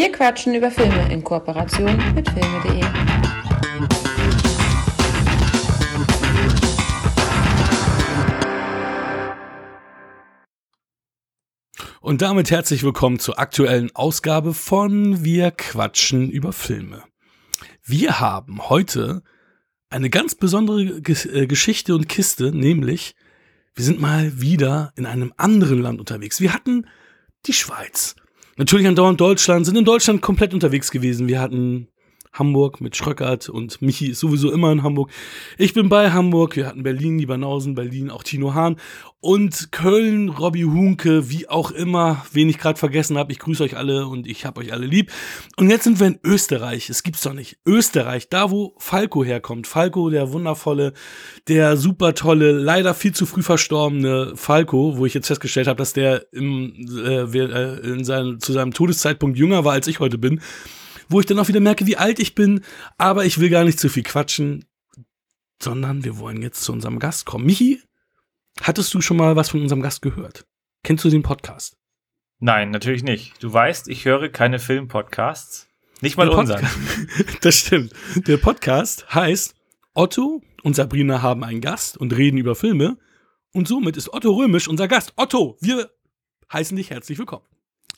Wir quatschen über Filme in Kooperation mit filme.de. Und damit herzlich willkommen zur aktuellen Ausgabe von Wir quatschen über Filme. Wir haben heute eine ganz besondere äh, Geschichte und Kiste, nämlich wir sind mal wieder in einem anderen Land unterwegs. Wir hatten die Schweiz. Natürlich andauernd Deutschland, sind in Deutschland komplett unterwegs gewesen. Wir hatten Hamburg mit Schröckert und Michi ist sowieso immer in Hamburg. Ich bin bei Hamburg, wir hatten Berlin, Lieberhausen, Berlin, auch Tino Hahn und Köln, Robbie Hunke, wie auch immer, wen ich gerade vergessen habe. Ich grüße euch alle und ich hab euch alle lieb. Und jetzt sind wir in Österreich. Es gibt's doch nicht. Österreich, da wo Falco herkommt. Falco, der wundervolle, der super tolle, leider viel zu früh verstorbene Falco, wo ich jetzt festgestellt habe, dass der im, äh, äh in seinem, zu seinem Todeszeitpunkt jünger war, als ich heute bin wo ich dann auch wieder merke, wie alt ich bin. Aber ich will gar nicht zu viel quatschen, sondern wir wollen jetzt zu unserem Gast kommen. Michi, hattest du schon mal was von unserem Gast gehört? Kennst du den Podcast? Nein, natürlich nicht. Du weißt, ich höre keine Filmpodcasts. Nicht mal unseren. das stimmt. Der Podcast heißt Otto und Sabrina haben einen Gast und reden über Filme. Und somit ist Otto Römisch unser Gast. Otto, wir heißen dich herzlich willkommen.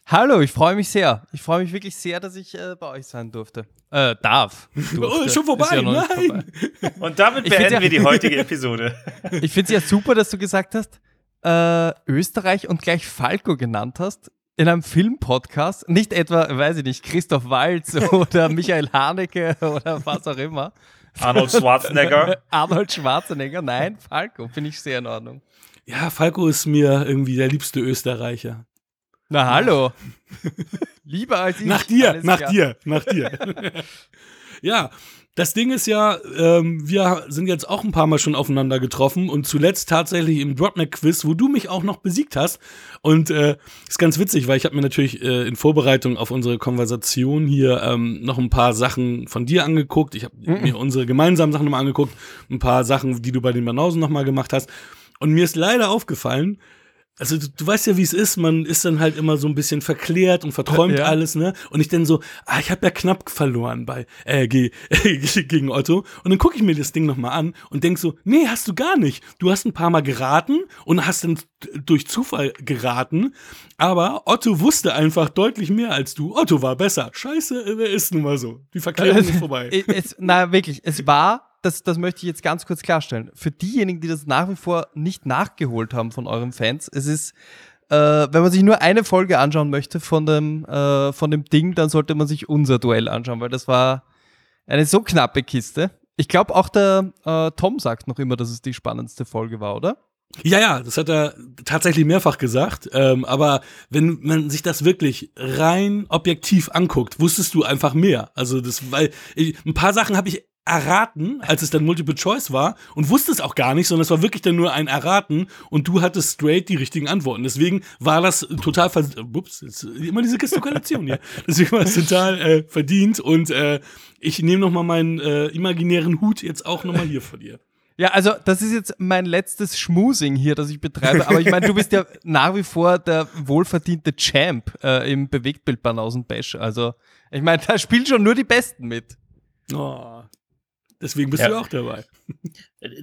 Hallo, ich freue mich sehr. Ich freue mich wirklich sehr, dass ich äh, bei euch sein durfte. Äh, darf. Durfte. Oh, schon vorbei, ja nein. Vorbei. Und damit beenden wir die heutige Episode. ich finde es ja super, dass du gesagt hast, äh, Österreich und gleich Falco genannt hast. In einem Filmpodcast, nicht etwa, weiß ich nicht, Christoph Walz oder Michael Haneke oder was auch immer. Arnold Schwarzenegger. Arnold Schwarzenegger, nein, Falco, finde ich sehr in Ordnung. Ja, Falco ist mir irgendwie der liebste Österreicher. Na hallo. Lieber als ich. Nach dir, nach klar. dir, nach dir. ja, das Ding ist ja, ähm, wir sind jetzt auch ein paar Mal schon aufeinander getroffen und zuletzt tatsächlich im Dropneck-Quiz, wo du mich auch noch besiegt hast. Und äh, ist ganz witzig, weil ich habe mir natürlich äh, in Vorbereitung auf unsere Konversation hier ähm, noch ein paar Sachen von dir angeguckt. Ich habe mhm. mir unsere gemeinsamen Sachen nochmal angeguckt, ein paar Sachen, die du bei den Banausen nochmal gemacht hast. Und mir ist leider aufgefallen, also du, du, weißt ja, wie es ist, man ist dann halt immer so ein bisschen verklärt und verträumt ja. alles, ne? Und ich dann so, ah, ich habe ja knapp verloren bei äh, gegen Otto. Und dann gucke ich mir das Ding nochmal an und denk so, nee, hast du gar nicht. Du hast ein paar Mal geraten und hast dann durch Zufall geraten. Aber Otto wusste einfach deutlich mehr als du. Otto war besser. Scheiße, wer ist nun mal so. Die Verklärung ist vorbei. Es, na, wirklich, es war das, das möchte ich jetzt ganz kurz klarstellen. Für diejenigen, die das nach wie vor nicht nachgeholt haben von euren Fans, es ist, äh, wenn man sich nur eine Folge anschauen möchte von dem, äh, von dem Ding, dann sollte man sich unser Duell anschauen, weil das war eine so knappe Kiste. Ich glaube, auch der äh, Tom sagt noch immer, dass es die spannendste Folge war, oder? Ja, ja, das hat er tatsächlich mehrfach gesagt. Ähm, aber wenn man sich das wirklich rein objektiv anguckt, wusstest du einfach mehr. Also das, weil ich, ein paar Sachen habe ich erraten, als es dann Multiple Choice war und wusste es auch gar nicht, sondern es war wirklich dann nur ein Erraten und du hattest straight die richtigen Antworten. Deswegen war das total ups, immer diese Gestikulation hier. Deswegen war es total äh, verdient und äh, ich nehme noch mal meinen äh, imaginären Hut jetzt auch noch mal hier vor dir. Ja, also das ist jetzt mein letztes Schmusing hier, das ich betreibe. Aber ich meine, du bist ja nach wie vor der wohlverdiente Champ äh, im Bewegtbild Banausen Bash. Also ich meine, da spielen schon nur die Besten mit. Oh, Deswegen bist ja. du auch dabei.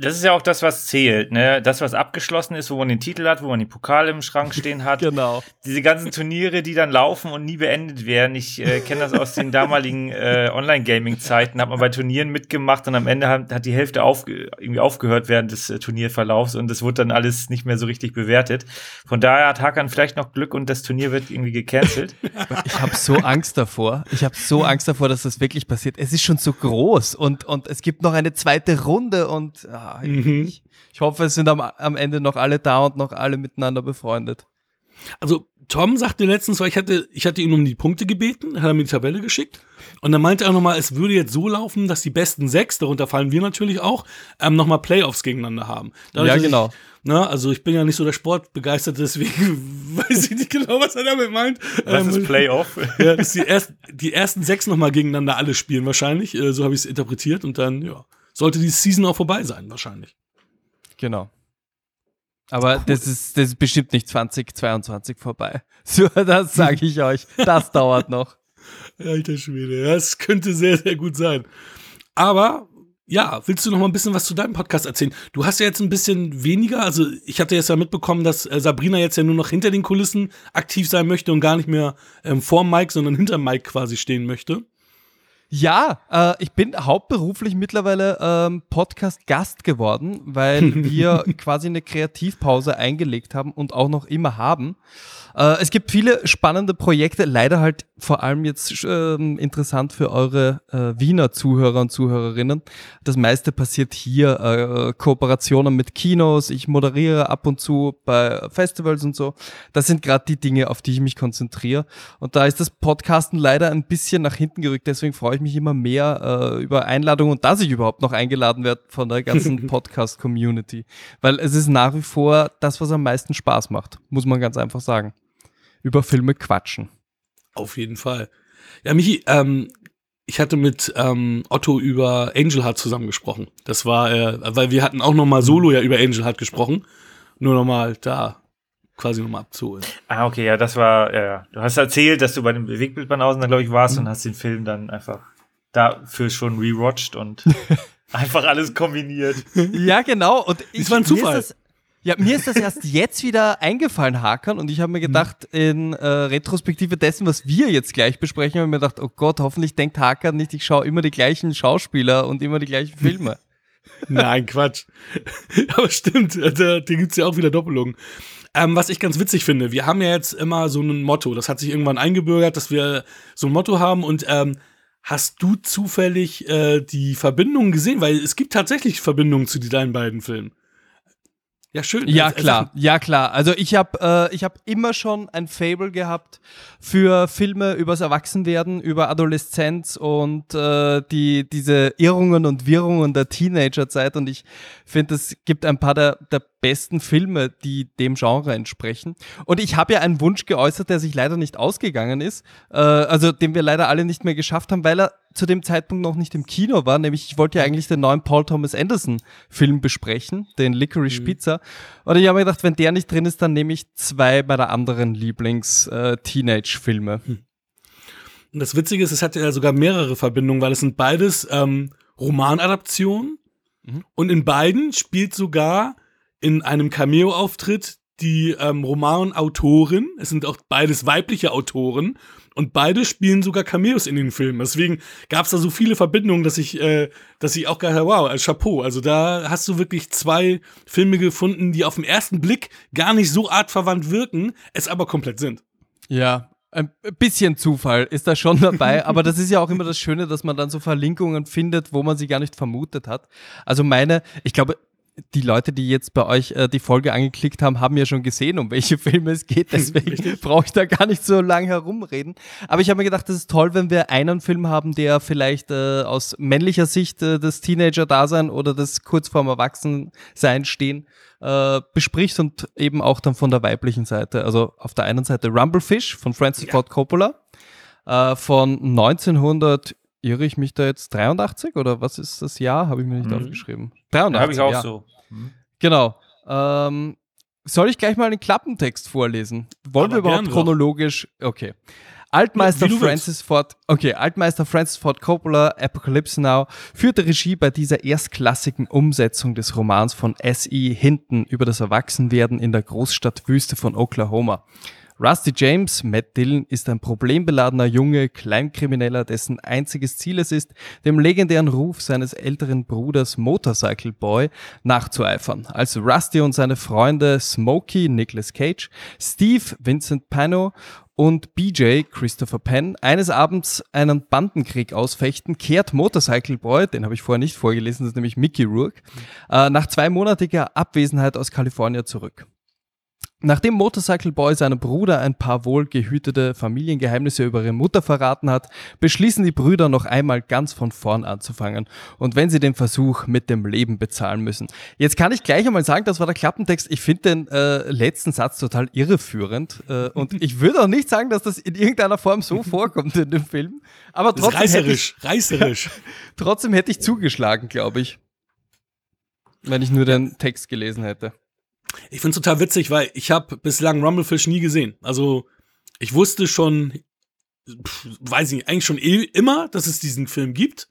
Das ist ja auch das, was zählt, ne? Das, was abgeschlossen ist, wo man den Titel hat, wo man die Pokale im Schrank stehen hat. genau. Diese ganzen Turniere, die dann laufen und nie beendet werden. Ich äh, kenne das aus den damaligen äh, Online-Gaming-Zeiten. Hat man bei Turnieren mitgemacht und am Ende hat, hat die Hälfte aufge irgendwie aufgehört während des äh, Turnierverlaufs und es wurde dann alles nicht mehr so richtig bewertet. Von daher hat Hakan vielleicht noch Glück und das Turnier wird irgendwie gecancelt. Ich habe so Angst davor. Ich habe so Angst davor, dass das wirklich passiert. Es ist schon so groß und, und es gibt noch eine zweite Runde und ah, mhm. ich, ich, hoffe, es sind am, am Ende noch alle da und noch alle miteinander befreundet. Also Tom sagte letztens, weil ich hatte, ich hatte ihn um die Punkte gebeten, hat er mir die Tabelle geschickt. Und dann meinte er nochmal, es würde jetzt so laufen, dass die besten sechs, darunter fallen wir natürlich auch, ähm, nochmal Playoffs gegeneinander haben. Dadurch, ja, genau. Ich, na, also ich bin ja nicht so der Sportbegeisterte, deswegen weiß ich nicht genau, was er damit meint. Was ähm, ist Playoff? ja, dass die, erst, die ersten sechs nochmal gegeneinander alle spielen wahrscheinlich. Äh, so habe ich es interpretiert. Und dann, ja sollte die Season auch vorbei sein, wahrscheinlich. Genau. Aber cool. das, ist, das ist bestimmt nicht 2022 vorbei. So, das sage ich euch. Das dauert noch. Alter Schwede, das könnte sehr, sehr gut sein. Aber ja, willst du noch mal ein bisschen was zu deinem Podcast erzählen? Du hast ja jetzt ein bisschen weniger, also ich hatte jetzt ja mitbekommen, dass äh, Sabrina jetzt ja nur noch hinter den Kulissen aktiv sein möchte und gar nicht mehr ähm, vor Mike, sondern hinter Mike quasi stehen möchte. Ja, äh, ich bin hauptberuflich mittlerweile ähm, Podcast-Gast geworden, weil wir quasi eine Kreativpause eingelegt haben und auch noch immer haben. Äh, es gibt viele spannende Projekte, leider halt vor allem jetzt äh, interessant für eure äh, Wiener Zuhörer und Zuhörerinnen. Das meiste passiert hier, äh, Kooperationen mit Kinos, ich moderiere ab und zu bei Festivals und so. Das sind gerade die Dinge, auf die ich mich konzentriere. Und da ist das Podcasten leider ein bisschen nach hinten gerückt, deswegen freue ich mich immer mehr äh, über Einladungen und dass ich überhaupt noch eingeladen werde von der ganzen Podcast-Community. Weil es ist nach wie vor das, was am meisten Spaß macht, muss man ganz einfach sagen über Filme quatschen. Auf jeden Fall. Ja, Michi, ähm, ich hatte mit ähm, Otto über Angel Heart zusammengesprochen. Das war, äh, weil wir hatten auch noch mal solo ja über Angel Heart gesprochen. Nur noch mal da quasi noch mal abzuholen. Ah, okay, ja, das war, ja, ja. Du hast erzählt, dass du bei dem Bewegtbildbanausen da, glaube ich, warst mhm. und hast den Film dann einfach dafür schon rewatcht und einfach alles kombiniert. Ja, genau. Und ich, das war ein Zufall. Das, ja, mir ist das erst jetzt wieder eingefallen, Hakan, und ich habe mir gedacht, in äh, Retrospektive dessen, was wir jetzt gleich besprechen, habe ich mir gedacht, oh Gott, hoffentlich denkt Hakan nicht, ich schaue immer die gleichen Schauspieler und immer die gleichen Filme. Nein, Quatsch. Aber stimmt, da, da gibt es ja auch wieder Doppelungen. Ähm, was ich ganz witzig finde, wir haben ja jetzt immer so ein Motto, das hat sich irgendwann eingebürgert, dass wir so ein Motto haben und ähm, Hast du zufällig äh, die Verbindungen gesehen? Weil es gibt tatsächlich Verbindungen zu deinen beiden Filmen. Ja, schön. Ja, klar. Ja, klar. Also ich habe äh, ich hab immer schon ein Fable gehabt für Filme übers Erwachsenwerden, über Adoleszenz und äh, die, diese Irrungen und Wirrungen der Teenagerzeit. Und ich finde, es gibt ein paar der, der besten Filme, die dem Genre entsprechen. Und ich habe ja einen Wunsch geäußert, der sich leider nicht ausgegangen ist, äh, also den wir leider alle nicht mehr geschafft haben, weil er zu dem Zeitpunkt noch nicht im Kino war, nämlich ich wollte ja eigentlich den neuen Paul Thomas Anderson Film besprechen, den Licorice mhm. Pizza. Und ich habe mir gedacht, wenn der nicht drin ist, dann nehme ich zwei meiner anderen Lieblings-Teenage-Filme. Äh, hm. Und das Witzige ist, es hat ja sogar mehrere Verbindungen, weil es sind beides ähm, Romanadaptionen mhm. und in beiden spielt sogar in einem Cameo-Auftritt die ähm, Romanautorin, es sind auch beides weibliche Autoren und beide spielen sogar Cameos in den Filmen. Deswegen gab es da so viele Verbindungen, dass ich, äh, dass ich auch gedacht wow, also Chapeau. Also da hast du wirklich zwei Filme gefunden, die auf den ersten Blick gar nicht so artverwandt wirken, es aber komplett sind. Ja, ein bisschen Zufall ist da schon dabei, aber das ist ja auch immer das Schöne, dass man dann so Verlinkungen findet, wo man sie gar nicht vermutet hat. Also meine, ich glaube, die Leute, die jetzt bei euch äh, die Folge angeklickt haben, haben ja schon gesehen, um welche Filme es geht. Deswegen brauche ich da gar nicht so lange herumreden. Aber ich habe mir gedacht, das ist toll, wenn wir einen Film haben, der vielleicht äh, aus männlicher Sicht äh, des Teenager-Dasein oder des kurz vorm Erwachsensein stehen äh, besprichst und eben auch dann von der weiblichen Seite. Also auf der einen Seite Rumblefish von Francis ja. Ford Coppola äh, von 1900 irre ich mich da jetzt 83 oder was ist das Jahr? Habe ich mir nicht mhm. aufgeschrieben. 83. Habe ich auch ja. so. Mhm. Genau. Ähm, soll ich gleich mal den Klappentext vorlesen? Wollen Aber wir überhaupt chronologisch? Okay. Altmeister Francis Ford, okay, Altmeister Francis Ford Coppola, Apocalypse Now, führte Regie bei dieser erstklassigen Umsetzung des Romans von S.E. Hinton über das Erwachsenwerden in der Großstadtwüste von Oklahoma. Rusty James, Matt Dillon, ist ein problembeladener Junge, Kleinkrimineller, dessen einziges Ziel es ist, dem legendären Ruf seines älteren Bruders Motorcycle Boy nachzueifern. Als Rusty und seine Freunde Smokey, Nicolas Cage, Steve, Vincent Pano und BJ, Christopher Penn, eines Abends einen Bandenkrieg ausfechten, kehrt Motorcycle Boy, den habe ich vorher nicht vorgelesen, das ist nämlich Mickey Rourke, äh, nach zweimonatiger Abwesenheit aus Kalifornien zurück. Nachdem Motorcycle Boy seinem Bruder ein paar wohlgehütete Familiengeheimnisse über ihre Mutter verraten hat, beschließen die Brüder noch einmal ganz von vorn anzufangen. Und wenn sie den Versuch mit dem Leben bezahlen müssen. Jetzt kann ich gleich einmal sagen, das war der Klappentext. Ich finde den äh, letzten Satz total irreführend. Äh, und ich würde auch nicht sagen, dass das in irgendeiner Form so vorkommt in dem Film. Aber trotzdem. reißerisch, ich, reißerisch. trotzdem hätte ich zugeschlagen, glaube ich. Wenn ich nur den Text gelesen hätte. Ich finde es total witzig, weil ich habe bislang Rumblefish nie gesehen. Also ich wusste schon pff, weiß ich nicht, eigentlich schon eh immer, dass es diesen Film gibt.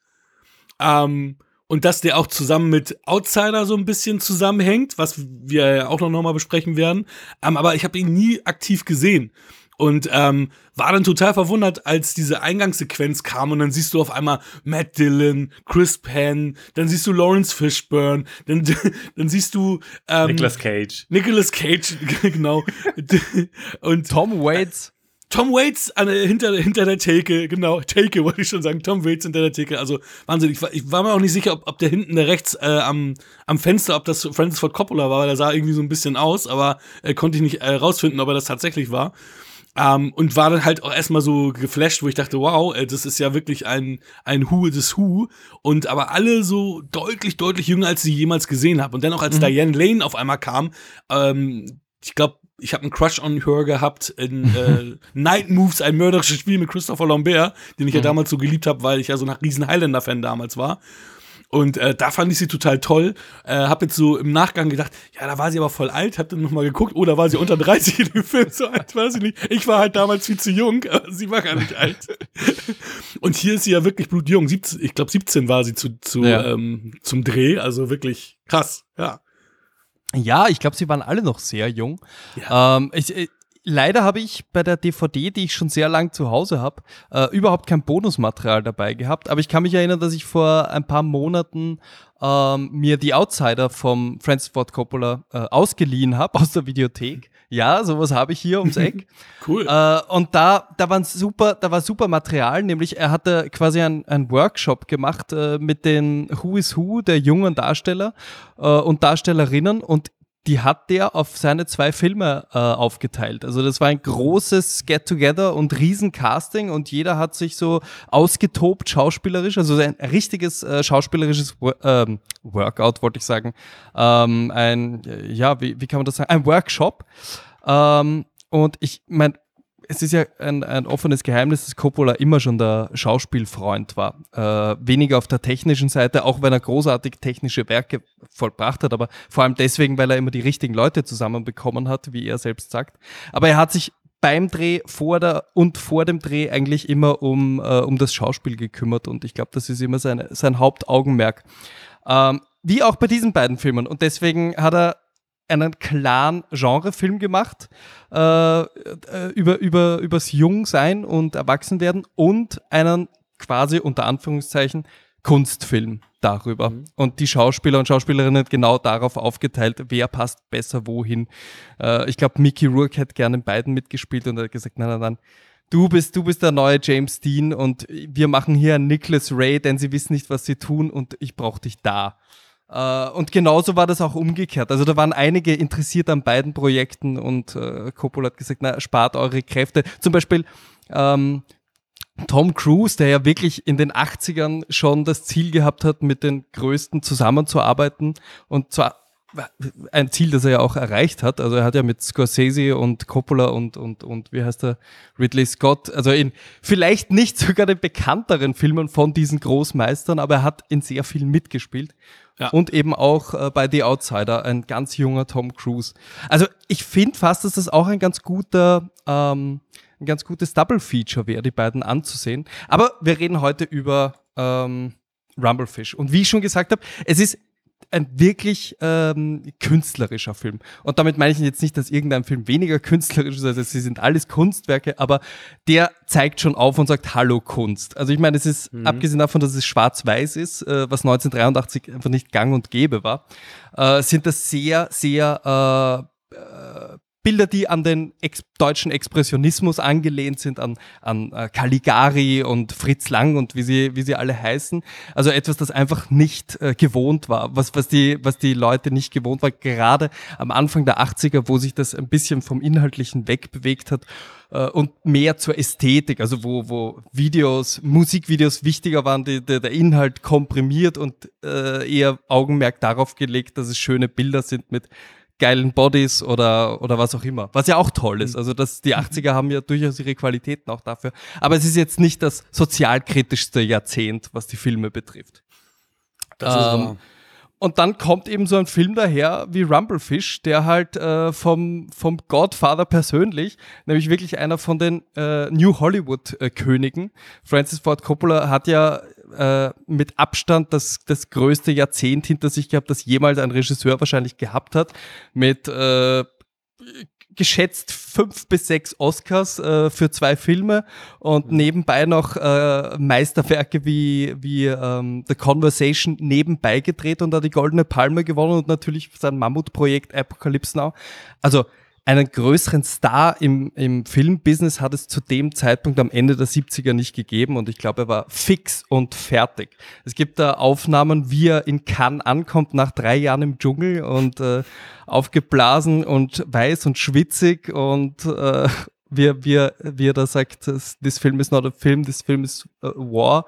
Ähm, und dass der auch zusammen mit Outsider so ein bisschen zusammenhängt, was wir ja auch noch mal besprechen werden. Ähm, aber ich habe ihn nie aktiv gesehen. Und ähm, war dann total verwundert, als diese Eingangssequenz kam und dann siehst du auf einmal Matt Dillon, Chris Penn, dann siehst du Lawrence Fishburne, dann, dann siehst du ähm, Nicolas Cage. Nicolas Cage, genau. und Tom Waits. Tom Waits an, hinter, hinter der Theke, genau, Theke wollte ich schon sagen, Tom Waits hinter der Theke, also Wahnsinn, ich war, ich war mir auch nicht sicher, ob, ob der hinten der rechts äh, am, am Fenster, ob das Francis Ford Coppola war, weil der sah irgendwie so ein bisschen aus, aber äh, konnte ich nicht äh, rausfinden, ob er das tatsächlich war. Ähm, und war dann halt auch erstmal so geflasht, wo ich dachte, wow, äh, das ist ja wirklich ein, ein Who des Who. Und aber alle so deutlich, deutlich jünger, als ich jemals gesehen habe. Und dann auch als mhm. Diane Lane auf einmal kam, ähm, ich glaube, ich habe einen Crush on her gehabt in äh, Night Moves, ein mörderisches Spiel mit Christopher Lambert, den ich mhm. ja damals so geliebt habe, weil ich ja so nach riesen Highlander-Fan damals war. Und äh, da fand ich sie total toll. Äh, hab jetzt so im Nachgang gedacht, ja, da war sie aber voll alt. Hab dann nochmal geguckt, oh, da war sie unter 30 in dem Film. So alt war sie nicht. Ich war halt damals viel zu jung, aber sie war gar nicht alt. Und hier ist sie ja wirklich blutjung. 17, ich glaube, 17 war sie zu, zu, ja. ähm, zum Dreh. Also wirklich krass, ja. Ja, ich glaube, sie waren alle noch sehr jung. Ja. Ähm, ich, ich, leider habe ich bei der DVD, die ich schon sehr lang zu Hause habe, äh, überhaupt kein Bonusmaterial dabei gehabt. Aber ich kann mich erinnern, dass ich vor ein paar Monaten ähm, mir die Outsider vom Francis Ford Coppola äh, ausgeliehen habe aus der Videothek. Ja, sowas habe ich hier ums Eck. cool. Äh, und da, da waren super, da war super Material, nämlich er hatte quasi ein, ein Workshop gemacht äh, mit den Who is Who der jungen Darsteller äh, und Darstellerinnen und die hat der auf seine zwei Filme äh, aufgeteilt. Also das war ein großes Get-Together und Riesencasting und jeder hat sich so ausgetobt schauspielerisch, also ein richtiges äh, schauspielerisches ähm, Workout, wollte ich sagen. Ähm, ein, ja, wie, wie kann man das sagen? Ein Workshop. Ähm, und ich meine, es ist ja ein, ein offenes Geheimnis, dass Coppola immer schon der Schauspielfreund war. Äh, weniger auf der technischen Seite, auch wenn er großartig technische Werke vollbracht hat, aber vor allem deswegen, weil er immer die richtigen Leute zusammenbekommen hat, wie er selbst sagt. Aber er hat sich beim Dreh vor der und vor dem Dreh eigentlich immer um, äh, um das Schauspiel gekümmert und ich glaube, das ist immer seine, sein Hauptaugenmerk. Ähm, wie auch bei diesen beiden Filmen. Und deswegen hat er einen klaren Genrefilm gemacht äh, äh, über, über, übers Jungsein und Erwachsenwerden und einen quasi unter Anführungszeichen Kunstfilm darüber. Mhm. Und die Schauspieler und Schauspielerinnen genau darauf aufgeteilt, wer passt besser wohin. Äh, ich glaube, Mickey Rourke hätte gerne in beiden mitgespielt und hat gesagt, nein, nein, nein, du bist, du bist der neue James Dean und wir machen hier einen Nicholas Ray, denn sie wissen nicht, was sie tun und ich brauche dich da. Uh, und genauso war das auch umgekehrt. Also da waren einige interessiert an beiden Projekten und uh, Coppola hat gesagt, na, spart eure Kräfte. Zum Beispiel ähm, Tom Cruise, der ja wirklich in den 80ern schon das Ziel gehabt hat, mit den Größten zusammenzuarbeiten und zwar ein Ziel, das er ja auch erreicht hat. Also er hat ja mit Scorsese und Coppola und, und, und wie heißt er, Ridley Scott, also in vielleicht nicht sogar den bekannteren Filmen von diesen Großmeistern, aber er hat in sehr vielen mitgespielt. Ja. Und eben auch äh, bei The Outsider, ein ganz junger Tom Cruise. Also ich finde fast, dass das auch ein ganz guter, ähm, ein ganz gutes Double-Feature wäre, die beiden anzusehen. Aber wir reden heute über ähm, Rumblefish. Und wie ich schon gesagt habe, es ist ein wirklich ähm, künstlerischer Film. Und damit meine ich jetzt nicht, dass irgendein Film weniger künstlerisch ist, also sie sind alles Kunstwerke, aber der zeigt schon auf und sagt Hallo Kunst. Also ich meine, es ist, mhm. abgesehen davon, dass es schwarz-weiß ist, äh, was 1983 einfach nicht gang und gäbe war, äh, sind das sehr, sehr äh, äh Bilder, die an den ex deutschen Expressionismus angelehnt sind, an, an äh, Caligari und Fritz Lang und wie sie, wie sie alle heißen. Also etwas, das einfach nicht äh, gewohnt war, was, was, die, was die Leute nicht gewohnt war, gerade am Anfang der 80er, wo sich das ein bisschen vom Inhaltlichen wegbewegt hat äh, und mehr zur Ästhetik, also wo, wo Videos, Musikvideos wichtiger waren, die, die, der Inhalt komprimiert und äh, eher Augenmerk darauf gelegt, dass es schöne Bilder sind mit geilen Bodies oder, oder was auch immer. Was ja auch toll ist. Mhm. Also das, die 80er haben ja durchaus ihre Qualitäten auch dafür. Aber es ist jetzt nicht das sozialkritischste Jahrzehnt, was die Filme betrifft. Ähm, und dann kommt eben so ein Film daher wie Rumblefish, der halt äh, vom, vom Godfather persönlich, nämlich wirklich einer von den äh, New Hollywood-Königen. Äh, Francis Ford Coppola hat ja äh, mit Abstand das, das größte Jahrzehnt hinter sich gehabt, das jemals ein Regisseur wahrscheinlich gehabt hat. Mit äh, geschätzt fünf bis sechs Oscars äh, für zwei Filme und mhm. nebenbei noch äh, Meisterwerke wie, wie ähm, The Conversation nebenbei gedreht und da die Goldene Palme gewonnen und natürlich sein Mammutprojekt Apocalypse Now. Also einen größeren Star im, im Filmbusiness hat es zu dem Zeitpunkt am Ende der 70er nicht gegeben und ich glaube, er war fix und fertig. Es gibt da Aufnahmen, wie er in Cannes ankommt nach drei Jahren im Dschungel und äh, aufgeblasen und weiß und schwitzig und äh, wie, wie, wie er da sagt, this film is not a film, this film is a war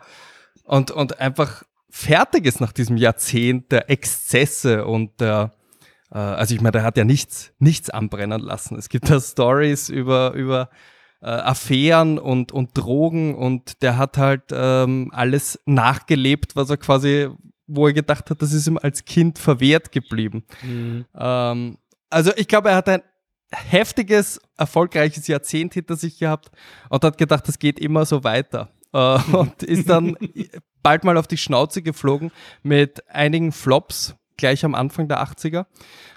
und, und einfach fertig ist nach diesem Jahrzehnt der Exzesse und der also ich meine, der hat ja nichts, nichts anbrennen lassen. Es gibt da Stories über, über äh, Affären und, und Drogen und der hat halt ähm, alles nachgelebt, was er quasi, wo er gedacht hat, das ist ihm als Kind verwehrt geblieben. Mhm. Ähm, also ich glaube, er hat ein heftiges, erfolgreiches Jahrzehnt hinter sich gehabt und hat gedacht, das geht immer so weiter. Äh, und ist dann bald mal auf die Schnauze geflogen mit einigen Flops, gleich am Anfang der 80er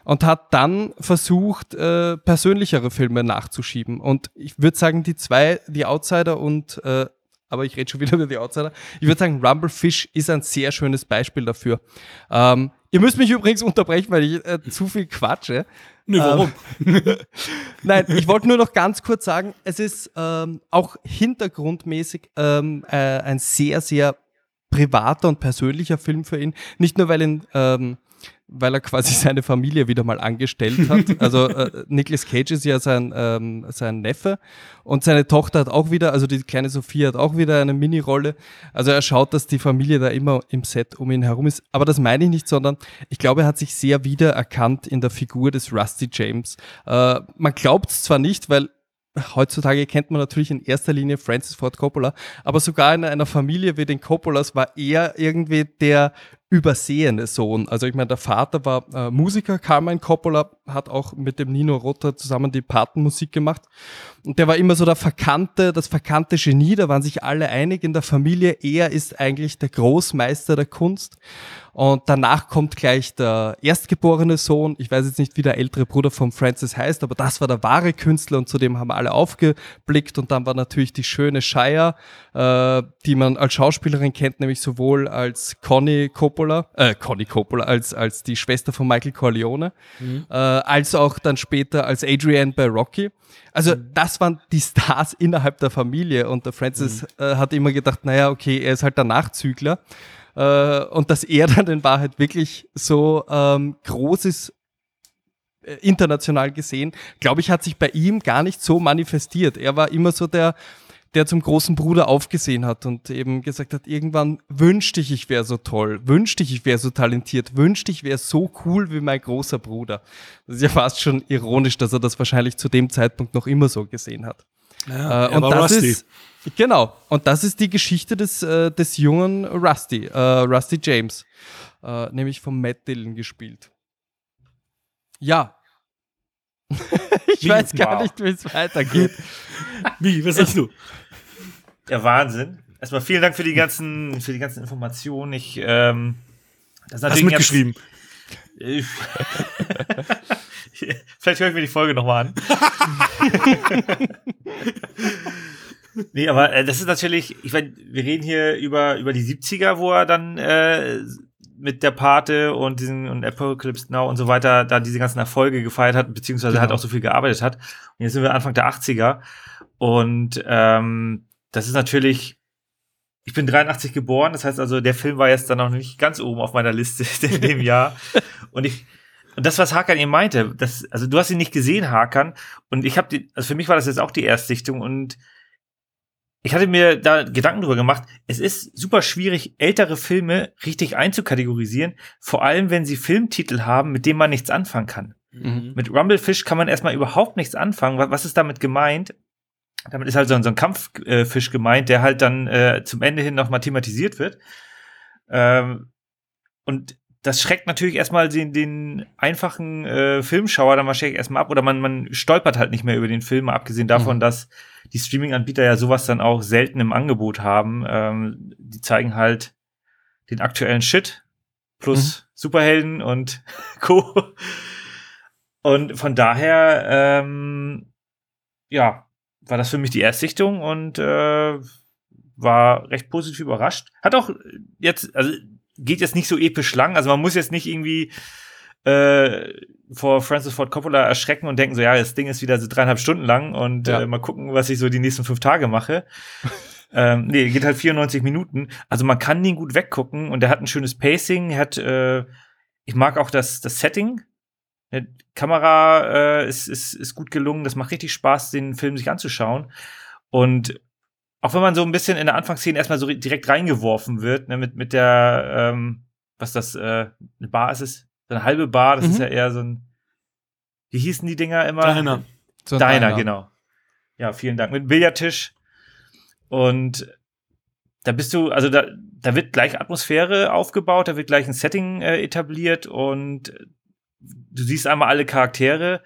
und hat dann versucht, äh, persönlichere Filme nachzuschieben. Und ich würde sagen, die zwei, die Outsider und äh, aber ich rede schon wieder über die Outsider. Ich würde sagen, Rumblefish ist ein sehr schönes Beispiel dafür. Ähm, ihr müsst mich übrigens unterbrechen, weil ich äh, zu viel quatsche. Nö, warum? Ähm, Nein, ich wollte nur noch ganz kurz sagen, es ist ähm, auch hintergrundmäßig ähm, äh, ein sehr, sehr privater und persönlicher Film für ihn. Nicht nur, weil ihn ähm, weil er quasi seine Familie wieder mal angestellt hat. Also äh, Nicolas Cage ist ja sein, ähm, sein Neffe und seine Tochter hat auch wieder, also die kleine Sophie hat auch wieder eine Mini-Rolle. Also er schaut, dass die Familie da immer im Set um ihn herum ist. Aber das meine ich nicht, sondern ich glaube, er hat sich sehr wiedererkannt in der Figur des Rusty James. Äh, man glaubt es zwar nicht, weil heutzutage kennt man natürlich in erster Linie Francis Ford Coppola, aber sogar in einer Familie wie den Coppolas war er irgendwie der übersehene Sohn. Also ich meine, der Vater war äh, Musiker, Carmine Coppola hat auch mit dem Nino Rota zusammen die Patenmusik gemacht. Und der war immer so der verkannte, das verkannte Genie, da waren sich alle einig in der Familie, er ist eigentlich der Großmeister der Kunst. Und danach kommt gleich der erstgeborene Sohn. Ich weiß jetzt nicht, wie der ältere Bruder von Francis heißt, aber das war der wahre Künstler und zu dem haben alle aufgeblickt. Und dann war natürlich die schöne Shire, äh, die man als Schauspielerin kennt, nämlich sowohl als Connie Coppola, äh, Connie Coppola, als, als die Schwester von Michael Corleone, mhm. äh, als auch dann später als Adrienne bei Rocky. Also mhm. das waren die Stars innerhalb der Familie und der Francis mhm. äh, hat immer gedacht, naja, okay, er ist halt der Nachzügler. Äh, und dass er dann in Wahrheit wirklich so ähm, groß ist, äh, international gesehen, glaube ich, hat sich bei ihm gar nicht so manifestiert. Er war immer so der, der zum großen Bruder aufgesehen hat und eben gesagt hat, irgendwann wünschte ich, ich wäre so toll, wünschte ich, ich wäre so talentiert, wünschte ich, wäre so cool wie mein großer Bruder. Das ist ja fast schon ironisch, dass er das wahrscheinlich zu dem Zeitpunkt noch immer so gesehen hat. Ja, äh, und das Rusty. ist genau. Und das ist die Geschichte des, äh, des jungen Rusty, äh, Rusty James, äh, nämlich von Matt Dillon gespielt. Ja. ich wie? weiß gar wow. nicht, wie es weitergeht. wie? Was sagst du? Der Wahnsinn. Erstmal vielen Dank für die ganzen, für die ganzen Informationen. Ich, ähm, das ist natürlich Hast mitgeschrieben. Vielleicht höre ich mir die Folge nochmal an. nee, aber äh, das ist natürlich, ich meine, wir reden hier über, über die 70er, wo er dann äh, mit der Pate und diesen und Apocalypse Now und so weiter da diese ganzen Erfolge gefeiert hat, beziehungsweise genau. halt auch so viel gearbeitet hat. Und jetzt sind wir Anfang der 80er. Und ähm, das ist natürlich, ich bin 83 geboren, das heißt also, der Film war jetzt dann noch nicht ganz oben auf meiner Liste in dem Jahr. Und ich, und das, was Hakan eben meinte, das, also du hast ihn nicht gesehen, Hakan, und ich habe die, also für mich war das jetzt auch die Erstsichtung und ich hatte mir da Gedanken drüber gemacht. Es ist super schwierig, ältere Filme richtig einzukategorisieren, vor allem wenn sie Filmtitel haben, mit denen man nichts anfangen kann. Mhm. Mit Rumblefish kann man erstmal überhaupt nichts anfangen. Was ist damit gemeint? Damit ist halt so ein, so ein Kampffisch gemeint, der halt dann äh, zum Ende hin nochmal thematisiert wird. Ähm, und das schreckt natürlich erstmal den, den einfachen äh, Filmschauer dann wahrscheinlich erstmal ab oder man, man stolpert halt nicht mehr über den Film, abgesehen davon, mhm. dass die Streaming-Anbieter ja sowas dann auch selten im Angebot haben. Ähm, die zeigen halt den aktuellen Shit plus mhm. Superhelden und Co. Und von daher, ähm, ja, war das für mich die Erstsichtung und äh, war recht positiv überrascht. Hat auch jetzt, also geht jetzt nicht so episch lang. Also man muss jetzt nicht irgendwie äh, vor Francis Ford Coppola erschrecken und denken so, ja, das Ding ist wieder so dreieinhalb Stunden lang und ja. äh, mal gucken, was ich so die nächsten fünf Tage mache. ähm, nee, geht halt 94 Minuten. Also man kann den gut weggucken und der hat ein schönes Pacing. Er hat, äh, ich mag auch das, das Setting. Die Kamera äh, ist, ist, ist gut gelungen. Das macht richtig Spaß, den Film sich anzuschauen. Und auch wenn man so ein bisschen in der Anfangsszene erstmal so direkt reingeworfen wird, ne, mit, mit der, ähm, was das, äh, eine Bar ist es? So eine halbe Bar, das mhm. ist ja eher so ein, wie hießen die Dinger immer? Diner. So Diner, Diner, genau. Ja, vielen Dank. Mit Billardtisch. Und da bist du, also da, da wird gleich Atmosphäre aufgebaut, da wird gleich ein Setting äh, etabliert und du siehst einmal alle Charaktere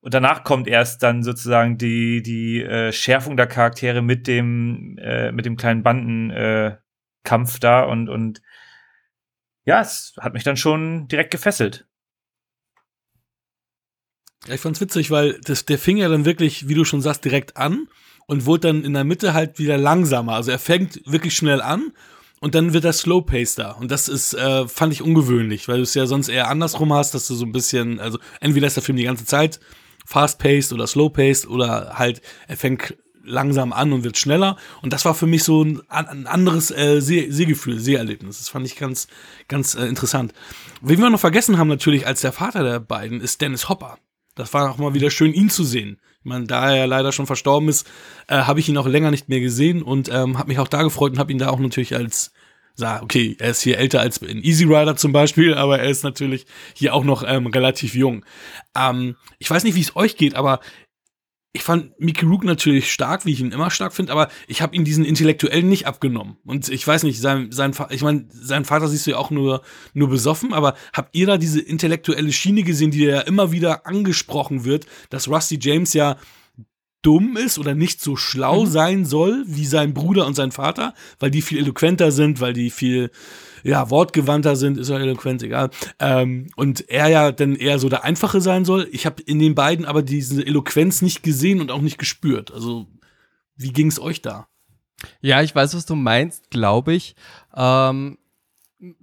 und danach kommt erst dann sozusagen die, die äh, Schärfung der Charaktere mit dem, äh, mit dem kleinen Bandenkampf äh, da und, und ja, es hat mich dann schon direkt gefesselt. Ich fand's witzig, weil das, der fing ja dann wirklich, wie du schon sagst, direkt an und wurde dann in der Mitte halt wieder langsamer. Also er fängt wirklich schnell an und dann wird er slow paced da. Und das ist, äh, fand ich ungewöhnlich, weil du es ja sonst eher andersrum hast, dass du so ein bisschen, also entweder ist der Film die ganze Zeit fast-paced oder slow-paced oder halt er fängt langsam an und wird schneller. Und das war für mich so ein, ein anderes äh, Seh Sehgefühl, Seherlebnis. Das fand ich ganz, ganz äh, interessant. Wen wir noch vergessen haben natürlich als der Vater der beiden ist Dennis Hopper. Das war auch mal wieder schön, ihn zu sehen. Ich meine, da er leider schon verstorben ist, äh, habe ich ihn auch länger nicht mehr gesehen und ähm, habe mich auch da gefreut und habe ihn da auch natürlich als sah, okay, er ist hier älter als in Easy Rider zum Beispiel, aber er ist natürlich hier auch noch ähm, relativ jung. Ähm, ich weiß nicht, wie es euch geht, aber ich fand Mickey Rook natürlich stark, wie ich ihn immer stark finde, aber ich habe ihn diesen Intellektuellen nicht abgenommen. Und ich weiß nicht, sein, sein ich meine, sein Vater siehst du ja auch nur, nur besoffen, aber habt ihr da diese intellektuelle Schiene gesehen, die ja immer wieder angesprochen wird, dass Rusty James ja dumm ist oder nicht so schlau mhm. sein soll wie sein Bruder und sein Vater, weil die viel eloquenter sind, weil die viel ja, wortgewandter sind, ist ja eloquent, egal. Ähm, und er ja dann eher so der Einfache sein soll. Ich habe in den beiden aber diese Eloquenz nicht gesehen und auch nicht gespürt. Also, wie ging es euch da? Ja, ich weiß, was du meinst, glaube ich. Ähm,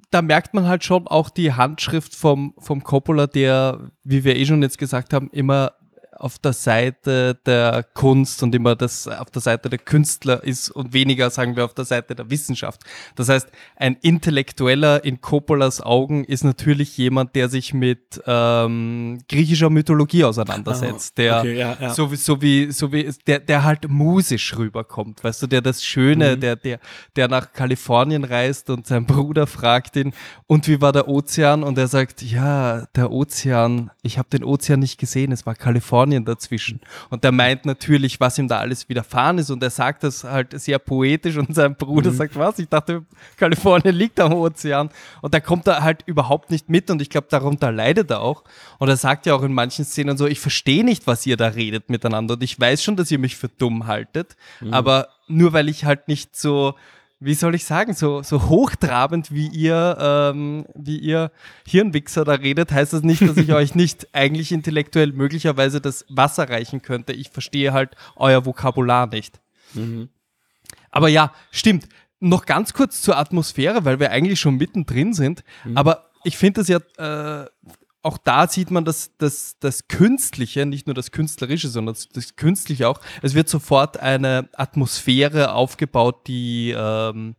da merkt man halt schon auch die Handschrift vom, vom Coppola, der, wie wir eh schon jetzt gesagt haben, immer auf der Seite der Kunst und immer das auf der Seite der Künstler ist und weniger, sagen wir, auf der Seite der Wissenschaft. Das heißt, ein Intellektueller in Coppolas Augen ist natürlich jemand, der sich mit ähm, griechischer Mythologie auseinandersetzt, oh, der okay, ja, ja. so wie so wie so wie der der halt musisch rüberkommt, weißt du, der das Schöne, mhm. der der der nach Kalifornien reist und sein Bruder fragt ihn und wie war der Ozean und er sagt, ja, der Ozean, ich habe den Ozean nicht gesehen, es war Kalifornien Kalifornien dazwischen. Und der meint natürlich, was ihm da alles widerfahren ist. Und er sagt das halt sehr poetisch und sein Bruder mhm. sagt, was? Ich dachte, Kalifornien liegt am Ozean. Und da kommt er halt überhaupt nicht mit und ich glaube, darunter leidet er auch. Und er sagt ja auch in manchen Szenen so, ich verstehe nicht, was ihr da redet miteinander. Und ich weiß schon, dass ihr mich für dumm haltet. Mhm. Aber nur weil ich halt nicht so wie soll ich sagen, so, so hochtrabend wie ihr, ähm, wie ihr Hirnwichser da redet, heißt das nicht, dass ich euch nicht eigentlich intellektuell möglicherweise das Wasser reichen könnte. Ich verstehe halt euer Vokabular nicht. Mhm. Aber ja, stimmt. Noch ganz kurz zur Atmosphäre, weil wir eigentlich schon mittendrin sind. Mhm. Aber ich finde das ja äh, auch da sieht man das, das, das Künstliche, nicht nur das Künstlerische, sondern das, das Künstliche auch. Es wird sofort eine Atmosphäre aufgebaut, die ähm,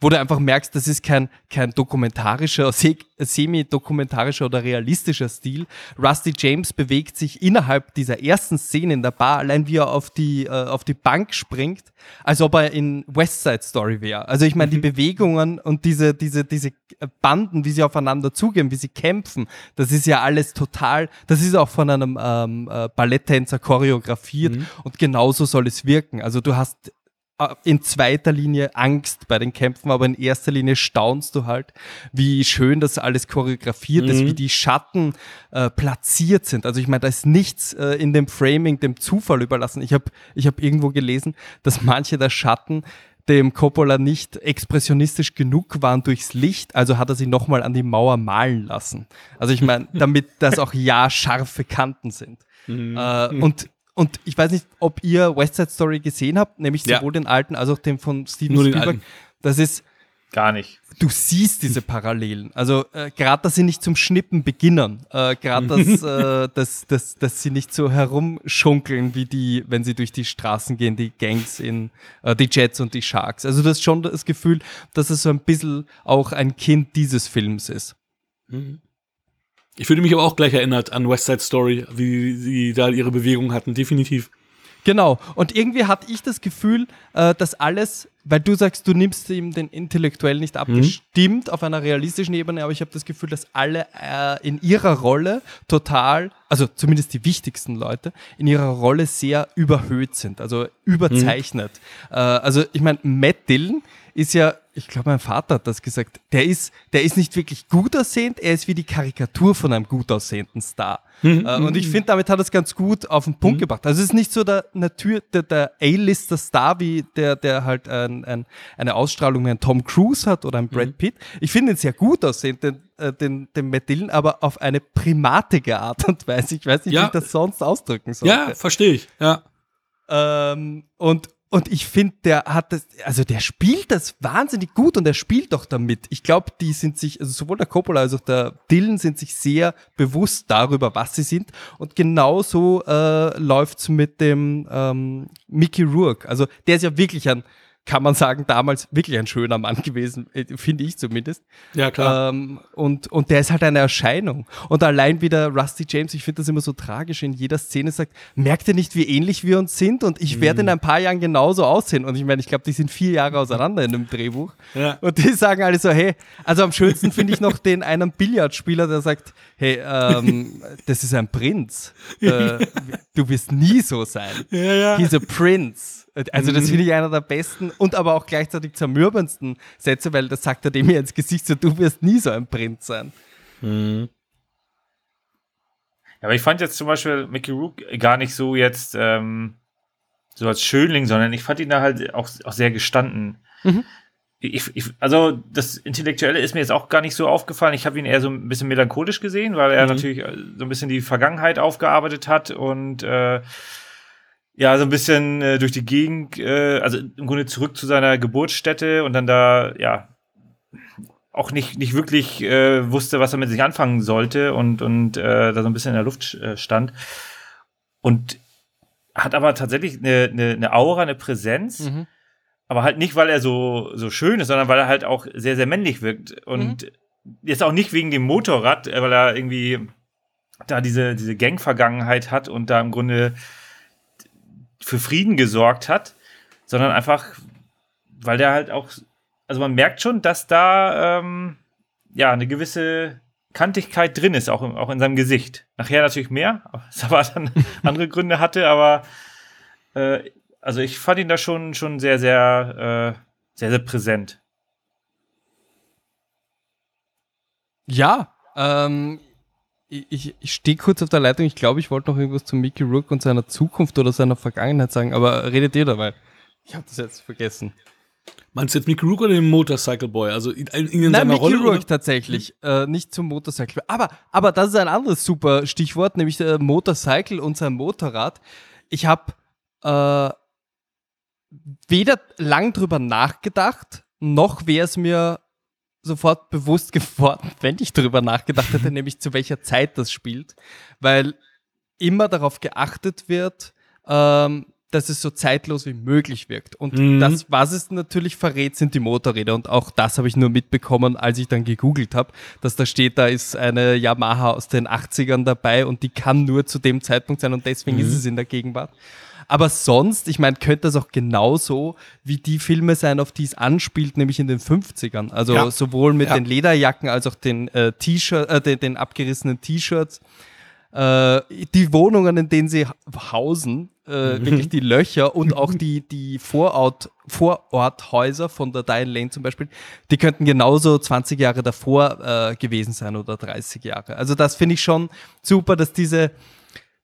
wo du einfach merkst, das ist kein, kein dokumentarischer, semi-dokumentarischer oder realistischer Stil. Rusty James bewegt sich innerhalb dieser ersten Szene in der Bar, allein wie er auf die, äh, auf die Bank springt, als ob er in West Side Story wäre. Also ich meine, mhm. die Bewegungen und diese, diese, diese Banden, wie sie aufeinander zugehen, wie sie kämpfen, das ist ja alles total, das ist auch von einem ähm, äh, Balletttänzer choreografiert mhm. und genauso soll es wirken. Also du hast äh, in zweiter Linie Angst bei den Kämpfen, aber in erster Linie staunst du halt, wie schön das alles choreografiert ist, Mhm. wie die Schatten äh, platziert sind. Also ich meine, da ist nichts äh, in dem Framing dem Zufall überlassen. Ich habe ich hab irgendwo gelesen, dass manche der Schatten dem Coppola nicht expressionistisch genug waren durchs Licht, also hat er sie nochmal an die Mauer malen lassen. Also ich meine, damit das auch ja scharfe Kanten sind. Mhm. Äh, und, und ich weiß nicht, ob ihr West Side Story gesehen habt, nämlich Ja. sowohl den alten als auch den von Steven Nur Spielberg. Das ist, Gar nicht. du siehst diese Parallelen. Also äh, gerade, dass sie nicht zum Schnippen beginnen, äh, gerade, dass, äh, dass, dass, dass sie nicht so herumschunkeln wie die, wenn sie durch die Straßen gehen, die Gangs in äh, die Jets und die Sharks. Also du hast schon das Gefühl, dass es so ein bisschen auch ein Kind dieses Films ist. Ich fühle mich aber auch gleich erinnert an West Side Story, wie sie da ihre Bewegungen hatten, definitiv. Genau. Und irgendwie hatte ich das Gefühl, äh, dass alles, weil du sagst, du nimmst ihm den intellektuell nicht ab, das stimmt auf einer realistischen Ebene, aber ich habe das Gefühl, dass alle äh, in ihrer Rolle total, also zumindest die wichtigsten Leute, in ihrer Rolle sehr überhöht sind, also überzeichnet. Äh, also ich meine, Matt Dillon ist ja, ich glaube, mein Vater hat das gesagt, der ist, der ist nicht wirklich gut aussehend, er ist wie die Karikatur von einem gut aussehenden Star. Äh, und ich finde, damit hat er es ganz gut auf den Punkt gebracht. Also es ist nicht so der Natur, der, der A-Lister Star, wie der, der halt ein, ein, eine Ausstrahlung wie ein Tom Cruise hat oder ein Brad Pitt. Ich finde ihn sehr gut aussehend, den, äh, den, den Matt Dillon, aber auf eine primatige Art und Weise. Ich weiß nicht, Ja. wie ich das sonst ausdrücken soll. Ja, verstehe ich. Ja. Ähm, und, und ich finde, der hat das, also der spielt das wahnsinnig gut und er spielt doch damit. Ich glaube, die sind sich, also sowohl der Coppola als auch der Dylan sind sich sehr bewusst darüber, was sie sind. Und genauso äh, läuft's mit dem ähm, Mickey Rourke. Also der ist ja wirklich ein, kann man sagen, damals wirklich ein schöner Mann gewesen, äh, finde ich zumindest. Ja, klar. Ähm, und, und der ist halt eine Erscheinung. Und allein wieder Rusty James, ich finde das immer so tragisch, in jeder Szene sagt, merkt ihr nicht, wie ähnlich wir uns sind? Und ich Mhm. werde in ein paar Jahren genauso aussehen. Und ich meine, ich glaube, die sind vier Jahre auseinander in dem Drehbuch. Ja. Und die sagen alle so, hey, also am schönsten finde ich noch den einen Billardspieler, der sagt, hey, ähm, das ist ein Prinz. Äh, du wirst nie so sein. Ja, ja. He's a prince. Also das finde ich einer der besten und aber auch gleichzeitig zermürbendsten Sätze, weil das sagt er dem ja ins Gesicht so, du wirst nie so ein Prinz sein. Ja, aber ich fand jetzt zum Beispiel Mickey Rook gar nicht so jetzt ähm, so als Schönling, sondern ich fand ihn da halt auch, auch sehr gestanden. Mhm. Ich, ich, also das Intellektuelle ist mir jetzt auch gar nicht so aufgefallen. Ich habe ihn eher so ein bisschen melancholisch gesehen, weil er Mhm. natürlich äh, so ein bisschen die Vergangenheit aufgearbeitet hat und äh, ja, so ein bisschen äh, durch die Gegend, äh, also im Grunde zurück zu seiner Geburtsstätte und dann da, ja, auch nicht, nicht wirklich äh, wusste, was er mit sich anfangen sollte und, und äh, da so ein bisschen in der Luft äh, stand. Und hat aber tatsächlich eine, eine, eine Aura, eine Präsenz, Mhm. aber halt nicht, weil er so, so schön ist, sondern weil er halt auch sehr, sehr männlich wirkt. Und jetzt auch nicht wegen dem Motorrad, äh, weil er irgendwie da diese, diese Gang-Vergangenheit hat und da im Grunde für Frieden gesorgt hat, sondern einfach, weil der halt auch, also man merkt schon, dass da ähm, ja eine gewisse Kantigkeit drin ist, auch, auch in seinem Gesicht. Nachher natürlich mehr, aber dann andere Gründe hatte, aber äh, also ich fand ihn da schon, schon sehr, sehr, äh, sehr, sehr präsent. Ja, ähm, ich, ich, stehe kurz auf der Leitung. Ich glaube, ich wollte noch irgendwas zu Mickey Rourke und seiner Zukunft oder seiner Vergangenheit sagen, aber redet ihr dabei? Ich habe das jetzt vergessen. Meinst du jetzt Mickey Rourke oder den Motorcycle Boy? Also in, in, in Nein, seiner Mickey Rolle? Rourke oder? tatsächlich, äh, nicht zum Motorcycle. Aber, aber das ist ein anderes super Stichwort, nämlich der Motorcycle und sein Motorrad. Ich habe äh, weder lang drüber nachgedacht, noch wäre es mir sofort bewusst geworden, wenn ich drüber nachgedacht hätte, nämlich zu welcher Zeit das spielt, weil immer darauf geachtet wird, ähm, dass es so zeitlos wie möglich wirkt. Und Mhm. das, was es natürlich verrät, sind die Motorräder. Und auch das habe ich nur mitbekommen, als ich dann gegoogelt habe, dass da steht, da ist eine Yamaha aus den 80ern dabei und die kann nur zu dem Zeitpunkt sein und deswegen Mhm. ist es in der Gegenwart. Aber sonst, ich meine, könnte das auch genauso wie die Filme sein, auf die es anspielt, nämlich in den 50ern. Also Ja. sowohl mit Ja. den Lederjacken als auch den äh, T-Shirt, äh, den, den abgerissenen T-Shirts. äh, die Wohnungen, in denen sie hausen, äh, wirklich die Löcher und auch die, die Vorort, Vororthäuser von der Diane Lane zum Beispiel, die könnten genauso 20 Jahre davor äh, gewesen sein oder 30 Jahre. Also das finde ich schon super, dass diese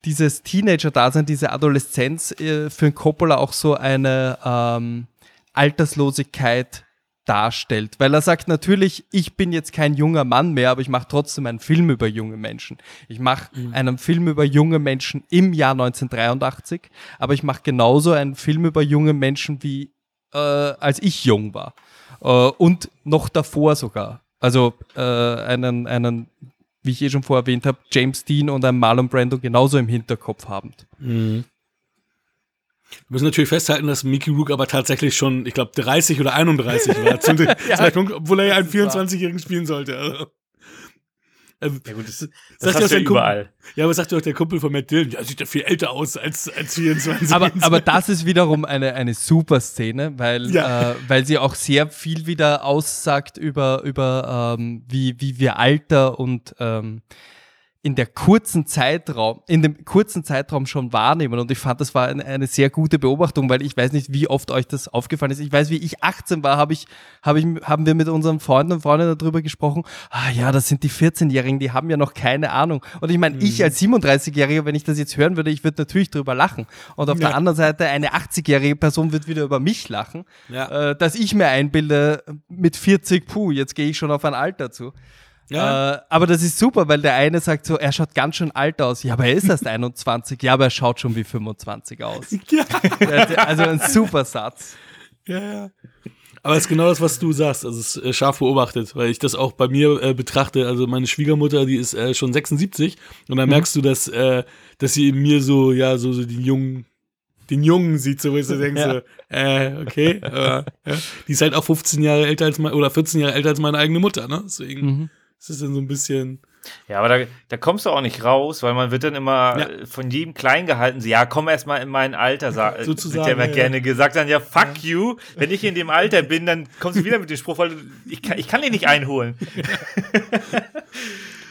dieses Teenager-Dasein, diese Adoleszenz äh, für Coppola auch so eine ähm, Alterslosigkeit darstellt. Weil er sagt natürlich, ich bin jetzt kein junger Mann mehr, aber ich mache trotzdem einen Film über junge Menschen. Ich mache mhm. einen Film über junge Menschen im Jahr 1983, aber ich mache genauso einen Film über junge Menschen, wie äh, als ich jung war. Äh, und noch davor sogar. Also äh, einen, einen wie ich eh schon vorher erwähnt habe, James Dean und ein Marlon Brando genauso im Hinterkopf habend. Mhm. Wir müssen natürlich festhalten, dass Mickey Rook aber tatsächlich schon, ich glaube, 30 oder 31 war zu dem ja, Zeitpunkt, obwohl er ja einen 24-Jährigen spielen sollte. Also. Ähm, ja gut, das, das sagt hast ja überall. Ja, aber sagt doch der Kumpel von Matt Dillon, ja, sieht ja viel älter aus als, als 24. Aber, aber das ist wiederum eine, eine super Szene, weil, ja. äh, weil sie auch sehr viel wieder aussagt über, über ähm, wie, wie wir Alter und ähm, in der kurzen Zeitraum, in dem kurzen Zeitraum schon wahrnehmen. Und ich fand, das war eine, eine, sehr gute Beobachtung, weil ich weiß nicht, wie oft euch das aufgefallen ist. Ich weiß, wie ich 18 war, habe ich, habe ich, haben wir mit unseren Freunden und Freundinnen darüber gesprochen. Ah ja, das sind die 14-Jährigen, die haben ja noch keine Ahnung. Und ich meine, mhm. ich als 37-Jähriger, wenn ich das jetzt hören würde, ich würde natürlich darüber lachen. Und auf ja. der anderen Seite, eine 80-jährige Person wird wieder über mich lachen, ja. äh, dass ich mir einbilde, mit 40, puh, jetzt gehe ich schon auf ein Alter zu. Ja. Äh, aber das ist super, weil der eine sagt so, er schaut ganz schön alt aus. Ja, aber er ist erst 21. Ja, aber er schaut schon wie 25 aus. Ja. Also ein super Satz. Ja, ja. Aber es ist genau das, was du sagst. Also es ist äh, scharf beobachtet, weil ich das auch bei mir äh, betrachte. Also meine Schwiegermutter, die ist äh, schon 76 und dann mhm. merkst du, dass, äh, dass sie in mir so, ja, so, so den jungen, den Jungen sieht, so wo ich so denke, ja. so, äh, okay. Ja. Die ist halt auch 15 Jahre älter als meine, oder 14 Jahre älter als meine eigene Mutter, ne? Deswegen. Mhm. Das ist dann so ein bisschen. Ja, aber da, da kommst du auch nicht raus, weil man wird dann immer ja. von jedem klein gehalten. So, ja, komm erst mal in mein Alter, sag, Sozusagen, wird ja immer ja. gerne gesagt. Dann ja, fuck ja. you. Wenn ich in dem Alter bin, dann kommst du wieder mit dem Spruch, weil ich kann, ich kann dich nicht einholen.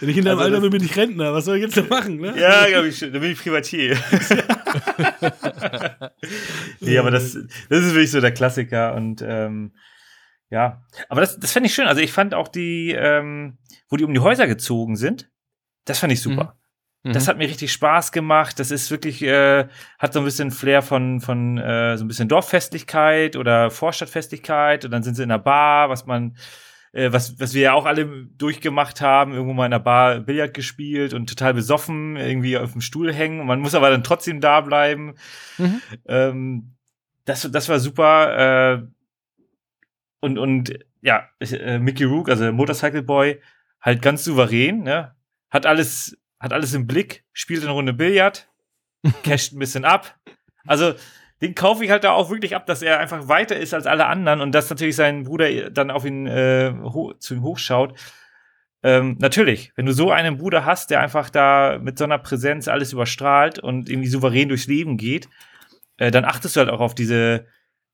Wenn ich in deinem also Alter bin, bin ich Rentner. Was soll ich jetzt da machen? Ne? Ja, glaube ich, dann bin ich Privatier. nee, aber das, das ist wirklich so der Klassiker und ähm, ja, aber das, das fand ich schön. Also ich fand auch die, ähm, wo die um die Häuser gezogen sind, das fand ich super. Mhm. Das mhm. hat mir richtig Spaß gemacht. Das ist wirklich, äh, hat so ein bisschen Flair von, von äh, so ein bisschen Dorffestlichkeit oder Vorstadtfestlichkeit. Und dann sind sie in einer Bar, was man, äh, was, was wir ja auch alle durchgemacht haben, irgendwo mal in einer Bar Billard gespielt und total besoffen, irgendwie auf dem Stuhl hängen. Man muss aber dann trotzdem da bleiben. Mhm. Ähm, das, das war super. Äh, und, und ja, äh, Mickey Rook, also Motorcycle Boy, halt ganz souverän, ne? Hat alles, hat alles im Blick, spielt eine Runde Billard, casht ein bisschen ab. Also, den kaufe ich halt da auch wirklich ab, dass er einfach weiter ist als alle anderen und dass natürlich sein Bruder dann auf ihn äh, zu ihm hochschaut. Ähm, natürlich, wenn du so einen Bruder hast, der einfach da mit so einer Präsenz alles überstrahlt und irgendwie souverän durchs Leben geht, äh, dann achtest du halt auch auf diese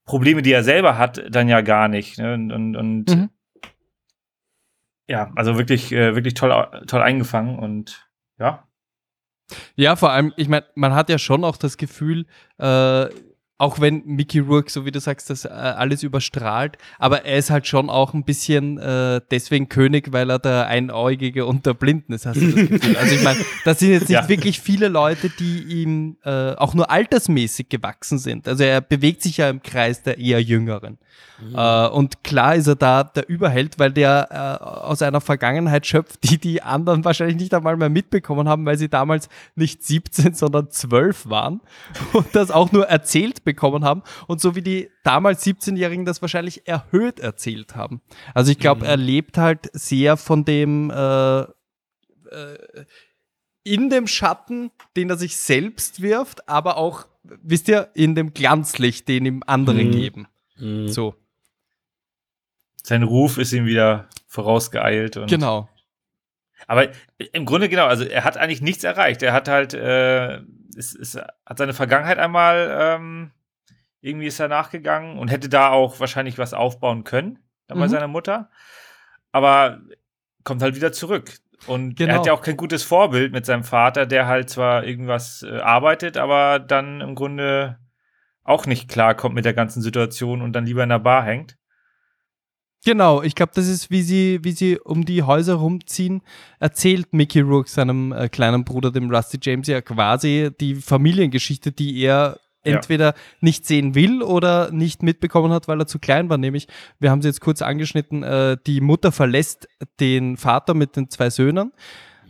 Probleme, die er selber hat, dann ja gar nicht. Ne? Und, und, und mhm. ja, also wirklich, äh, wirklich toll, toll eingefangen und ja. Ja, vor allem, ich meine, man hat ja schon auch das Gefühl, äh, auch wenn Mickey Rourke, so wie du sagst, das äh, alles überstrahlt, aber er ist halt schon auch ein bisschen äh, deswegen König, weil er der Einäugige und der Blinden ist, hast du das Gefühl. Also ich meine, das sind jetzt nicht ja. wirklich viele Leute, die ihm äh, auch nur altersmäßig gewachsen sind. Also er bewegt sich ja im Kreis der eher Jüngeren. Mhm. Äh, und klar ist er da der Überheld, weil der äh, aus einer Vergangenheit schöpft, die die anderen wahrscheinlich nicht einmal mehr mitbekommen haben, weil sie damals nicht 17, sondern 12 waren und das auch nur erzählt bekommen haben und so wie die damals 17-Jährigen das wahrscheinlich erhöht erzählt haben. Also ich glaube, mhm. er lebt halt sehr von dem äh, äh, in dem Schatten, den er sich selbst wirft, aber auch, wisst ihr, in dem Glanzlicht, den ihm andere mhm. geben. Mhm. So sein Ruf ist ihm wieder vorausgeeilt. Und genau. Aber im Grunde genau, also er hat eigentlich nichts erreicht. Er hat halt, äh, ist, ist, hat seine Vergangenheit einmal ähm, irgendwie ist er nachgegangen und hätte da auch wahrscheinlich was aufbauen können mhm. bei seiner Mutter. Aber kommt halt wieder zurück. Und Genau. er hat ja auch kein gutes Vorbild mit seinem Vater, der halt zwar irgendwas äh, arbeitet, aber dann im Grunde auch nicht klarkommt mit der ganzen Situation und dann lieber in der Bar hängt. Genau, ich glaube, das ist, wie sie, wie sie um die Häuser rumziehen, erzählt Mickey Rourke seinem äh, kleinen Bruder, dem Rusty James, ja quasi die Familiengeschichte, die er Ja. entweder nicht sehen will oder nicht mitbekommen hat, weil er zu klein war. Nämlich, wir haben sie jetzt kurz angeschnitten, äh, die Mutter verlässt den Vater mit den zwei Söhnen.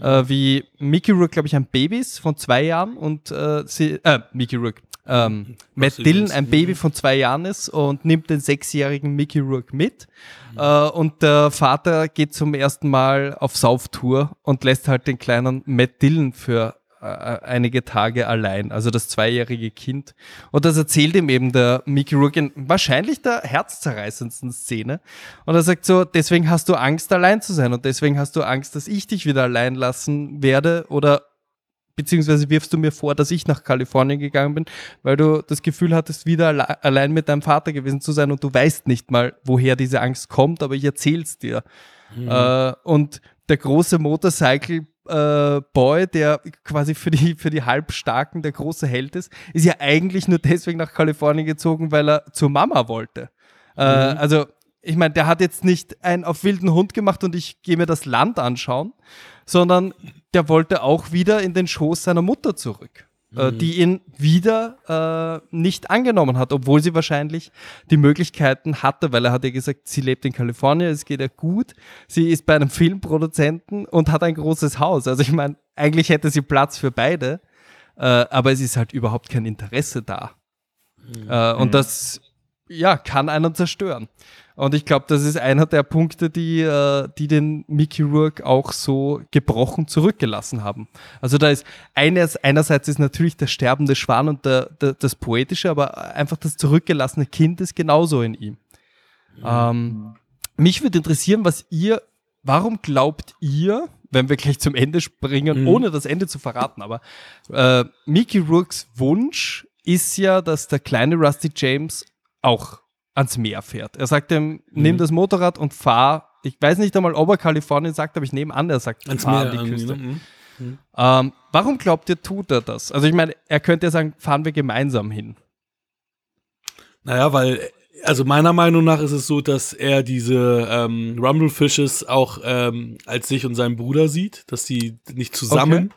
Äh, wie Mickey Rourke, glaube ich, ein Baby ist von zwei Jahren und äh, sie, äh, Mickey Rourke, ähm, Matt Russell Dillon ein Baby von zwei Jahren ist und nimmt den sechsjährigen Mickey Rourke mit. Äh, und der Vater geht zum ersten Mal auf Sauftour und lässt halt den kleinen Matt Dillon für einige Tage allein, also das zweijährige Kind. Und das erzählt ihm eben der Mickey Rourke in wahrscheinlich der herzzerreißendsten Szene. Und er sagt so, deswegen hast du Angst, allein zu sein und deswegen hast du Angst, dass ich dich wieder allein lassen werde oder beziehungsweise wirfst du mir vor, dass ich nach Kalifornien gegangen bin, weil du das Gefühl hattest, wieder alle allein mit deinem Vater gewesen zu sein und du weißt nicht mal, woher diese Angst kommt, aber ich erzähl's dir. Äh, und der große Motorcycle äh, Boy, der quasi für die, für die Halbstarken der große Held ist, ist ja eigentlich nur deswegen nach Kalifornien gezogen, weil er zur Mama wollte. Äh, also, ich meine, der hat jetzt nicht einen auf wilden Hund gemacht und ich gehe mir das Land anschauen, sondern der wollte auch wieder in den Schoß seiner Mutter zurück, äh, die ihn wieder äh, nicht angenommen hat, obwohl sie wahrscheinlich die Möglichkeiten hatte, weil er hat ja gesagt, sie lebt in Kalifornien, es geht ihr gut, sie ist bei einem Filmproduzenten und hat ein großes Haus. Also ich meine, eigentlich hätte sie Platz für beide, äh, aber es ist halt überhaupt kein Interesse da. Äh, und das ja, kann einen zerstören. Und ich glaube, das ist einer der Punkte, die, äh, die den Mickey Rourke auch so gebrochen zurückgelassen haben. Also da ist eines, einerseits ist natürlich der sterbende Schwan und der, der, das Poetische, aber einfach das zurückgelassene Kind ist genauso in ihm. Ähm, mich würde interessieren, was ihr, warum glaubt ihr, wenn wir gleich zum Ende springen, Mhm. ohne das Ende zu verraten, aber äh, Mickey Rourkes Wunsch ist ja, dass der kleine Rusty James auch ans Meer fährt. Er sagt ihm, nimm das Motorrad und fahr. Ich weiß nicht einmal, ob er Kalifornien sagt, aber ich nehme an, er sagt, Ans fahr Meer an die Küste. ne? Mhm. Ähm, warum glaubt ihr, tut er das? Also ich meine, er könnte ja sagen, fahren wir gemeinsam hin. Naja, weil, also meiner Meinung nach ist es so, dass er diese ähm, Rumblefishes auch ähm, als sich und seinen Bruder sieht, dass die nicht zusammen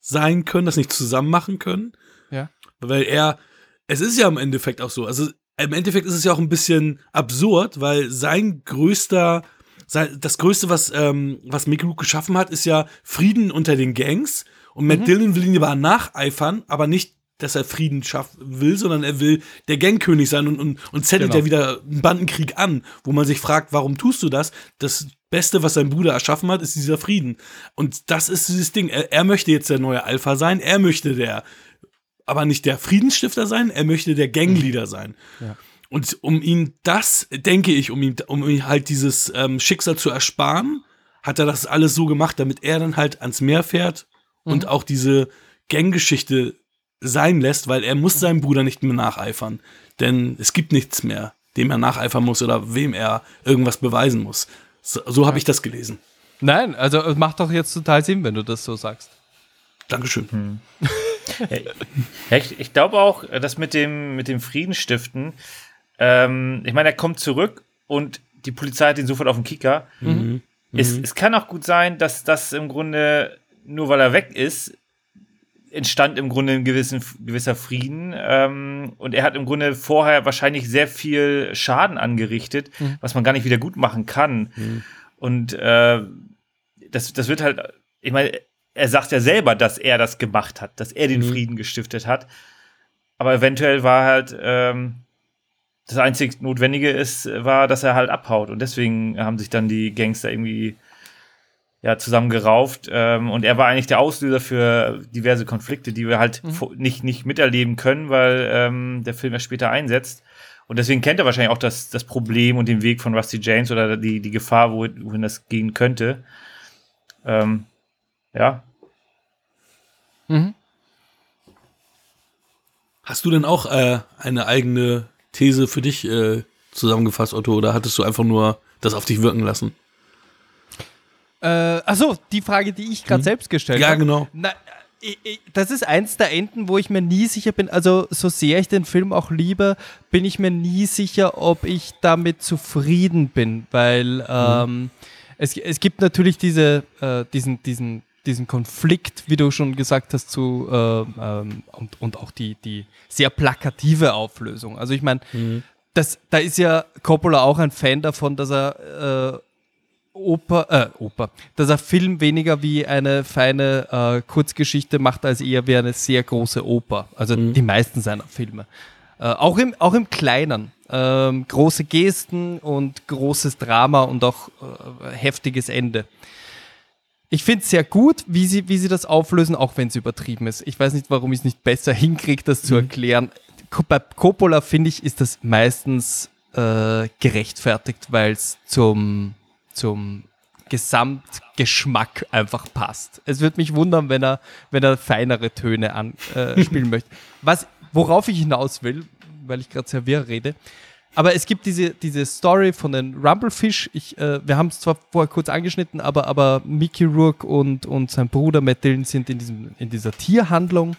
sein können, das nicht zusammen machen können. Ja. Weil er, es ist ja im Endeffekt auch so, also im Endeffekt ist es ja auch ein bisschen absurd, weil sein größter, sein, das Größte, was, ähm, was Mickey Rourke geschaffen hat, ist ja Frieden unter den Gangs. Und Matt Dillon will ihn aber nacheifern, aber nicht, dass er Frieden schaffen will, sondern er will der Gangkönig sein und, und, und zettelt Genau. ja wieder einen Bandenkrieg an, wo man sich fragt, warum tust du das? Das Beste, was sein Bruder erschaffen hat, ist dieser Frieden. Und das ist dieses Ding. Er, er möchte jetzt der neue Alpha sein, er möchte der, aber nicht der Friedensstifter sein, er möchte der Gangleader sein. Ja. Und um ihn das, denke ich, um ihm, um ihm halt dieses ähm, Schicksal zu ersparen, hat er das alles so gemacht, damit er dann halt ans Meer fährt und auch diese Ganggeschichte sein lässt, weil er muss seinem Bruder nicht mehr nacheifern. Denn es gibt nichts mehr, dem er nacheifern muss oder wem er irgendwas beweisen muss. So, so habe ich das gelesen. Nein, also es macht doch jetzt total Sinn, wenn du das so sagst. Dankeschön. Ja, ich, ich glaube auch, dass mit dem, mit dem Friedensstiften, ähm, ich meine, er kommt zurück und die Polizei hat ihn sofort auf den Kicker. Mhm. Es, es kann auch gut sein, dass das im Grunde, nur weil er weg ist, entstand im Grunde ein gewissen, gewisser Frieden. Ähm, und er hat im Grunde vorher wahrscheinlich sehr viel Schaden angerichtet, was man gar nicht wieder gut machen kann. Und äh, das, das wird halt, ich meine, er sagt ja selber, dass er das gemacht hat, dass er den Frieden gestiftet hat. Aber eventuell war halt ähm, das einzig Notwendige ist, war, dass er halt abhaut. Und deswegen haben sich dann die Gangster irgendwie ja, zusammengerauft. Ähm, und er war eigentlich der Auslöser für diverse Konflikte, die wir halt vo- nicht, nicht miterleben können, weil ähm, der Film ja später einsetzt. Und deswegen kennt er wahrscheinlich auch das, das Problem und den Weg von Rusty James oder die, die Gefahr, wo, wohin das gehen könnte. Ähm, ja, Hast du denn auch äh, eine eigene These für dich äh, zusammengefasst, Otto, oder hattest du einfach nur das auf dich wirken lassen? Äh, achso, die Frage, die ich gerade Hm? selbst gestellt Ja, habe. genau. Na, ich, ich, das ist eins der Enden, wo ich mir nie sicher bin. Also, so sehr ich den Film auch liebe, bin ich mir nie sicher, ob ich damit zufrieden bin, weil ähm, es, es gibt natürlich diese, äh, diesen, diesen, diesen Konflikt, wie du schon gesagt hast, zu ähm, ähm, und, und auch die, die sehr plakative Auflösung. Also, ich meine, das, da ist ja Coppola auch ein Fan davon, dass er äh, Oper, äh, Oper, dass er Film weniger wie eine feine äh, Kurzgeschichte macht, als eher wie eine sehr große Oper. Also die meisten seiner Filme. Äh, auch, im, auch im Kleinen. Ähm, große Gesten und großes Drama und auch äh, heftiges Ende. Ich finde es sehr gut, wie sie, wie sie das auflösen, auch wenn es übertrieben ist. Ich weiß nicht, warum ich es nicht besser hinkriege, das zu erklären. Co- Bei Coppola, finde ich, ist das meistens äh, gerechtfertigt, weil es zum, zum Gesamtgeschmack einfach passt. Es würde mich wundern, wenn er, wenn er feinere Töne an, äh, möchte. Was, worauf ich hinaus will, weil ich gerade sehr wirr rede, aber es gibt diese, diese Story von den Rumblefish. Ich, äh, wir haben es zwar vorher kurz angeschnitten, aber, aber Mickey Rourke und, und sein Bruder Matt Dillon sind in, diesem, in dieser Tierhandlung.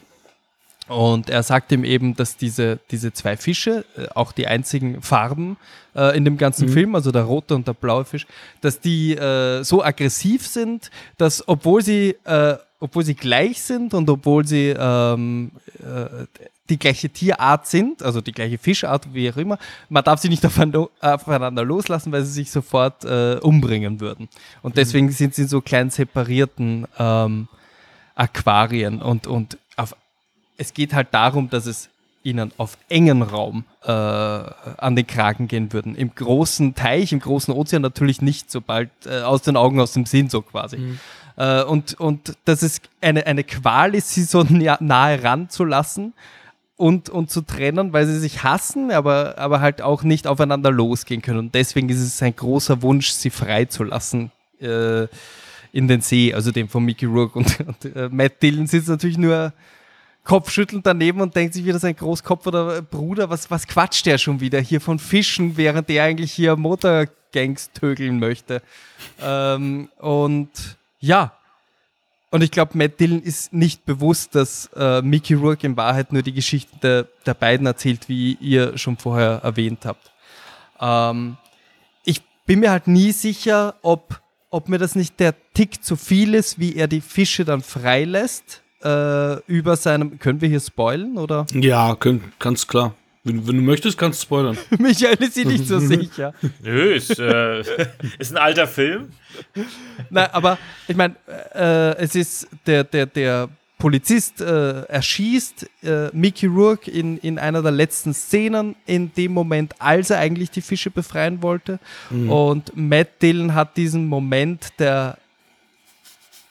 Und er sagt ihm eben, dass diese, diese zwei Fische, äh, auch die einzigen Farben äh, in dem ganzen Film, also der rote und der blaue Fisch, dass die äh, so aggressiv sind, dass obwohl sie, äh, obwohl sie gleich sind und obwohl sie ähm, äh, die gleiche Tierart sind, also die gleiche Fischart, wie auch immer, man darf sie nicht aufeinander loslassen, weil sie sich sofort äh, umbringen würden. Und deswegen sind sie in so kleinen separierten ähm, Aquarien und, und auf, es geht halt darum, dass es ihnen auf engen Raum äh, an den Kragen gehen würden. Im großen Teich, im großen Ozean natürlich nicht, sobald äh, aus den Augen, aus dem Sinn so quasi. Äh, und, und dass es eine, eine Qual ist, sie so nah- nahe ranzulassen und, und zu trennen, weil sie sich hassen, aber, aber halt auch nicht aufeinander losgehen können. Und deswegen ist es ein großer Wunsch, sie freizulassen äh, in den See, also den von Mickey Rourke. Und, und äh, Matt Dillon sitzt natürlich nur kopfschüttelnd daneben und denkt sich wieder sein Großkopf oder Bruder, was, was quatscht der schon wieder hier von Fischen, während der eigentlich hier Motorgangs tögeln möchte. Ähm, und ja, und ich glaube, Matt Dillon ist nicht bewusst, dass äh, Mickey Rourke in Wahrheit nur die Geschichte der, der beiden erzählt, wie ihr schon vorher erwähnt habt. Ähm, ich bin mir halt nie sicher, ob, ob mir das nicht der Tick zu viel ist, wie er die Fische dann freilässt äh, über seinem. Können wir hier spoilen oder? Ja, können, ganz klar. Wenn, wenn du möchtest, kannst du spoilern. Michael ist sich nicht so sicher. Nö, ist, äh, ist ein alter Film. Nein, aber ich meine, äh, es ist der, der, der Polizist äh, erschießt äh, Mickey Rourke in, in einer der letzten Szenen in dem Moment, als er eigentlich die Fische befreien wollte. Und Matt Dillon hat diesen Moment der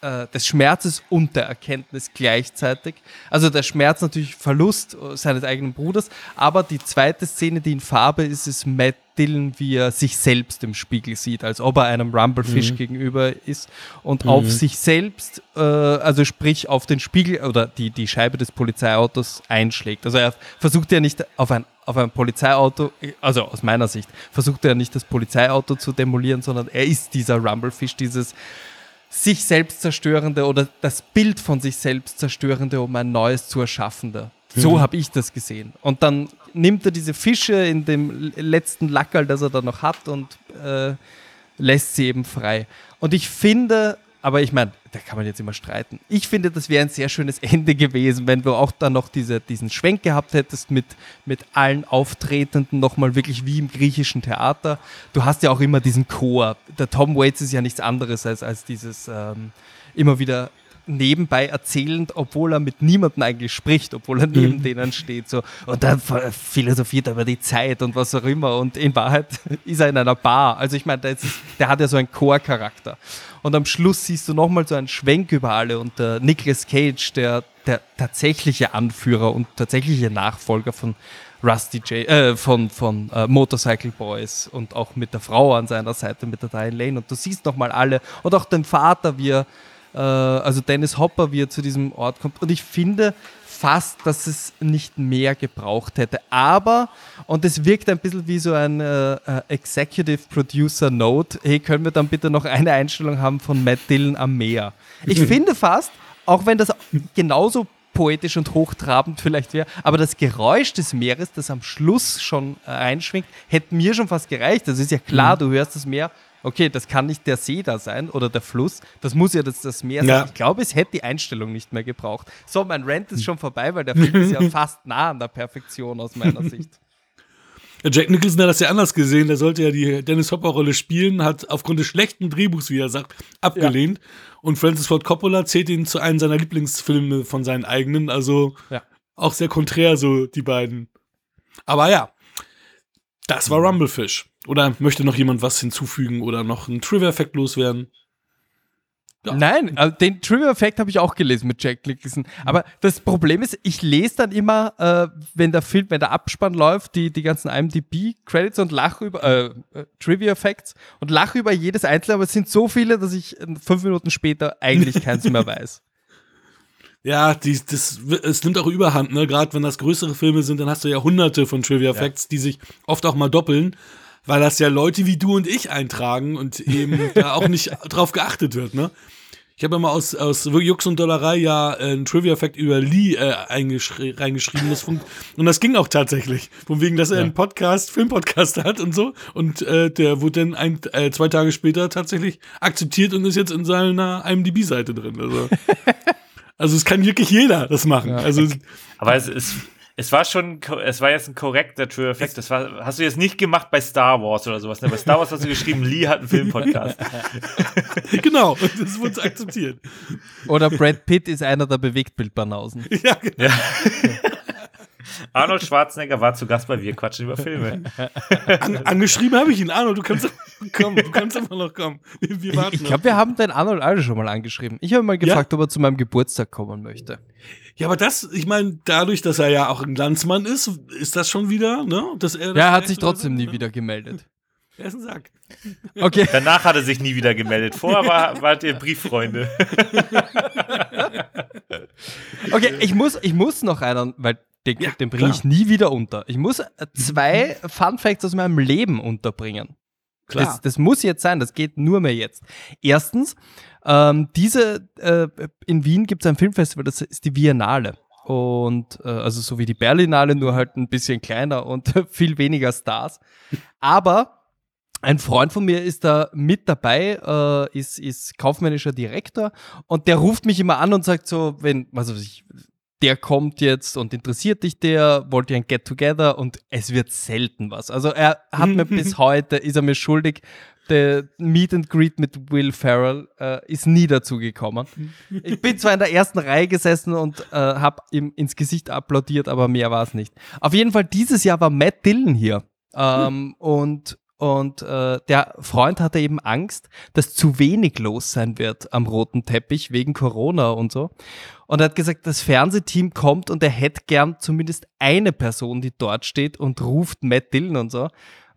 äh, des Schmerzes und der Erkenntnis gleichzeitig. Also der Schmerz natürlich Verlust seines eigenen Bruders, aber die zweite Szene, die in Farbe ist, ist Matt Dillon, wie er sich selbst im Spiegel sieht, als ob er einem Rumblefish gegenüber ist und auf sich selbst, äh, also sprich auf den Spiegel oder die, die Scheibe des Polizeiautos einschlägt. Also er versucht ja nicht auf ein auf ein Polizeiauto, also aus meiner Sicht, versucht er nicht das Polizeiauto zu demolieren, sondern er ist dieser Rumblefish, dieses sich selbst zerstörende oder das Bild von sich selbst zerstörende, um ein neues zu erschaffende. So habe ich das gesehen. Und dann nimmt er diese Fische in dem letzten Lackerl, das er da noch hat und äh, lässt sie eben frei. Und ich finde, aber ich meine, da kann man jetzt immer streiten. Ich finde, das wäre ein sehr schönes Ende gewesen, wenn du auch dann noch diese, diesen Schwenk gehabt hättest mit, mit allen Auftretenden, nochmal wirklich wie im griechischen Theater. Du hast ja auch immer diesen Chor. Der Tom Waits ist ja nichts anderes als, als dieses ähm, immer wieder nebenbei erzählend, obwohl er mit niemandem eigentlich spricht, obwohl er neben denen steht. So. Und dann philosophiert er über die Zeit und was auch immer. Und in Wahrheit ist er in einer Bar. Also ich meine, der, ist- der hat ja so einen Chorcharakter. Und am Schluss siehst du nochmal so einen Schwenk über alle und der Nicolas Cage, der, der tatsächliche Anführer und tatsächliche Nachfolger von Rusty J, äh, von, von äh, Motorcycle Boys und auch mit der Frau an seiner Seite, mit der Diane Lane. Und du siehst nochmal alle und auch den Vater, wie er also Dennis Hopper, wie er zu diesem Ort kommt. Und ich finde fast, dass es nicht mehr gebraucht hätte. Aber, und es wirkt ein bisschen wie so ein äh, äh, Executive Producer Note, hey, können wir dann bitte noch eine Einstellung haben von Matt Dillon am Meer? Ich finde fast, auch wenn das genauso poetisch und hochtrabend vielleicht wäre, aber das Geräusch des Meeres, das am Schluss schon äh, einschwingt, hätte mir schon fast gereicht. Das ist ja klar, Mhm. du hörst das Meer. Okay, das kann nicht der See da sein oder der Fluss. Das muss ja das, das Meer sein. Ja. Ich glaube, es hätte die Einstellung nicht mehr gebraucht. So, mein Rant ist schon vorbei, weil der Film ist ja fast nah an der Perfektion aus meiner Sicht. Jack Nicholson hat das ja anders gesehen. Der sollte ja die Dennis Hopper-Rolle spielen, hat aufgrund des schlechten Drehbuchs, wie er sagt, abgelehnt. Und Francis Ford Coppola zählt ihn zu einem seiner Lieblingsfilme von seinen eigenen. Also Ja. auch sehr konträr, so die beiden. Aber ja, das war Rumblefish. Oder möchte noch jemand was hinzufügen oder noch einen Trivia-Effekt loswerden? Ja. Nein, also den Trivia-Effekt habe ich auch gelesen mit Jack Nicholson. Aber das Problem ist, ich lese dann immer, äh, wenn der Film, wenn der Abspann läuft, die, die ganzen IMDb-Credits und lache über, äh, äh, Trivia-Effects und lache über jedes einzelne, aber es sind so viele, dass ich äh, fünf Minuten später eigentlich keins mehr weiß. Ja, die, das, es nimmt auch überhand, ne? Gerade wenn das größere Filme sind, dann hast du ja hunderte von Trivia Facts, die sich oft auch mal doppeln, weil das ja Leute wie du und ich eintragen und eben da auch nicht drauf geachtet wird, ne? Ich habe ja mal aus, aus Jux und Dollerei ja äh, einen Trivia-Fact über Lee äh, eingeschri reingeschrieben. Das funkt, und das ging auch tatsächlich. Von wegen, dass er einen Podcast, Filmpodcast hat und so. Und äh, der wurde dann ein, äh, zwei Tage später tatsächlich akzeptiert und ist jetzt in seiner IMDb-Seite drin. Also, also es kann wirklich jeder das machen. Also Aber es, es, es war schon, es war jetzt ein korrekter True Effect. Das war, hast du jetzt nicht gemacht bei Star Wars oder sowas. Ne? Bei Star Wars hast du geschrieben, Lee hat einen Filmpodcast. genau, das wurde akzeptiert. Oder Brad Pitt ist einer der Bewegtbildbanausen. Ja, genau. Ja. Arnold Schwarzenegger war zu Gast bei Wir quatschen über Filme. An, angeschrieben habe ich ihn. Arno, du kannst kommen, du kannst immer noch kommen. Wir, wir Ich, warten ich noch. glaube, wir haben den Arnold alle schon mal angeschrieben. Ich habe mal gefragt, ob er zu meinem Geburtstag kommen möchte. Ja, aber das, ich meine, dadurch, dass er ja auch ein Glanzmann ist, ist das schon wieder, ne? Dass er, Ja, er hat sich trotzdem nie wieder gemeldet. Er ist ein Sack. Okay. Danach hat er sich nie wieder gemeldet. Vorher war, wart ihr Brieffreunde. Okay, ich muss, ich muss noch einen, weil den, Ja, den bringe ich nie wieder unter. Ich muss zwei Fun Facts aus meinem Leben unterbringen. Klar. Das, das muss jetzt sein, das geht nur mehr jetzt. Erstens, ähm, diese, äh, in Wien gibt es ein Filmfestival, das ist die Biennale. Und äh, also so wie die Berlinale, nur halt ein bisschen kleiner und viel weniger Stars. Aber ein Freund von mir ist da mit dabei, äh, ist, ist kaufmännischer Direktor und der ruft mich immer an und sagt so, wenn, was weiß ich, der kommt jetzt und interessiert dich der, wollt ihr ein Get-Together und es wird selten was. Also er hat mir bis heute, ist er mir schuldig, der Meet and Greet mit Will Ferrell äh, ist nie dazu gekommen. Ich bin zwar in der ersten Reihe gesessen und äh, habe ihm ins Gesicht applaudiert, aber mehr war es nicht. Auf jeden Fall, dieses Jahr war Matt Dillon hier. Ähm, Und und äh, der Freund hatte eben Angst, dass zu wenig los sein wird am roten Teppich wegen Corona und so. Und er hat gesagt, das Fernsehteam kommt und er hätte gern zumindest eine Person, die dort steht und ruft Matt Dillon und so.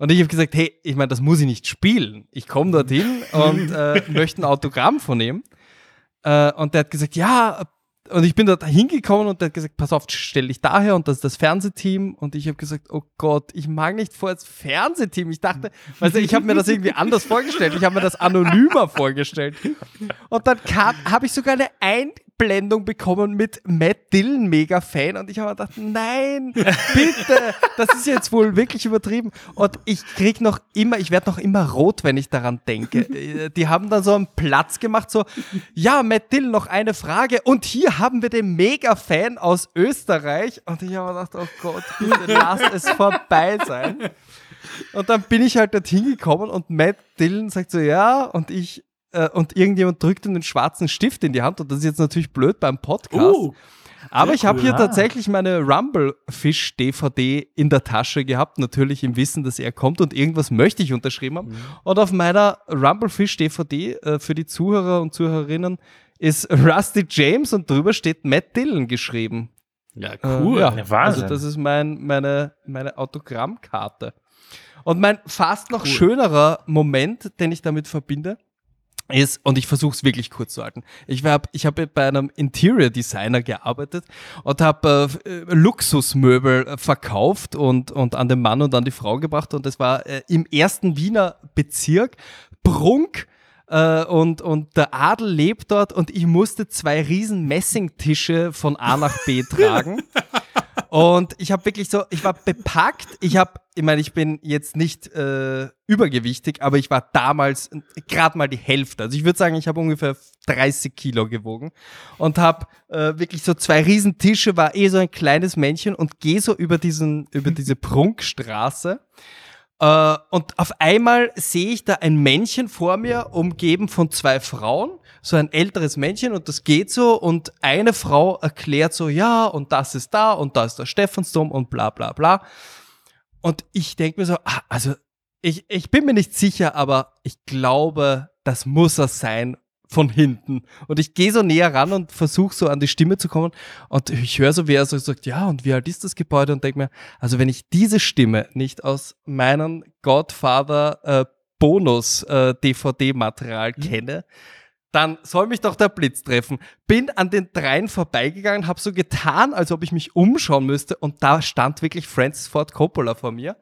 Und ich habe gesagt, hey, ich meine, das muss ich nicht spielen. Ich komme dorthin und äh, möchte ein Autogramm von ihm. Äh, und der hat gesagt, ja, und ich bin dort hingekommen und der hat gesagt, pass auf, stell dich daher und das ist das Fernsehteam. Und ich habe gesagt, oh Gott, ich mag nicht vor als Fernsehteam. Ich dachte, weißt du, ich habe mir das irgendwie anders vorgestellt. Ich habe mir das anonymer vorgestellt. Und dann habe ich sogar eine Einblendung bekommen mit Matt Dillon, mega Fan. Und ich habe gedacht, nein, bitte, das ist jetzt wohl wirklich übertrieben. Und ich krieg noch immer, ich werde noch immer rot, wenn ich daran denke. Die haben dann so einen Platz gemacht, so, ja, Matt Dillon, noch eine Frage. Und hier haben wir den Mega-Fan aus Österreich. Und ich habe gedacht, oh Gott, bitte lass es vorbei sein. Und dann bin ich halt dorthin gekommen und Matt Dillon sagt so, ja, und ich, äh, und irgendjemand drückt ihm den schwarzen Stift in die Hand. Und das ist jetzt natürlich blöd beim Podcast. Oh, Aber ich habe cool. hier Ah. tatsächlich meine Rumblefish-DVD in der Tasche gehabt, natürlich im Wissen, dass er kommt und irgendwas möchte ich unterschrieben haben. Und auf meiner Rumblefish-DVD äh, für die Zuhörer und Zuhörerinnen ist Rusty James und drüber steht Matt Dillon geschrieben. ja, Äh, cool. ja, Ja, Wahnsinn. Also das ist mein, meine, meine Autogrammkarte. Und mein fast noch schönerer Moment, den ich damit verbinde, ist, und ich versuche es wirklich kurz zu halten. Ich habe ich hab bei einem Interior Designer gearbeitet und habe äh, Luxusmöbel äh, verkauft und, und an den Mann und an die Frau gebracht. Und das war äh, im ersten Wiener Bezirk, Prunk. Äh, und, und der Adel lebt dort und ich musste zwei riesen Messingtische von A nach B tragen. Und ich habe wirklich so, ich war bepackt. Ich habe, ich meine, ich bin jetzt nicht äh, übergewichtig, aber ich war damals gerade mal die Hälfte. Also ich würde sagen, ich habe ungefähr 30 Kilo gewogen und habe äh, wirklich so zwei Riesentische, war eh so ein kleines Männchen und gehe so über diesen, über diese Prunkstraße. Uh, und auf einmal sehe ich da ein Männchen vor mir, umgeben von zwei Frauen, so ein älteres Männchen und das geht so und eine Frau erklärt so, ja, und das ist da und da ist der Stephansdom und bla bla bla. Und ich denke mir so, ah, also ich, ich bin mir nicht sicher, aber ich glaube, das muss er sein von hinten. Und ich gehe so näher ran und versuche so an die Stimme zu kommen. Und ich höre so, wie er so sagt, ja, und wie alt ist das Gebäude? Und denke mir, also wenn ich diese Stimme nicht aus meinem Godfather äh, Bonus äh, DVD-Material mhm. kenne, dann soll mich doch der Blitz treffen. Bin an den dreien vorbeigegangen, habe so getan, als ob ich mich umschauen müsste und da stand wirklich Francis Ford Coppola vor mir.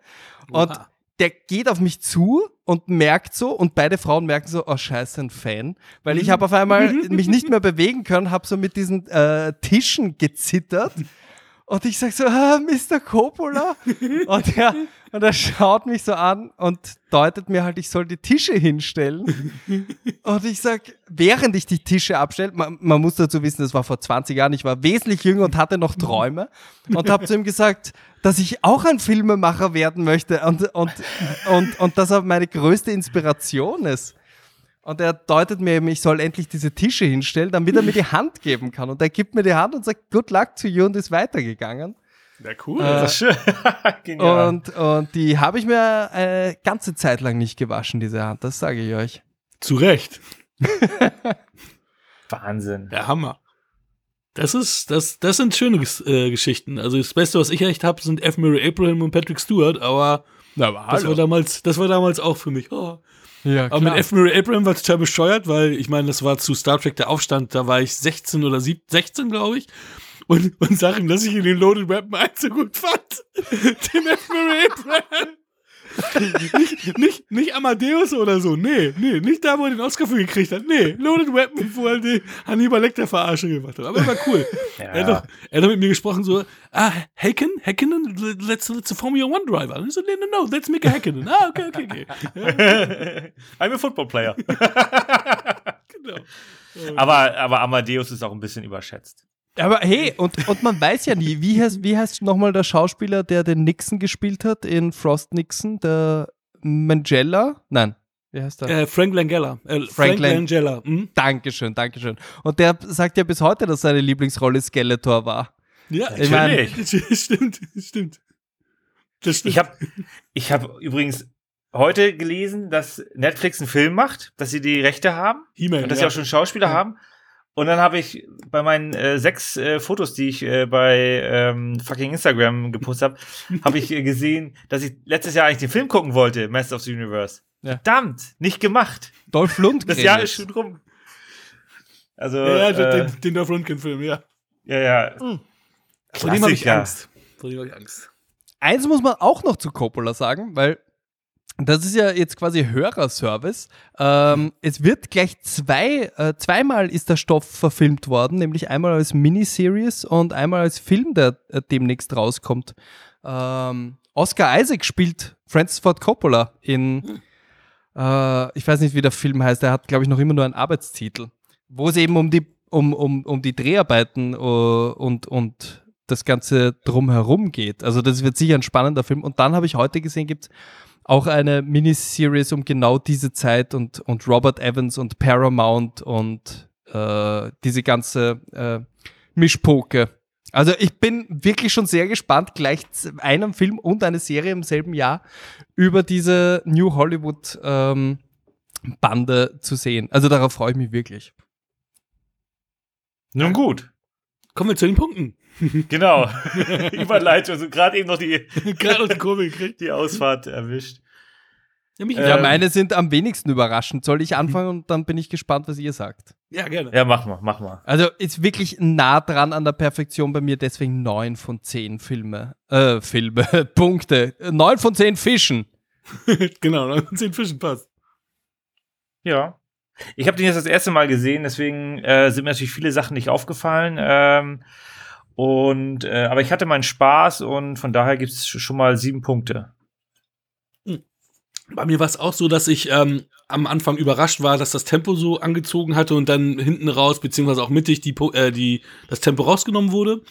Oha. Und der geht auf mich zu und merkt so, und beide Frauen merken so, oh scheiße, ein Fan. Weil ich habe auf einmal mich nicht mehr bewegen können, habe so mit diesen äh, Tischen gezittert. Und ich sag so, ah, Mr. Coppola. Und er, und er schaut mich so an und deutet mir halt, ich soll die Tische hinstellen. Und ich sag, während ich die Tische abstelle, man, man muss dazu wissen, das war vor 20 Jahren, ich war wesentlich jünger und hatte noch Träume. Und habe zu ihm gesagt, dass ich auch ein Filmemacher werden möchte und, und, und, und dass er meine größte Inspiration ist. Und er deutet mir eben, ich soll endlich diese Tische hinstellen, damit er mir die Hand geben kann. Und er gibt mir die Hand und sagt, good luck to you und ist weitergegangen. Ja, cool. Äh, das ist schön. und, und die habe ich mir eine ganze Zeit lang nicht gewaschen, diese Hand, das sage ich euch. Zu Recht. Wahnsinn. Der Hammer. Das ist, das, das sind schöne äh, Geschichten. Also das Beste, was ich echt habe, sind F. Murray Abraham und Patrick Stewart, aber, aber das war damals, das war damals auch für mich. Oh. Ja, klar. Aber mit F. Murray Abraham war total bescheuert, weil ich meine, das war zu Star Trek der Aufstand, da war ich 16 oder 17, 16, glaube ich. Und, und sag ihm, dass ich ihn den Loaded Weapon 1 so gut fand. Den F. Murray Abraham nicht, nicht, nicht Amadeus oder so. Nee, nee, nicht da, wo er den Oscar für gekriegt hat. Nee, Loaded Weapon, wo er die Hannibal Lecter Verarsche gemacht hat. Aber war cool. Ja. Er, hat doch, er hat mit mir gesprochen so, ah, Hacken, Hackenen, let's, let's a Formula One Driver. Und ich so, no, no, no, let's make a Hackenen. Ah, okay, okay, okay. I'm a football player. genau. Aber, aber Amadeus ist auch ein bisschen überschätzt. Aber hey, und, und man weiß ja nie, wie heißt, wie heißt nochmal der Schauspieler, der den Nixon gespielt hat in Frost Nixon, der Mangella? Nein, wie heißt der? Äh, Frank Langella. Äh, Frank, Frank Langella. Hm? Dankeschön, Dankeschön. Und der sagt ja bis heute, dass seine Lieblingsrolle Skeletor war. Ja, ich meine, stimmt, stimmt. Das stimmt. Ich habe ich hab übrigens heute gelesen, dass Netflix einen Film macht, dass sie die Rechte haben. Und dass ja. sie auch schon Schauspieler ja. haben. Und dann habe ich bei meinen äh, sechs äh, Fotos, die ich äh, bei ähm, fucking Instagram gepostet habe, habe ich äh, gesehen, dass ich letztes Jahr eigentlich den Film gucken wollte, Master of the Universe. Ja. Verdammt, nicht gemacht. Dolph Lundgren. Das Jahr ist schon rum. Also, ja, ja äh, den, den Dolph Lundgren-Film, ja. Ja, ja. Hm. Vor dem habe ich Angst. Vor dem habe ich Angst. Eins muss man auch noch zu Coppola sagen, weil das ist ja jetzt quasi Hörerservice. Ähm, es wird gleich zwei, äh, zweimal ist der Stoff verfilmt worden, nämlich einmal als Miniseries und einmal als Film, der äh, demnächst rauskommt. Ähm, Oscar Isaac spielt Francis Ford Coppola in, äh, ich weiß nicht, wie der Film heißt, er hat, glaube ich, noch immer nur einen Arbeitstitel, wo es eben um die, um, um, um die Dreharbeiten uh, und, und das Ganze drumherum geht. Also das wird sicher ein spannender Film. Und dann habe ich heute gesehen, gibt es auch eine Miniseries um genau diese Zeit und, und Robert Evans und Paramount und äh, diese ganze äh, Mischpoke. Also ich bin wirklich schon sehr gespannt, gleich einen Film und eine Serie im selben Jahr über diese New Hollywood ähm, Bande zu sehen. Also darauf freue ich mich wirklich. Nun gut. Kommen wir zu den Punkten. Genau. Überleitung. Also gerade eben noch die, gerade noch die Kurve gekriegt. Die Ausfahrt erwischt. Ja, mich Ja, Ähm, meine sind am wenigsten überraschend. Soll ich anfangen und dann bin ich gespannt, was ihr sagt. ja, gerne. Ja, mach mal, mach mal. Also ist wirklich nah dran an der Perfektion bei mir, deswegen neun von zehn Filme. Äh, Filme, Punkte. Neun von zehn Fischen. genau, dann zehn Fischen passt. Ja. Ich habe den jetzt das erste Mal gesehen, deswegen äh, sind mir natürlich viele Sachen nicht aufgefallen. Ähm, und äh, aber ich hatte meinen Spaß und von daher gibt es schon mal sieben Punkte. Bei mir war es auch so, dass ich ähm, am Anfang überrascht war, dass das Tempo so angezogen hatte und dann hinten raus, beziehungsweise auch mittig, die, äh, die, das Tempo rausgenommen wurde.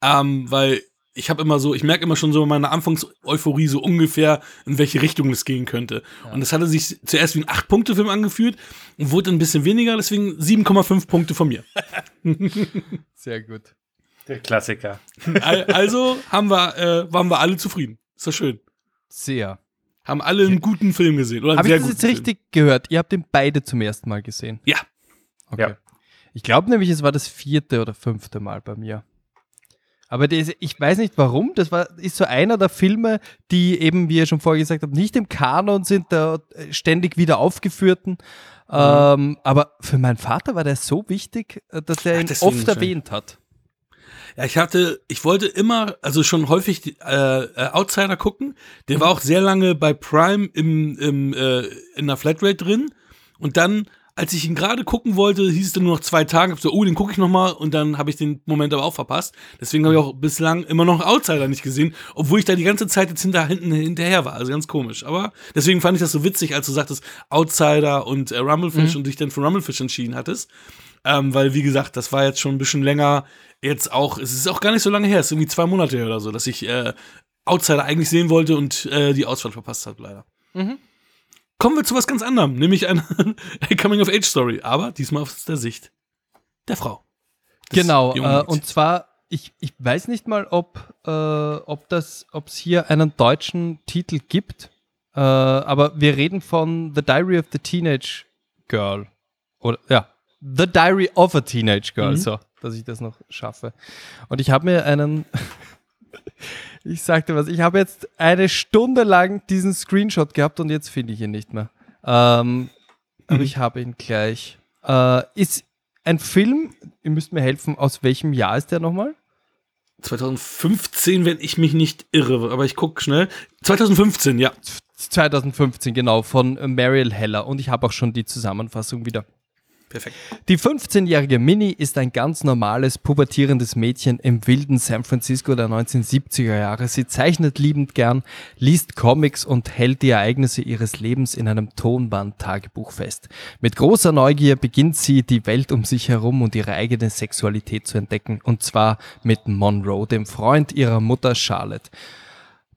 Ähm, weil ich habe immer so, ich merke immer schon so in meiner Anfangseuphorie so ungefähr, in welche Richtung es gehen könnte. Und das hatte sich zuerst wie ein 8-Punkte-Film angefühlt und wurde ein bisschen weniger, deswegen 7,5 Punkte von mir. Sehr gut. Der Klassiker. Al- Also haben wir, äh, waren wir alle zufrieden. Ist doch schön. Sehr. Haben alle einen guten Film gesehen. Habe ich das jetzt Film. richtig gehört? Ihr habt den beide zum ersten Mal gesehen. Ja. Okay. Ja. Ich glaube nämlich, es war das vierte oder fünfte Mal bei mir. Aber das, ich weiß nicht warum. Das war, ist so einer der Filme, die eben, wie ihr schon vorher gesagt habt, nicht im Kanon sind, der äh, ständig wieder aufgeführten. Mhm. Ähm, aber für meinen Vater war der so wichtig, äh, dass er Ach, ihn oft erwähnt hat. Ja, ich hatte, ich wollte immer, also schon häufig die, äh, äh, Outsider gucken. Der war auch sehr lange bei Prime im, im, äh, in der Flatrate drin. Und dann, als ich ihn gerade gucken wollte, hieß es dann nur noch zwei Tage. Ich so, oh, den gucke ich noch mal. Und dann habe ich den Moment aber auch verpasst. Deswegen habe ich auch bislang immer noch Outsider nicht gesehen, obwohl ich da die ganze Zeit jetzt hinter, hinten hinterher war. Also ganz komisch. Aber deswegen fand ich das so witzig, als du sagtest Outsider und äh, Rumblefish und dich dann für Rumblefish entschieden hattest. Ähm, weil, wie gesagt, das war jetzt schon ein bisschen länger. Jetzt auch, es ist auch gar nicht so lange her, es ist irgendwie zwei Monate her oder so, dass ich äh, Outsider eigentlich sehen wollte und äh, die Auswahl verpasst habe, leider. Mhm. Kommen wir zu was ganz anderem, nämlich einer Coming-of-Age-Story, aber diesmal aus der Sicht der Frau. Genau, äh, und zwar, ich, ich weiß nicht mal, ob äh, es hier einen deutschen Titel gibt, äh, aber wir reden von The Diary of the Teenage Girl. Oder ja, The Diary of a Teenage Girl, Mhm. so, dass ich das noch schaffe. Und ich habe mir einen, ich sagte was, ich habe jetzt eine Stunde lang diesen Screenshot gehabt und jetzt finde ich ihn nicht mehr. Ähm, aber Mhm. ich habe ihn gleich. Äh, ist ein Film, ihr müsst mir helfen, aus welchem Jahr ist der nochmal? 2015, wenn ich mich nicht irre, aber ich gucke schnell. 2015, ja. 2015, genau, von Mariel Heller. Und ich habe auch schon die Zusammenfassung wieder. Perfekt. Die 15-jährige Minnie ist ein ganz normales, pubertierendes Mädchen im wilden San Francisco der 1970er Jahre. Sie zeichnet liebend gern, liest Comics und hält die Ereignisse ihres Lebens in einem Tonband-Tagebuch fest. Mit großer Neugier beginnt sie, die Welt um sich herum und ihre eigene Sexualität zu entdecken. Und zwar mit Monroe, dem Freund ihrer Mutter Charlotte.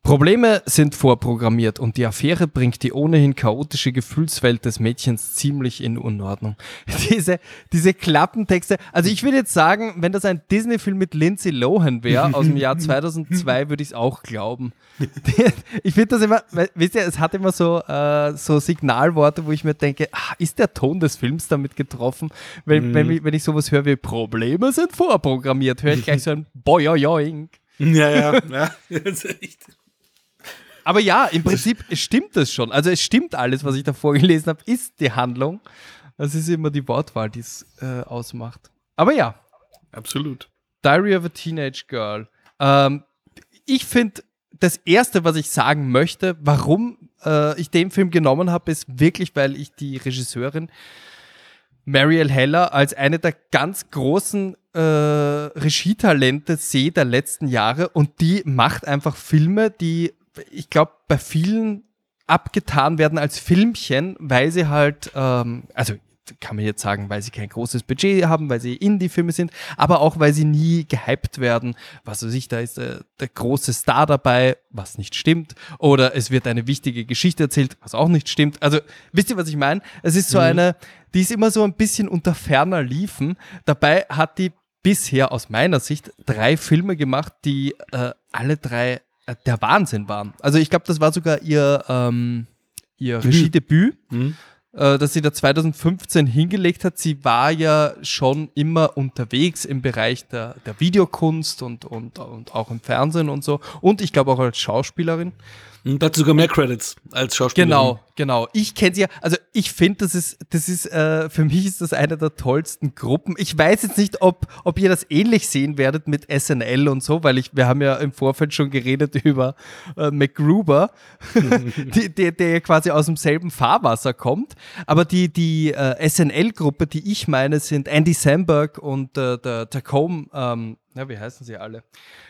Probleme sind vorprogrammiert und die Affäre bringt die ohnehin chaotische Gefühlswelt des Mädchens ziemlich in Unordnung. Diese, diese Klappentexte, also ich würde jetzt sagen, wenn das ein Disney-Film mit Lindsay Lohan wäre aus dem Jahr 2002, würde ich es auch glauben. Ich finde das immer, wisst ihr, es hat immer so, äh, so Signalworte, wo ich mir denke, ah, ist der Ton des Films damit getroffen? Wenn, wenn, ich- wenn ich sowas höre wie Probleme sind vorprogrammiert, höre ich gleich so ein Boyoyoing. Ja, ja, ja. Das ist echt. Aber ja, im Prinzip stimmt das schon. Also es stimmt alles, was ich da vorgelesen habe, ist die Handlung. Das ist immer die Wortwahl, die es äh, ausmacht. Aber ja, Absolut. Diary of a Teenage Girl. Ähm, ich finde, das Erste, was ich sagen möchte, warum äh, ich den Film genommen habe, ist wirklich, weil ich die Regisseurin Mariel Heller als eine der ganz großen äh, Regietalente sehe der letzten Jahre und die macht einfach Filme, die ich glaube bei vielen abgetan werden als Filmchen, weil sie halt, ähm, also kann man jetzt sagen, weil sie kein großes Budget haben, weil sie Indie-Filme sind, aber auch weil sie nie gehypt werden. Was weiß ich, da ist äh, der große Star dabei, was nicht stimmt. Oder es wird eine wichtige Geschichte erzählt, was auch nicht stimmt. Also, wisst ihr, was ich meine? Es ist so eine, die ist immer so ein bisschen unter ferner Liefen. Dabei hat die bisher aus meiner Sicht drei Filme gemacht, die äh, alle drei der Wahnsinn waren. Also ich glaube, das war sogar ihr, ähm, ihr Regiedebüt, Mhm. äh, das sie da 2015 hingelegt hat. Sie war ja schon immer unterwegs im Bereich der, der Videokunst und, und, und auch im Fernsehen und so. Und ich glaube auch als Schauspielerin. Und hat sogar mehr Credits als Schauspielerin. Genau, genau. Ich kenne sie ja, also ich finde, das ist, das ist, äh, für mich ist das eine der tollsten Gruppen. Ich weiß jetzt nicht, ob, ob ihr das ähnlich sehen werdet mit SNL und so, weil ich, wir haben ja im Vorfeld schon geredet über äh, MacGruber, der, der quasi aus demselben Fahrwasser kommt. Aber die, die äh, SNL-Gruppe, die ich meine, sind Andy Samberg und äh, der Tacome, ähm, ja, wie heißen sie alle?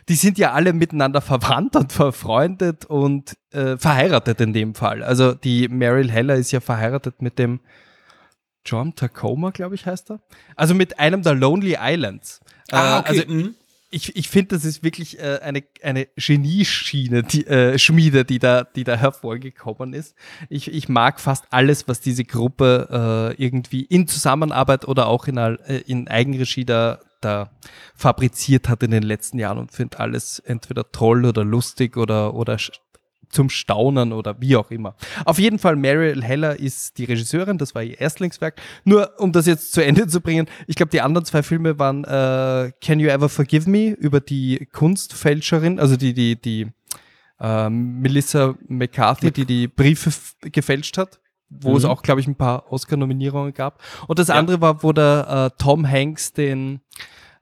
Die sind ja alle miteinander verwandt und verfreundet und äh, verheiratet in dem Fall. Also die Meryl Heller ist ja verheiratet mit dem John Tacoma, glaube ich, heißt er. Also mit einem der Lonely Islands. Ah, Äh, okay. Also mhm. ich, ich finde, das ist wirklich äh, eine, eine Genieschiene, die, äh, Schmiede, die da, die da hervorgekommen ist. Ich, ich mag fast alles, was diese Gruppe äh, irgendwie in Zusammenarbeit oder auch in, äh, in Eigenregie da, da fabriziert hat in den letzten Jahren und finde alles entweder toll oder lustig oder, oder zum Staunen oder wie auch immer. Auf jeden Fall, Mariel Heller ist die Regisseurin, das war ihr Erstlingswerk. Nur um das jetzt zu Ende zu bringen, ich glaube, die anderen zwei Filme waren äh, Can You Ever Forgive Me über die Kunstfälscherin, also die, die, die ähm, Melissa McCarthy, die die Briefe gefälscht hat, wo es Mhm. auch, glaube ich, ein paar Oscar-Nominierungen gab. Und das andere war, wo der äh, Tom Hanks den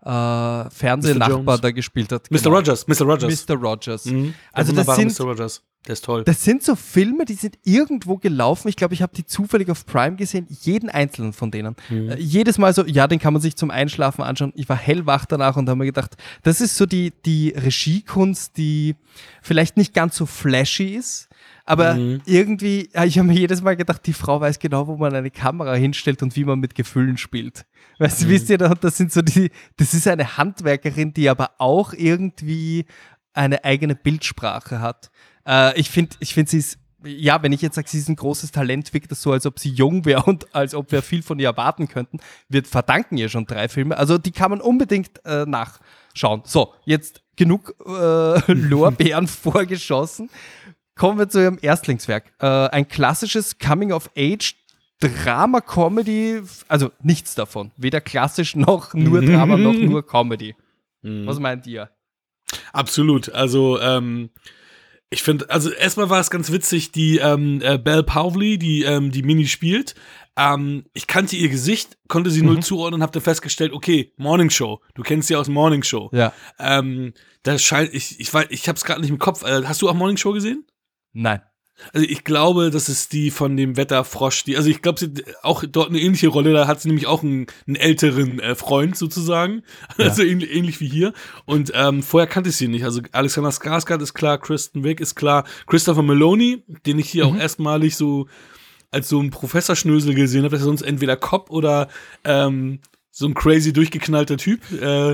äh, Fernsehnachbar da gespielt hat. Mr. Genau. Rogers, Mr. Rogers. Mr. Rogers. Mhm. Also das sind, Mr. Rogers. Der ist toll. das sind so Filme, die sind irgendwo gelaufen. Ich glaube, ich habe die zufällig auf Prime gesehen, jeden einzelnen von denen. Äh, jedes Mal so, ja, den kann man sich zum Einschlafen anschauen. Ich war hellwach danach und habe mir gedacht, das ist so die, die Regiekunst, die vielleicht nicht ganz so flashy ist, aber irgendwie, ja, ich habe mir jedes Mal gedacht, die Frau weiß genau, wo man eine Kamera hinstellt und wie man mit Gefühlen spielt. Weißt du, wisst ihr, da- das sind so die, das ist eine Handwerkerin, die aber auch irgendwie eine eigene Bildsprache hat. Äh, ich finde, ich finde, sie ist, ja, wenn ich jetzt sage, sie ist ein großes Talent, wirkt das so, als ob sie jung wäre und als ob wir viel von ihr erwarten könnten. Wir verdanken ihr schon drei Filme. Also die kann man unbedingt äh, nachschauen. So, jetzt genug äh, Lorbeeren vorgeschossen. Kommen wir zu ihrem Erstlingswerk. Äh, ein klassisches Coming-of-Age Drama-Comedy, also nichts davon. Weder klassisch noch nur Drama noch nur Comedy. Was meint ihr? Absolut. Also, ähm, ich finde, also erstmal war es ganz witzig, die ähm, äh, Belle Powley, die ähm, die Mini spielt. Ähm, ich kannte ihr Gesicht, konnte sie null zuordnen und habe dann festgestellt, okay, Morning Show. Du kennst sie aus Morning Show. Ja. Ähm, das scheint, ich, ich weiß, ich habe es gerade nicht im Kopf. Äh, hast du auch Morning Show gesehen? Nein. Also ich glaube, das ist die von dem Wetterfrosch. Die, also ich glaube, sie hat auch dort eine ähnliche Rolle. Da hat sie nämlich auch einen, einen älteren äh, Freund sozusagen. Also ähnlich, ähnlich wie hier. Und ähm, vorher kannte ich sie nicht. Also Alexander Skarsgård ist klar, Kristen Wiig ist klar, Christopher Maloney, den ich hier auch erstmalig so als so ein Professorschnösel gesehen habe. Das ist sonst entweder Cop oder ähm, so ein crazy durchgeknallter Typ. Äh,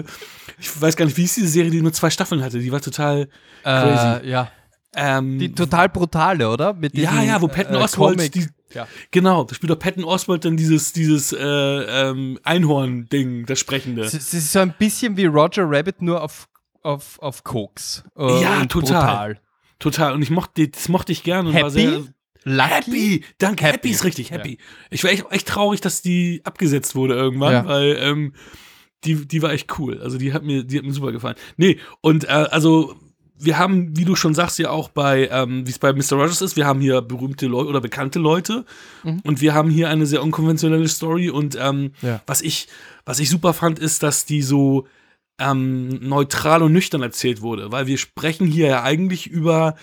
ich weiß gar nicht, wie ist diese Serie, die nur zwei Staffeln hatte. Die war total crazy. Äh, ja. Ähm, Die total brutale, oder? Mit ja, diesem, ja, wo Patton äh, Oswalt, Comic. die, Ja. genau, da spielt doch Patton Oswalt dann dieses, dieses äh, ähm, Einhorn-Ding, das Sprechende. Es es ist so ein bisschen wie Roger Rabbit, nur auf, auf, auf Koks. Äh, Ja, total. Brutal. Total. Und ich mochte, das mochte ich gerne. Und war Happy? sehr, Lucky? happy, danke, happy, Happy. ist richtig, happy. Ich war echt, echt traurig, dass die abgesetzt wurde irgendwann, Ja. weil ähm, die, die war echt cool. Also die hat mir, die hat mir super gefallen. Nee, und äh, also wir haben, wie du schon sagst, ja auch bei, ähm, wie es bei Mr. Rogers ist, wir haben hier berühmte Leute oder bekannte Leute Mhm. und wir haben hier eine sehr unkonventionelle Story und ähm, Ja. was ich, was ich super fand, ist, dass die so ähm, neutral und nüchtern erzählt wurde, weil wir sprechen hier ja eigentlich über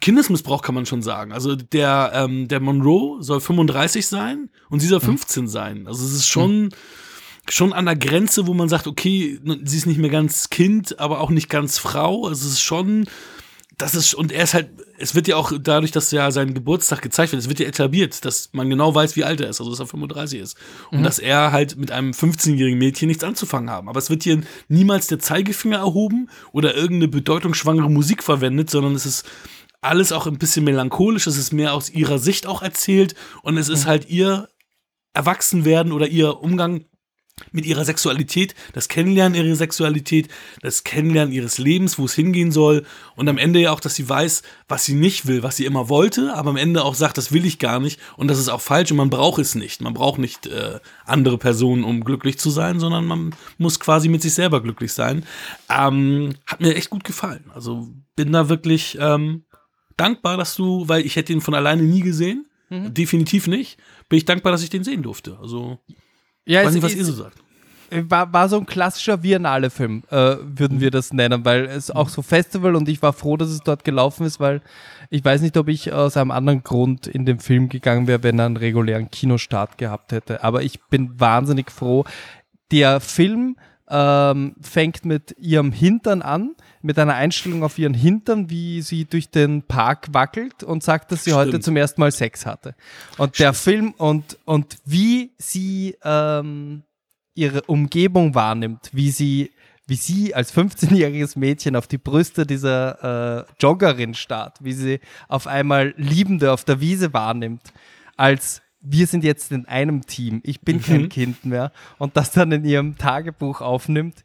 Kindesmissbrauch kann man schon sagen. Also der, ähm, der Monroe soll 35 sein und sie soll 15 sein. Also es ist schon, schon an der Grenze, wo man sagt, okay, sie ist nicht mehr ganz Kind, aber auch nicht ganz Frau. Also es ist schon, das ist, und er ist halt, es wird ja auch dadurch, dass ja sein Geburtstag gezeigt wird, es wird ja etabliert, dass man genau weiß, wie alt er ist, also dass er 35 ist. Und dass er halt mit einem 15-jährigen Mädchen nichts anzufangen haben. Aber es wird hier niemals der Zeigefinger erhoben oder irgendeine bedeutungsschwangere Musik verwendet, sondern es ist alles auch ein bisschen melancholisch, es ist mehr aus ihrer Sicht auch erzählt und es ist halt ihr Erwachsenwerden oder ihr Umgang mit ihrer Sexualität, das Kennenlernen ihrer Sexualität, das Kennenlernen ihres Lebens, wo es hingehen soll und am Ende ja auch, dass sie weiß, was sie nicht will, was sie immer wollte, aber am Ende auch sagt, das will ich gar nicht und das ist auch falsch und man braucht es nicht. Man braucht nicht äh, andere Personen, um glücklich zu sein, sondern man muss quasi mit sich selber glücklich sein. Ähm, hat mir echt gut gefallen. Also bin da wirklich ähm, dankbar, dass du, weil ich hätte ihn von alleine nie gesehen, Mhm. definitiv nicht, bin ich dankbar, dass ich den sehen durfte. Also, Ja, weiß nicht, was ist- ihr so sagt. war, war so ein klassischer Biennale-Film, äh, würden wir das nennen, weil es auch so Festival und ich war froh, dass es dort gelaufen ist, weil ich weiß nicht, ob ich aus einem anderen Grund in den Film gegangen wäre, wenn er einen regulären Kinostart gehabt hätte. Aber ich bin wahnsinnig froh. Der Film ähm, fängt mit ihrem Hintern an, mit einer Einstellung auf ihren Hintern, wie sie durch den Park wackelt und sagt, dass sie heute Stimmt. zum ersten Mal Sex hatte. Und der Film und, und wie sie ähm, ihre Umgebung wahrnimmt, wie sie, wie sie als 15-jähriges Mädchen auf die Brüste dieser äh, Joggerin starrt, wie sie auf einmal Liebende auf der Wiese wahrnimmt, als wir sind jetzt in einem Team, ich bin kein Kind mehr und das dann in ihrem Tagebuch aufnimmt.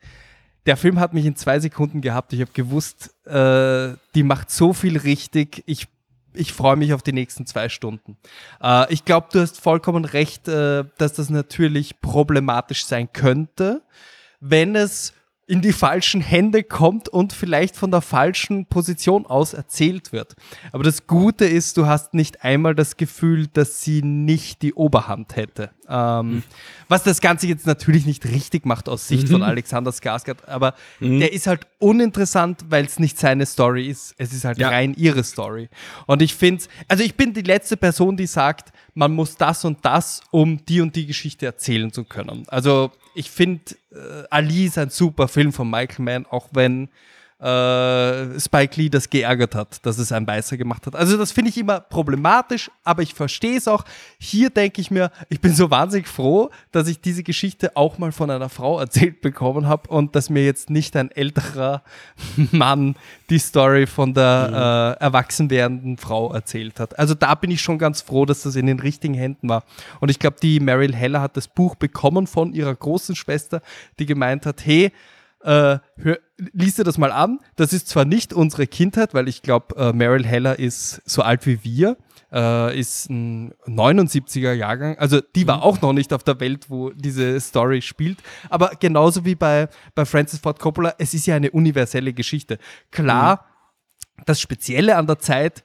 Der Film hat mich in zwei Sekunden gehabt. Ich habe gewusst, äh, die macht so viel richtig. Ich, ich freue mich auf die nächsten zwei Stunden. Äh, ich glaube, du hast vollkommen recht, äh, dass das natürlich problematisch sein könnte, wenn es in die falschen Hände kommt und vielleicht von der falschen Position aus erzählt wird. Aber das Gute ist, du hast nicht einmal das Gefühl, dass sie nicht die Oberhand hätte. Ähm, was das Ganze jetzt natürlich nicht richtig macht aus Sicht von Alexander Skarsgård, aber der ist halt uninteressant, weil es nicht seine Story ist. Es ist halt Ja. rein ihre Story. Und ich finde, also ich bin die letzte Person, die sagt, man muss das und das, um die und die Geschichte erzählen zu können. Also ich finde, äh, Ali ist ein super Film von Michael Mann, auch wenn äh, Spike Lee das geärgert hat, dass es ein Weißer gemacht hat. Also das finde ich immer problematisch, aber ich verstehe es auch. Hier denke ich mir, ich bin so wahnsinnig froh, dass ich diese Geschichte auch mal von einer Frau erzählt bekommen habe und dass mir jetzt nicht ein älterer Mann die Story von der äh, erwachsen werdenden Frau erzählt hat. Also da bin ich schon ganz froh, dass das in den richtigen Händen war. Und ich glaube, die Meryl Heller hat das Buch bekommen von ihrer großen Schwester, die gemeint hat, hey, äh, hör, lies dir das mal an. Das ist zwar nicht unsere Kindheit, weil ich glaube, äh, Meryl Heller ist so alt wie wir, äh, ist ein 79er Jahrgang. Also die war auch noch nicht auf der Welt, wo diese Story spielt. Aber genauso wie bei, bei Francis Ford Coppola, es ist ja eine universelle Geschichte. Klar, das Spezielle an der Zeit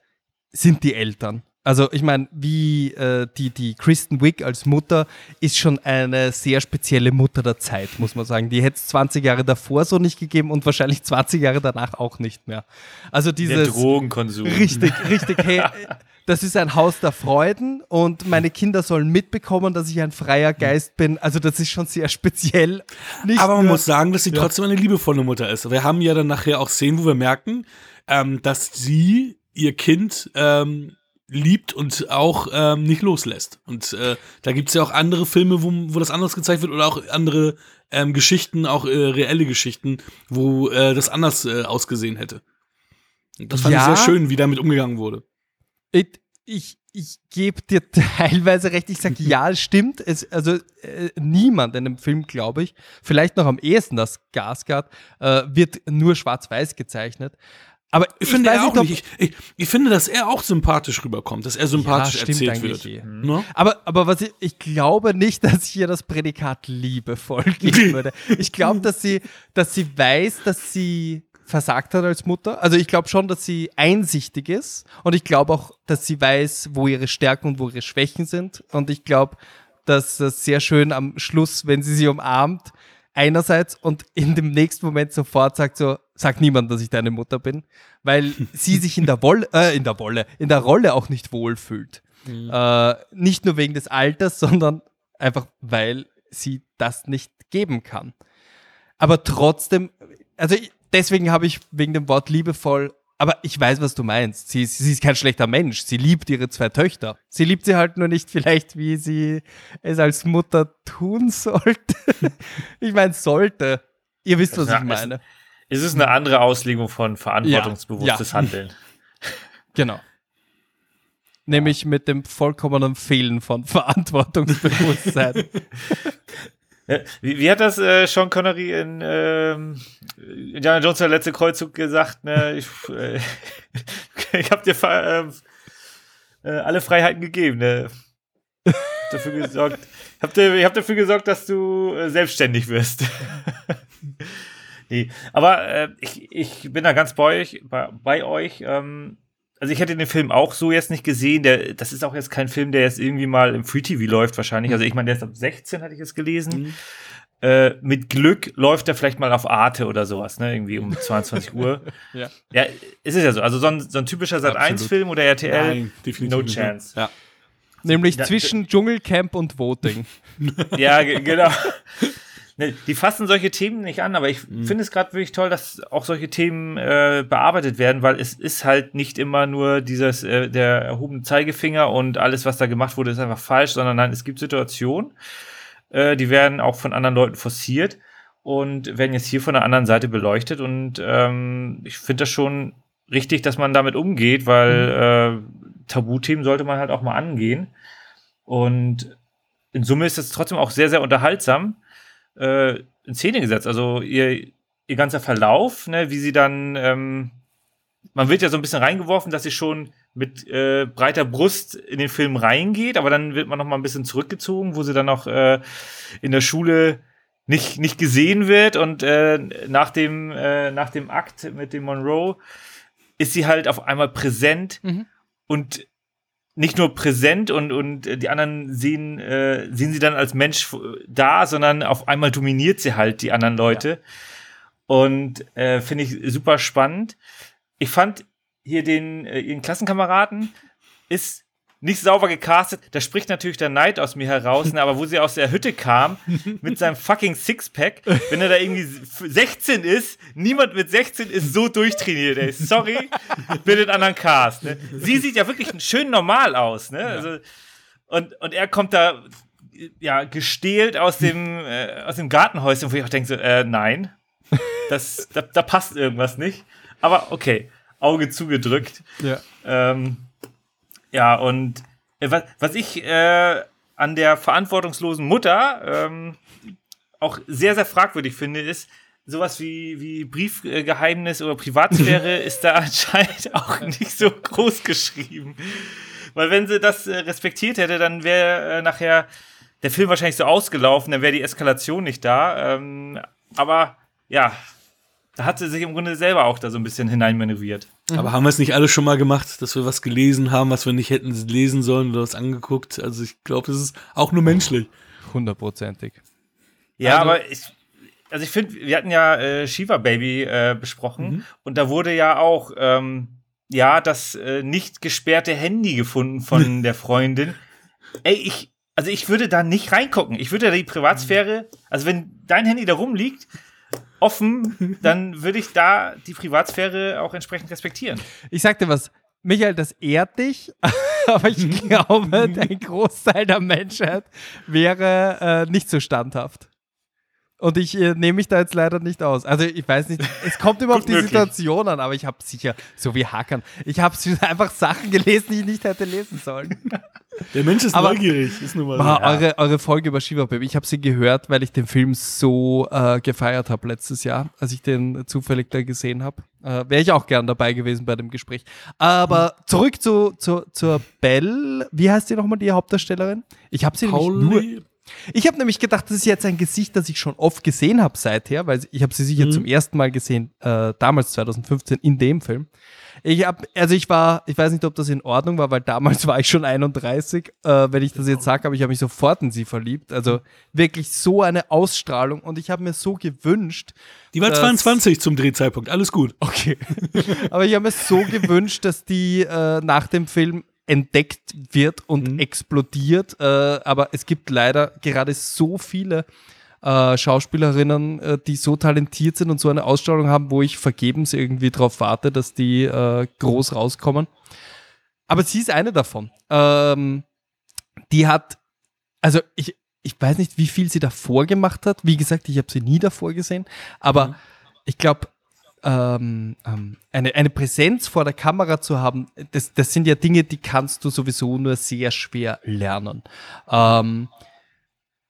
sind die Eltern. Also ich meine, wie äh, die, die Kristen Wiig als Mutter ist schon eine sehr spezielle Mutter der Zeit, muss man sagen. Die hätte es 20 Jahre davor so nicht gegeben und wahrscheinlich 20 Jahre danach auch nicht mehr. Also Der dieses Drogenkonsum. richtig, richtig, hey, das ist ein Haus der Freuden und meine Kinder sollen mitbekommen, dass ich ein freier Geist bin. Also das ist schon sehr speziell. Nicht Aber man nur- muss sagen, dass sie trotzdem eine liebevolle Mutter ist. Wir haben ja dann nachher auch Szenen, wo wir merken, ähm, dass sie ihr Kind ähm, liebt und auch ähm, nicht loslässt. Und äh, da gibt's ja auch andere Filme, wo, wo das anders gezeigt wird oder auch andere ähm, Geschichten, auch äh, reelle Geschichten, wo äh, das anders äh, ausgesehen hätte. Und das fand Ja. ich sehr schön, wie damit umgegangen wurde. Ich, ich, ich gebe dir teilweise recht. Ich sage, ja, es stimmt. Es, also äh, niemand in dem Film, glaube ich, vielleicht noch am ehesten das Gasgard, äh, wird nur schwarz-weiß gezeichnet. Aber Ich, finde er auch nicht. Ich, ich, ich finde, dass er auch sympathisch rüberkommt, dass er sympathisch stimmt erzählt wird. eh. Ne? Aber, aber was ich, ich glaube nicht, dass hier das Prädikat liebevoll geben würde. Ich glaube, dass sie, dass sie weiß, dass sie versagt hat als Mutter. Also ich glaube schon, dass sie einsichtig ist und ich glaube auch, dass sie weiß, wo ihre Stärken und wo ihre Schwächen sind. Und ich glaube, dass das sehr schön am Schluss, wenn sie sie umarmt, einerseits und in dem nächsten Moment sofort sagt so, sag niemand, dass ich deine Mutter bin, weil sie sich in der Wolle, äh, in der Wolle, in der Rolle auch nicht wohlfühlt. Äh, nicht nur wegen des Alters, sondern einfach, weil sie das nicht geben kann. Aber trotzdem, also ich, deswegen habe ich wegen dem Wort liebevoll, aber ich weiß, was du meinst. Sie, ist- sie ist kein schlechter Mensch. Sie liebt ihre zwei Töchter. Sie liebt sie halt nur nicht vielleicht, wie sie es als Mutter tun sollte. ich meine, sollte. Ihr wisst, was Ja, ich meine. Es ist eine andere Auslegung von verantwortungsbewusstes Ja. Handeln. Genau. Nämlich mit dem vollkommenen Fehlen von Verantwortungsbewusstsein. Wie, wie hat das äh, Sean Connery in ähm, Indiana Jones der letzte Kreuzzug gesagt? Ne? Ich, äh, ich habe dir ähm, äh, alle Freiheiten gegeben. Ne? dafür gesorgt, ich habe hab dafür gesorgt, dass du äh, selbstständig wirst. nee, aber äh, ich, ich bin da ganz bei euch. Bei, bei euch ähm, also ich hätte den Film auch so jetzt nicht gesehen. Der, das ist auch jetzt kein Film, der jetzt irgendwie mal im Free TV läuft wahrscheinlich. Also ich meine, der ist ab 16, hatte ich es gelesen. Mhm. Äh, mit Glück läuft er vielleicht mal auf Arte oder sowas, ne? Irgendwie um 22 Uhr. Ja. Ja, es ist ja so. Also so ein, so ein typischer Sat 1-Film oder RTL, Nein, definitiv no nicht. chance. Ja. Nämlich zwischen Dschungelcamp und Voting. Ja, ge- genau. Ne, die fassen solche Themen nicht an, aber ich Mhm. finde es gerade wirklich toll, dass auch solche Themen äh, bearbeitet werden, weil es ist halt nicht immer nur dieses äh, der erhobene Zeigefinger und alles, was da gemacht wurde, ist einfach falsch, sondern nein, es gibt Situationen, äh, die werden auch von anderen Leuten forciert und werden jetzt hier von der anderen Seite beleuchtet und ähm, ich finde das schon richtig, dass man damit umgeht, weil äh, Tabuthemen sollte man halt auch mal angehen und in Summe ist es trotzdem auch sehr, sehr unterhaltsam äh, in Szene gesetzt. Also ihr, ihr ganzer Verlauf, ne, wie sie dann, ähm, man wird ja so ein bisschen reingeworfen, dass sie schon mit äh, breiter Brust in den Film reingeht, aber dann wird man noch mal ein bisschen zurückgezogen, wo sie dann auch äh, in der Schule nicht, nicht gesehen wird und äh, nach, dem, äh, nach dem Akt mit dem Monroe ist sie halt auf einmal präsent Mhm. und nicht nur präsent und, und äh, die anderen sehen, äh, sehen sie dann als Mensch da, sondern auf einmal dominiert sie halt die anderen Leute. Und äh, finde ich super spannend. Ich fand hier den äh, ihren Klassenkameraden ist nicht sauber gecastet. Da spricht natürlich der Neid aus mir heraus, ne, aber wo sie aus der Hütte kam mit seinem fucking Sixpack, wenn er da irgendwie 16 ist, niemand mit 16 ist so durchtrainiert, ey. Sorry, bitte einen anderen Cast. Ne? Sie sieht ja wirklich schön normal aus, ne? Also, und, und er kommt da ja gestählt aus dem, äh, aus dem Gartenhäuschen, wo ich auch denke, so, äh, nein, das, da, da passt irgendwas nicht. Aber okay, Auge zugedrückt. Ja. Ähm, ja, und äh, was, was ich äh, an der verantwortungslosen Mutter ähm, auch sehr, sehr fragwürdig finde, ist, sowas wie, wie Briefgeheimnis oder Privatsphäre ist da anscheinend auch nicht so groß geschrieben. Weil wenn sie das äh, respektiert hätte, dann wäre äh, nachher der Film wahrscheinlich so ausgelaufen, dann wäre die Eskalation nicht da. Ähm, aber ja, da hat sie sich im Grunde selber auch da so ein bisschen hineinmanövriert. Aber haben wir es nicht alle schon mal gemacht, dass wir was gelesen haben, was wir nicht hätten lesen sollen oder was angeguckt? Also ich glaube, das ist auch nur menschlich. Hundertprozentig. Ja, Also- aber ich, also ich finde, wir hatten ja äh, Shiva Baby äh, besprochen und da wurde ja auch ähm, ja das äh, nicht gesperrte Handy gefunden von der Freundin. Ey, ich, also ich würde da nicht reingucken. Ich würde da die Privatsphäre, also wenn dein Handy da rumliegt, offen, dann würde ich da die Privatsphäre auch entsprechend respektieren. Ich sag dir was, Michael, das ehrt dich, aber ich glaube, der Großteil der Menschheit wäre äh, nicht so standhaft. Und ich äh, nehme mich da jetzt leider nicht aus. Also ich weiß nicht, es kommt immer auf die möglich. Situation an, aber ich habe sicher, so wie Hackern, ich habe einfach Sachen gelesen, die ich nicht hätte lesen sollen. Der Mensch ist Aber- neugierig, ist nun mal so. Boah, eure, eure Folge über Shiva Baby, ich habe sie gehört, weil ich den Film so äh, gefeiert habe letztes Jahr, als ich den zufällig da gesehen habe. Äh, Wäre ich auch gern dabei gewesen bei dem Gespräch. Aber zurück zu, zu, zur Belle. Wie heißt die nochmal, die Hauptdarstellerin? Ich habe sie nämlich nur... Ich habe nämlich gedacht, das ist jetzt ein Gesicht, das ich schon oft gesehen habe seither, weil ich habe sie sicher Mhm. zum ersten Mal gesehen, äh, damals 2015 in dem Film. Ich habe, also ich war, ich weiß nicht, ob das in Ordnung war, weil damals war ich schon 31. Äh, wenn ich das jetzt sage, aber ich habe mich sofort in sie verliebt. Also wirklich so eine Ausstrahlung und ich habe mir so gewünscht, die war das- 22 zum Drehzeitpunkt, alles gut. Okay. Aber ich habe mir so gewünscht, dass die äh, nach dem Film entdeckt wird und explodiert. Äh, aber es gibt leider gerade so viele äh, Schauspielerinnen, äh, die so talentiert sind und so eine Ausstrahlung haben, wo ich vergebens irgendwie drauf warte, dass die äh, groß rauskommen. Aber sie ist eine davon. Ähm, die hat, also ich, ich weiß nicht, wie viel sie davor gemacht hat. Wie gesagt, ich habe sie nie davor gesehen. Aber ich glaube, ähm, ähm, eine, eine Präsenz vor der Kamera zu haben, das, das sind ja Dinge, die kannst du sowieso nur sehr schwer lernen. Ähm,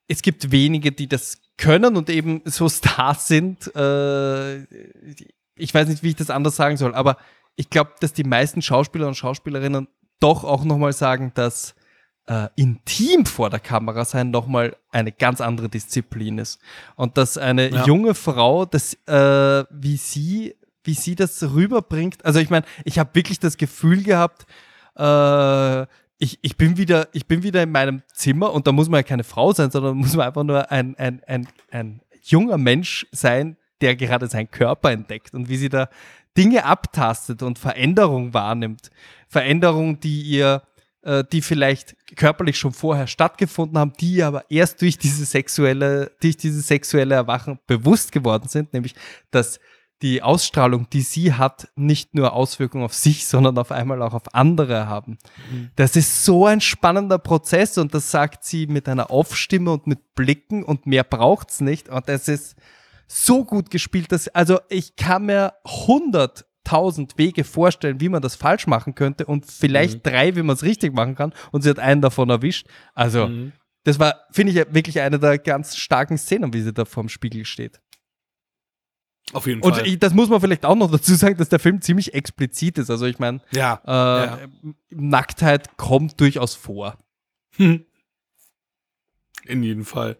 es gibt wenige, die das können und eben so Stars sind. Äh, ich weiß nicht, wie ich das anders sagen soll, aber ich glaube, dass die meisten Schauspieler und Schauspielerinnen doch auch nochmal sagen, dass äh, intim vor der Kamera sein nochmal eine ganz andere Disziplin ist. Und dass eine Ja. junge Frau, das, äh, wie sie wie sie das rüberbringt. Also ich meine, ich habe wirklich das Gefühl gehabt, äh, ich, ich, bin wieder, ich bin wieder in meinem Zimmer und da muss man ja keine Frau sein, sondern muss man einfach nur ein, ein, ein, ein junger Mensch sein, der gerade seinen Körper entdeckt und wie sie da Dinge abtastet und Veränderungen wahrnimmt. Veränderungen, die ihr, die vielleicht körperlich schon vorher stattgefunden haben, die aber erst durch diese sexuelle, durch dieses sexuelle Erwachen bewusst geworden sind, nämlich dass die Ausstrahlung, die sie hat, nicht nur Auswirkungen auf sich, sondern auf einmal auch auf andere haben. Mhm. Das ist so ein spannender Prozess und das sagt sie mit einer Aufstimme und mit Blicken und mehr braucht's nicht und das ist so gut gespielt, dass, also ich kann mir hunderttausend Wege vorstellen, wie man das falsch machen könnte und vielleicht mhm. drei, wie man es richtig machen kann und sie hat einen davon erwischt. Also, mhm. das war, finde ich, wirklich eine der ganz starken Szenen, wie sie da vorm Spiegel steht. Auf jeden Fall. Und das muss man vielleicht auch noch dazu sagen, dass der Film ziemlich explizit ist. Also ich meine, ja, äh, ja. Nacktheit kommt durchaus vor. In jedem Fall.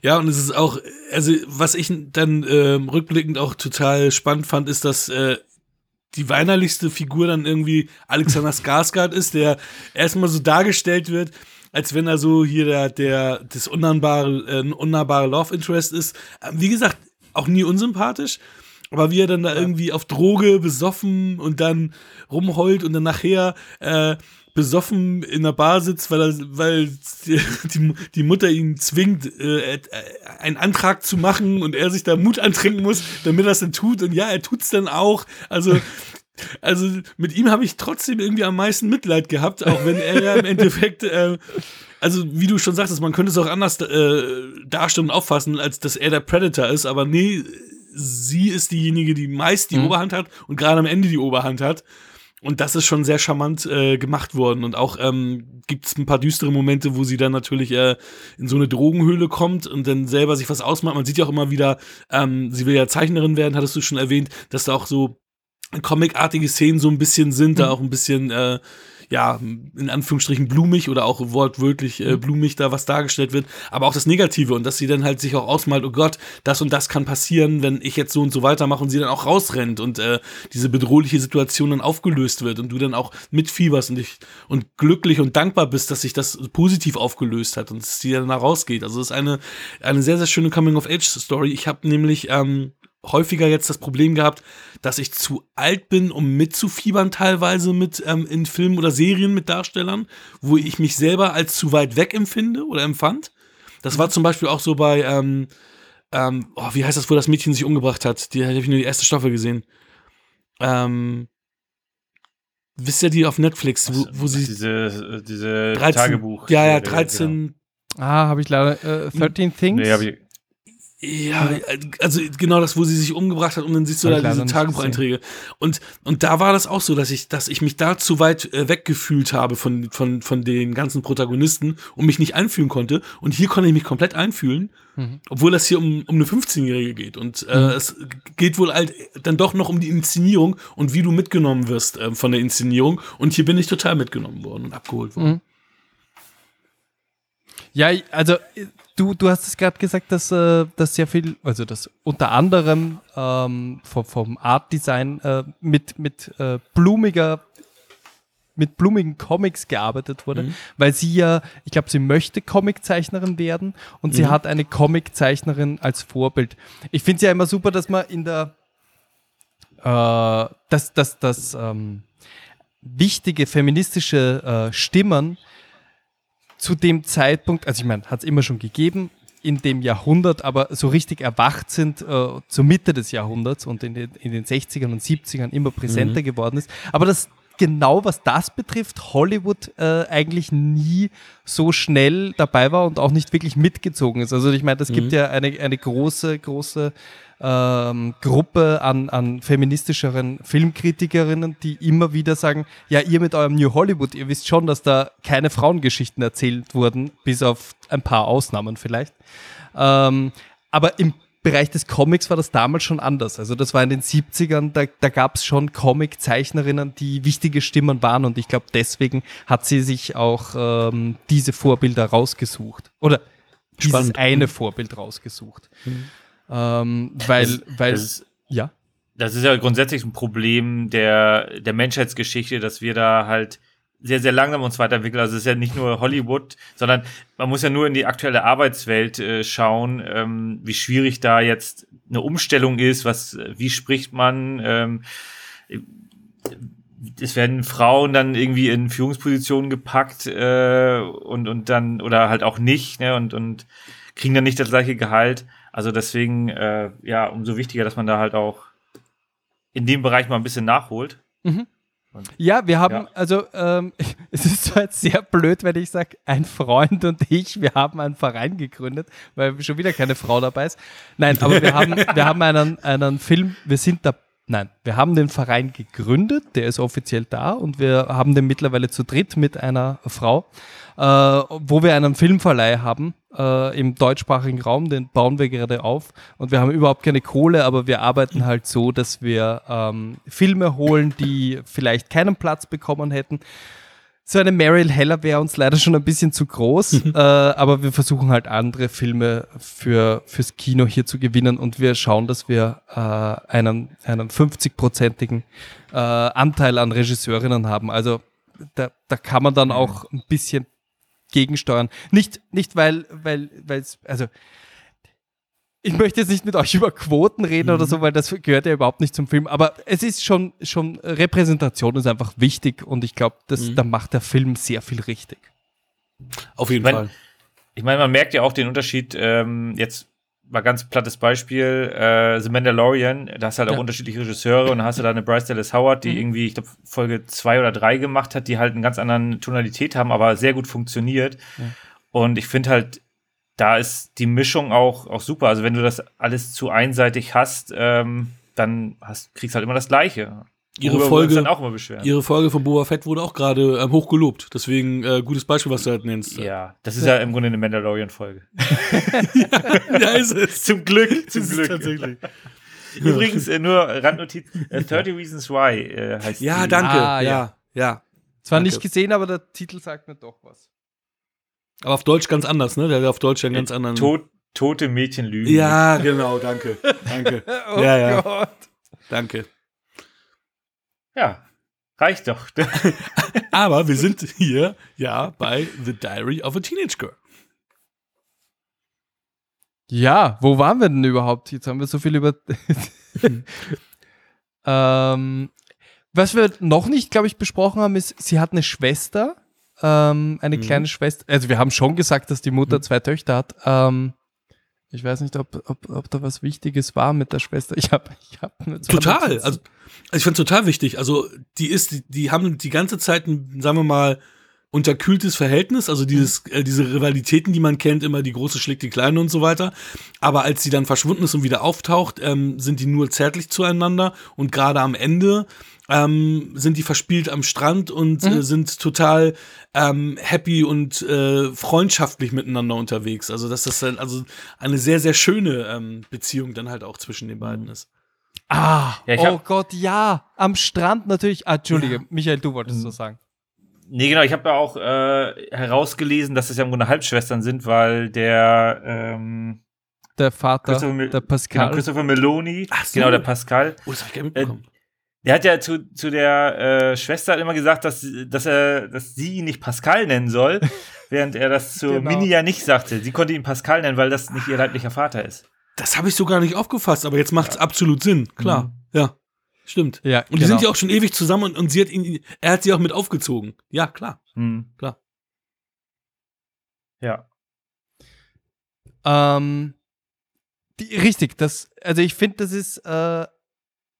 Ja, und es ist auch, also was ich dann ähm, rückblickend auch total spannend fand, ist, dass äh, die weinerlichste Figur dann irgendwie Alexander Skarsgård ist, der erstmal so dargestellt wird, als wenn er so hier der, der das unnahbare, äh, unnahbare Love Interest ist. Ähm, wie gesagt, auch nie unsympathisch. Aber wie er dann da irgendwie auf Droge besoffen und dann rumheult und dann nachher äh, besoffen in der Bar sitzt, weil er, weil die, die Mutter ihn zwingt, äh, einen Antrag zu machen und er sich da Mut antrinken muss, damit er es dann tut. Und ja, er tut's dann auch. Also, also mit ihm habe ich trotzdem irgendwie am meisten Mitleid gehabt, auch wenn er ja im Endeffekt, äh, also wie du schon sagtest, man könnte es auch anders äh, darstellen und auffassen, als dass er der Predator ist, aber nee, sie ist diejenige, die meist die mhm. Oberhand hat und gerade am Ende die Oberhand hat. Und das ist schon sehr charmant äh, gemacht worden. Und auch ähm, gibt es ein paar düstere Momente, wo sie dann natürlich äh, in so eine Drogenhöhle kommt und dann selber sich was ausmacht. Man sieht ja auch immer wieder, ähm, sie will ja Zeichnerin werden, hattest du schon erwähnt, dass da auch so comicartige Szenen so ein bisschen sind, mhm. da auch ein bisschen äh, ja, in Anführungsstrichen blumig oder auch wortwörtlich äh, mhm. blumig da was dargestellt wird, aber auch das Negative und dass sie dann halt sich auch ausmalt, oh Gott, das und das kann passieren, wenn ich jetzt so und so weitermache und sie dann auch rausrennt und äh, diese bedrohliche Situation dann aufgelöst wird und du dann auch mitfieberst und dich und glücklich und dankbar bist, dass sich das positiv aufgelöst hat und sie dann da rausgeht. Also es ist eine, eine sehr, sehr schöne Coming-of-Age-Story. Ich habe nämlich ähm, häufiger jetzt das Problem gehabt, dass ich zu alt bin, um mitzufiebern teilweise mit ähm, in Filmen oder Serien mit Darstellern, wo ich mich selber als zu weit weg empfinde oder empfand. Das war mhm. zum Beispiel auch so bei, ähm, ähm, oh, wie heißt das, wo das Mädchen sich umgebracht hat? Die habe ich nur die erste Staffel gesehen. Ähm, wisst ihr die auf Netflix, wo, wo sie diese diese 13, Tagebuch ja ja 13 genau. Ah, habe ich leider äh, 13 Things. Nee, habe ich ja, also genau das, wo sie sich umgebracht hat und dann siehst du da diese Tagebucheinträge. Und, und da war das auch so, dass ich, dass ich mich da zu weit äh, weggefühlt habe von, von, von den ganzen Protagonisten und mich nicht einfühlen konnte. Und hier konnte ich mich komplett einfühlen, mhm. obwohl das hier um, um eine 15-Jährige geht. Und äh, mhm. es geht wohl halt dann doch noch um die Inszenierung und wie du mitgenommen wirst äh, von der Inszenierung. Und hier bin ich total mitgenommen worden und abgeholt worden. Mhm. Ja, also Du, du hast es gerade gesagt, dass, äh, dass sehr viel, also dass unter anderem ähm, vom, vom Art Design äh, mit, mit äh, blumiger mit blumigen Comics gearbeitet wurde, mhm. weil sie ja, ich glaube, sie möchte Comiczeichnerin werden und mhm. sie hat eine Comiczeichnerin als Vorbild. Ich finde es ja immer super, dass man in der, äh, dass, dass, dass ähm, wichtige feministische äh, Stimmen zu dem Zeitpunkt, also ich meine, hat es immer schon gegeben, in dem Jahrhundert, aber so richtig erwacht sind äh, zur Mitte des Jahrhunderts und in den, in den 60ern und 70ern immer präsenter mhm. geworden ist. Aber das genau was das betrifft, Hollywood äh, eigentlich nie so schnell dabei war und auch nicht wirklich mitgezogen ist. Also ich meine, es mhm. gibt ja eine, eine große, große ähm, Gruppe an, an feministischeren Filmkritikerinnen, die immer wieder sagen, ja, ihr mit eurem New Hollywood, ihr wisst schon, dass da keine Frauengeschichten erzählt wurden, bis auf ein paar Ausnahmen vielleicht. Ähm, aber im Bereich des Comics war das damals schon anders. Also das war in den 70ern, da, da gab es schon Comic-Zeichnerinnen, die wichtige Stimmen waren und ich glaube, deswegen hat sie sich auch ähm, diese Vorbilder rausgesucht. Oder dieses eine Vorbild rausgesucht. Mhm. Ähm, weil, weil, das, ja. das ist ja grundsätzlich ein Problem der, der Menschheitsgeschichte, dass wir da halt sehr, sehr langsam uns weiterentwickeln. Also es ist ja nicht nur Hollywood, sondern man muss ja nur in die aktuelle Arbeitswelt äh, schauen, ähm, wie schwierig da jetzt eine Umstellung ist, was, wie spricht man, ähm, es werden Frauen dann irgendwie in Führungspositionen gepackt äh, und, und dann, oder halt auch nicht, ne, und, und kriegen dann nicht das gleiche Gehalt. Also deswegen, äh, ja, umso wichtiger, dass man da halt auch in dem Bereich mal ein bisschen nachholt. Mhm. Ja, wir haben, ja. also ähm, es ist zwar jetzt sehr blöd, wenn ich sage, ein Freund und ich, wir haben einen Verein gegründet, weil schon wieder keine Frau dabei ist. Nein, aber wir haben, wir haben einen, einen Film, wir sind da, nein, wir haben den Verein gegründet, der ist offiziell da und wir haben den mittlerweile zu dritt mit einer Frau äh, wo wir einen Filmverleih haben äh, im deutschsprachigen Raum, den bauen wir gerade auf und wir haben überhaupt keine Kohle, aber wir arbeiten halt so, dass wir ähm, Filme holen, die vielleicht keinen Platz bekommen hätten. So eine Meryl Heller wäre uns leider schon ein bisschen zu groß, äh, aber wir versuchen halt andere Filme für, fürs Kino hier zu gewinnen und wir schauen, dass wir äh, einen, einen 50-prozentigen äh, Anteil an Regisseurinnen haben. Also da, da kann man dann auch ein bisschen gegensteuern. Nicht, nicht weil, weil, weil also ich möchte jetzt nicht mit euch über Quoten reden mhm. oder so, weil das gehört ja überhaupt nicht zum Film. Aber es ist schon, schon Repräsentation ist einfach wichtig und ich glaube, mhm. da macht der Film sehr viel richtig. Auf jeden ich mein, Fall. Ich meine, man merkt ja auch den Unterschied ähm, jetzt mal ganz plattes Beispiel, äh, The Mandalorian, da hast du halt ja. auch unterschiedliche Regisseure und da hast du da eine Bryce Dallas Howard, die mhm. irgendwie, ich glaube, Folge zwei oder drei gemacht hat, die halt einen ganz anderen Tonalität haben, aber sehr gut funktioniert. Ja. Und ich finde halt, da ist die Mischung auch, auch super. Also wenn du das alles zu einseitig hast, ähm, dann hast, kriegst halt immer das Gleiche. Ihre Folge, ihre Folge von Boba Fett wurde auch gerade ähm, hoch gelobt. Deswegen äh, gutes Beispiel, was du halt nennst. Ja, das ist ja, im Grunde eine Mandalorian-Folge. ja, ja, ist es. Zum Glück, zum Glück. Tatsächlich. Übrigens, äh, nur Randnotiz, äh, 30 Reasons Why äh, heißt Ja, die. danke. Ah, ja, ja. ja. Zwar danke. nicht gesehen, aber der Titel sagt mir doch was. Aber auf Deutsch ganz anders, ne? Der hat auf Deutsch einen ganz anderen. Tod, tote Mädchen lügen. Ja, genau, danke. Danke. oh ja, ja. Gott. Danke. Ja, reicht doch. Aber wir sind hier ja bei The Diary of a Teenage Girl. Ja, wo waren wir denn überhaupt? Jetzt haben wir so viel über. ähm, was wir noch nicht, glaube ich, besprochen haben, ist, sie hat eine Schwester, ähm, eine mhm. kleine Schwester. Also wir haben schon gesagt, dass die Mutter mhm. zwei Töchter hat. Ähm, ich weiß nicht, ob, ob, ob da was Wichtiges war mit der Schwester. Ich habe ich hab Total. Also, ich finde total wichtig. Also, die ist, die, die haben die ganze Zeit, sagen wir mal, unterkühltes Verhältnis, also dieses, äh, diese Rivalitäten, die man kennt, immer die große schlägt die kleine und so weiter. Aber als sie dann verschwunden ist und wieder auftaucht, ähm, sind die nur zärtlich zueinander und gerade am Ende ähm, sind die verspielt am Strand und mhm. äh, sind total ähm, happy und äh, freundschaftlich miteinander unterwegs. Also dass das dann also eine sehr sehr schöne ähm, Beziehung dann halt auch zwischen den beiden ist. Ah, ja, oh Gott, ja, am Strand natürlich. Ah, Entschuldige, ja. Michael, du wolltest mhm. so sagen. Nee, genau, ich habe ja auch äh, herausgelesen, dass es ja im Grunde Halbschwestern sind, weil der ähm, der Vater, der Pascal. Genau, Christopher Meloni, so. genau, der Pascal. Oh, das hab ich gar mitbekommen. Äh, der hat ja zu, zu der äh, Schwester immer gesagt, dass, dass er, dass sie ihn nicht Pascal nennen soll, während er das zur genau. Mini ja nicht sagte. Sie konnte ihn Pascal nennen, weil das nicht ihr leiblicher Vater ist. Das habe ich so gar nicht aufgefasst, aber jetzt macht es ja. absolut Sinn. Klar, mhm. ja. Stimmt. Ja, und die genau. sind ja auch schon ewig zusammen und, und, sie hat ihn, er hat sie auch mit aufgezogen. Ja, klar. Mhm. Klar. Ja. Ähm, die, richtig, das, also ich finde, das ist äh,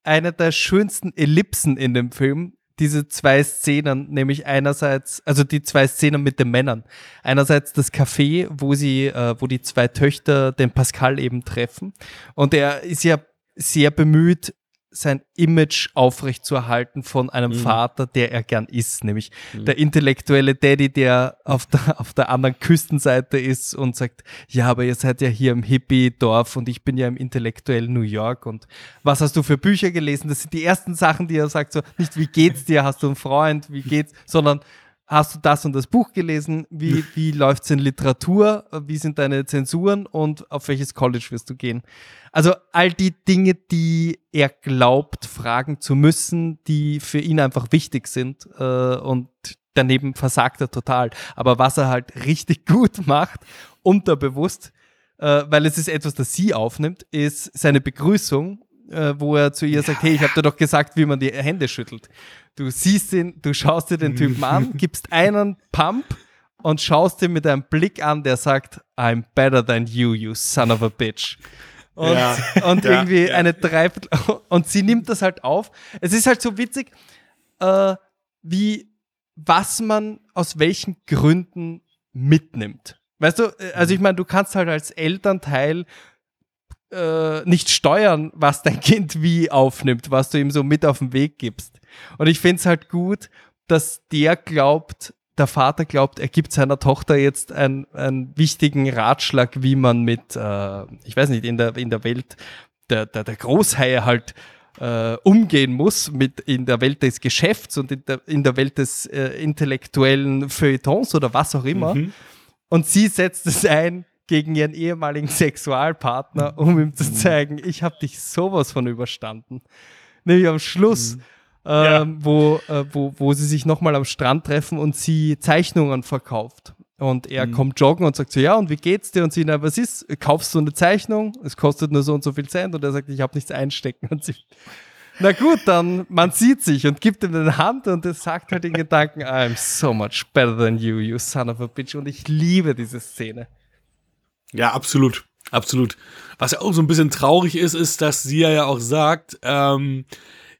eine der schönsten Ellipsen in dem Film, diese zwei Szenen, nämlich einerseits, also die zwei Szenen mit den Männern. Einerseits das Café, wo sie, äh, wo die zwei Töchter den Pascal eben treffen. Und er ist ja sehr bemüht, sein Image aufrechtzuerhalten von einem mhm. Vater, der er gern ist, nämlich mhm. der intellektuelle Daddy, der auf der, auf der anderen Küstenseite ist und sagt, ja, aber ihr seid ja hier im Hippie-Dorf und ich bin ja im intellektuellen New York und was hast du für Bücher gelesen? Das sind die ersten Sachen, die er sagt, so nicht wie geht's dir, hast du einen Freund, wie geht's, sondern hast du das und das Buch gelesen? Wie, wie läuft es in Literatur? Wie sind deine Zensuren und auf welches College wirst du gehen? Also all die Dinge, die er glaubt, fragen zu müssen, die für ihn einfach wichtig sind äh, und daneben versagt er total. Aber was er halt richtig gut macht, unterbewusst, äh, weil es ist etwas, das sie aufnimmt, ist seine Begrüßung, äh, wo er zu ihr sagt, hey, ich habe dir doch gesagt, wie man die Hände schüttelt. Du siehst ihn, du schaust dir den Typen an, gibst einen Pump und schaust ihn mit einem Blick an, der sagt, I'm better than you, you son of a bitch. Und, Ja. und irgendwie ja. eine Dreiviertel. Und sie nimmt das halt auf. Es ist halt so witzig, äh, wie was man aus welchen Gründen mitnimmt. Weißt du, äh, also ich meine, du kannst halt als Elternteil äh, nicht steuern, was dein Kind wie aufnimmt, was du ihm so mit auf den Weg gibst. Und ich finde es halt gut, dass der glaubt, der Vater glaubt, er gibt seiner Tochter jetzt einen, einen wichtigen Ratschlag, wie man mit, äh, ich weiß nicht, in der, in der Welt der, der, der Großhaie halt äh, umgehen muss, mit in der Welt des Geschäfts und in der, in der Welt des äh, intellektuellen Feuilletons oder was auch immer. Mhm. Und sie setzt es ein gegen ihren ehemaligen Sexualpartner, um ihm zu zeigen, ich habe dich sowas von überstanden. Nämlich am Schluss, ähm, wo, äh, wo, wo sie sich nochmal am Strand treffen und sie Zeichnungen verkauft. Und er kommt joggen und sagt so, ja, und wie geht's dir? Und sie, na, was ist? Kaufst du eine Zeichnung? Es kostet nur so und so viel Cent. Und er sagt, ich habe nichts einstecken. Und sie, na gut, dann man sieht sich und gibt ihm eine Hand und es sagt halt in Gedanken, I'm so much better than you, you son of a bitch. Und ich liebe diese Szene. Ja, absolut. Absolut. Was ja auch so ein bisschen traurig ist, ist, dass sie ja auch sagt, ähm,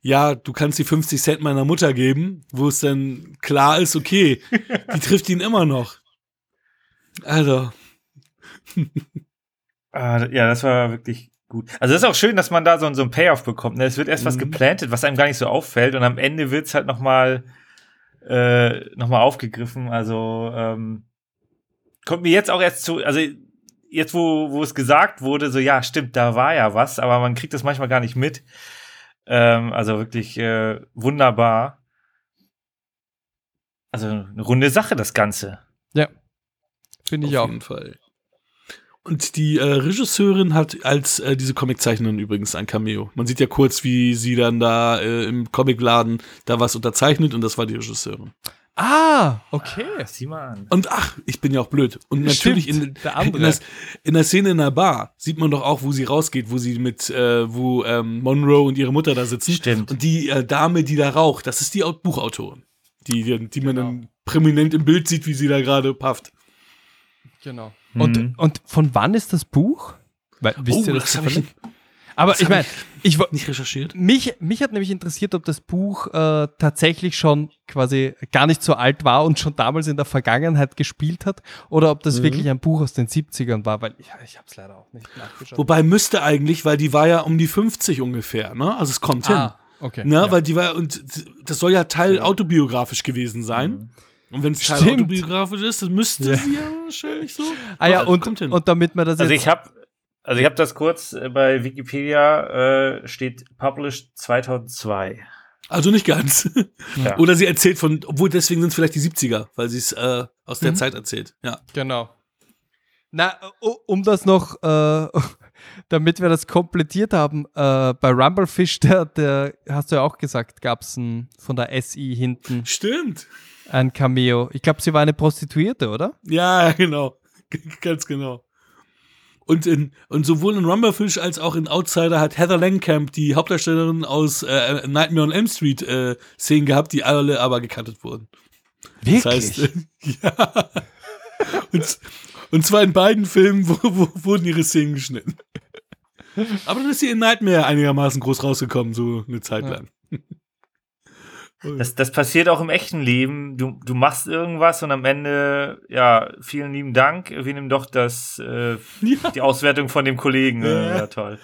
ja, du kannst die 50 Cent meiner Mutter geben, wo es dann klar ist, okay, die trifft ihn immer noch. Also, Ah, ja, das war wirklich gut. Also das ist auch schön, dass man da so, so einen Payoff bekommt. Ne? Es wird erst was Mhm. geplantet, was einem gar nicht so auffällt und am Ende wird's halt noch mal äh, noch mal aufgegriffen. Also ähm, kommt mir jetzt auch erst zu, also jetzt wo wo es gesagt wurde, so ja stimmt, da war ja was, aber man kriegt das manchmal gar nicht mit. Ähm, also wirklich äh, wunderbar. Also eine runde Sache das Ganze. Ja. Finde ich auf auch. jeden Fall. Und die äh, Regisseurin hat als äh, diese Comiczeichnerin übrigens ein Cameo. Man sieht ja kurz, wie sie dann da äh, im Comicladen da was unterzeichnet und das war die Regisseurin. Ah, okay. Sieh mal an. Und ach, ich bin ja auch blöd. Und natürlich in, Stimmt, der in, andere. der, in der Szene in der Bar sieht man doch auch, wo sie rausgeht, wo sie mit, äh, wo ähm, Monroe und ihre Mutter da sitzen. Stimmt. Und die äh, Dame, die da raucht, das ist die Au- Buchautorin. Die, die, die man Genau. dann prominent im Bild sieht, wie sie da gerade pafft. Genau. Mhm. Und, und von wann ist das Buch? Weil, wisst ihr Oh, das, das hab ich? Aber das ich meine, ich, wo- Nicht recherchiert? mich, mich hat nämlich interessiert, ob das Buch äh, tatsächlich schon quasi gar nicht so alt war und schon damals in der Vergangenheit gespielt hat oder ob das wirklich ein Buch aus den 70ern war, weil ich, ich habe es leider auch nicht nachgeschaut. Wobei müsste eigentlich, weil die war ja um die 50 ungefähr, ne? Also es kommt hin. ah, okay. Ne, ja. weil die war, und das soll ja Teil autobiografisch gewesen sein. Und wenn es Teil autobiografisch ist, dann müsste Ja. sie ja wahrscheinlich so. ah ja, und, hin. und damit man das Also jetzt... ich habe also ich habe das kurz äh, bei Wikipedia äh, steht published 2002. Also nicht ganz. Ja. Oder sie erzählt von, obwohl deswegen sind es vielleicht die 70er, weil sie es äh, aus der Mhm. Zeit erzählt. Ja. Genau. Na, um das noch, äh, damit wir das komplettiert haben, äh, bei Rumblefish, der, der, hast du ja auch gesagt, gab es von der SI hinten Stimmt. ein Cameo. Ich glaube, sie war eine Prostituierte, oder? Ja, ja, genau. G- Ganz genau. Und, in, und sowohl in Rumblefish als auch in Outsider hat Heather Langenkamp, die Hauptdarstellerin aus äh, Nightmare on Elm Street, äh, Szenen gehabt, die alle aber gecuttet wurden. Das heißt, äh, ja. Und, und zwar in beiden Filmen wo, wo, wurden ihre Szenen geschnitten. Aber dann ist sie in Nightmare einigermaßen groß rausgekommen, so eine Zeit Ja. Das, das passiert auch im echten Leben. Du, du machst irgendwas und am Ende, ja, vielen lieben Dank. Wir nehmen doch das, äh, Ja. die Auswertung von dem Kollegen. Äh, Ja. ja, toll.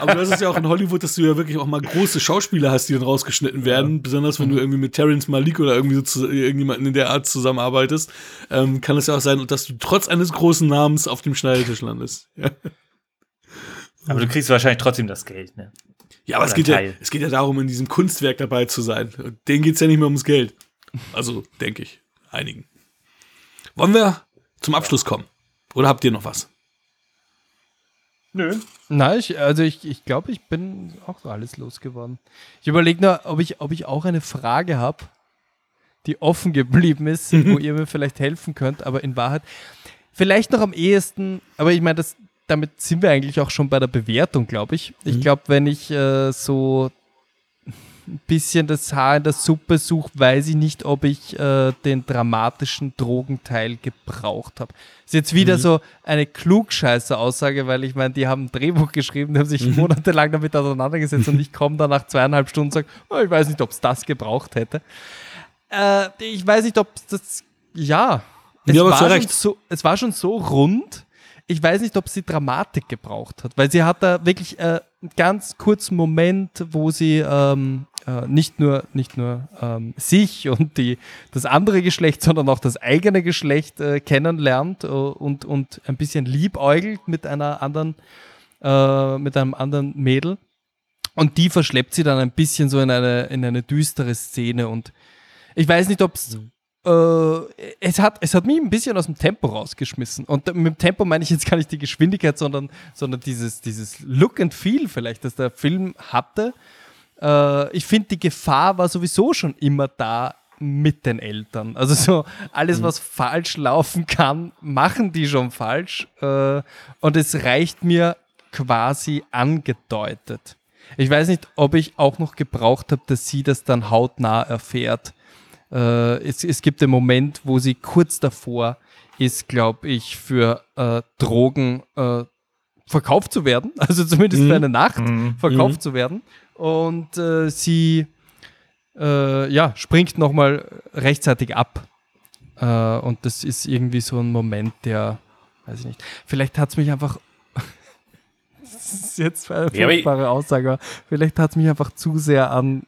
Aber das ist ja auch in Hollywood, dass du ja wirklich auch mal große Schauspieler hast, die dann rausgeschnitten werden. Besonders wenn du irgendwie mit Terrence Malik oder irgendwie so zu, irgendjemanden in der Art zusammenarbeitest, ähm, kann es ja auch sein, dass du trotz eines großen Namens auf dem Schneidetisch landest. Ja, Aber du kriegst wahrscheinlich trotzdem das Geld, ne? Ja aber es geht ja, es geht ja darum, in diesem Kunstwerk dabei zu sein. Und denen geht's ja nicht mehr ums Geld. Also, denke ich. einigen. Wollen wir zum Abschluss kommen? Oder habt ihr noch was? Nö. Nein, ich, also ich, ich glaube, ich bin auch alles losgeworden. Ich überlege nur, ob ich, ob ich auch eine Frage habe, die offen geblieben ist, wo ihr mir vielleicht helfen könnt, aber in Wahrheit vielleicht noch am ehesten, aber ich meine, das, damit sind wir eigentlich auch schon bei der Bewertung, glaube ich. Ich Mhm. glaube, wenn ich äh, so ein bisschen das Haar in der Suppe suche, weiß ich nicht, ob ich äh, den dramatischen Drogenteil gebraucht habe. Ist jetzt wieder so eine Klugscheißer-Aussage, weil ich meine, die haben ein Drehbuch geschrieben, die haben sich monatelang damit auseinandergesetzt und ich komme dann nach zweieinhalb Stunden und sage, oh, ich weiß nicht, ob es das gebraucht hätte. Äh, ich weiß nicht, ob das, ja, es, Ja, war schon so, es war schon so rund. Ich weiß nicht, ob sie Dramatik gebraucht hat, weil sie hat da wirklich äh, einen ganz kurzen Moment, wo sie ähm, äh, nicht nur, nicht nur ähm, sich und die, das andere Geschlecht, sondern auch das eigene Geschlecht äh, kennenlernt äh, und, und ein bisschen liebäugelt mit einer anderen, äh, mit einem anderen Mädel. Und die verschleppt sie dann ein bisschen so in eine, in eine düstere Szene und ich weiß nicht, ob es äh, es hat, es hat mich ein bisschen aus dem Tempo rausgeschmissen. Und mit dem Tempo meine ich jetzt gar nicht die Geschwindigkeit, sondern, sondern dieses, dieses Look and Feel vielleicht, das der Film hatte. Äh, ich finde, die Gefahr war sowieso schon immer da mit den Eltern. Also so alles, was falsch laufen kann, machen die schon falsch. Äh, und es reicht mir quasi angedeutet. Ich weiß nicht, ob ich auch noch gebraucht habe, dass sie das dann hautnah erfährt. Äh, es, es gibt den Moment, wo sie kurz davor ist, glaube ich, für äh, Drogen äh, verkauft zu werden, also zumindest für eine Nacht Mhm. verkauft zu werden. Und äh, sie äh, ja, springt nochmal rechtzeitig ab. Äh, und das ist irgendwie so ein Moment, der, weiß ich nicht, vielleicht hat es mich einfach, das ist jetzt eine furchtbare Aussage, aber vielleicht hat es mich einfach zu sehr an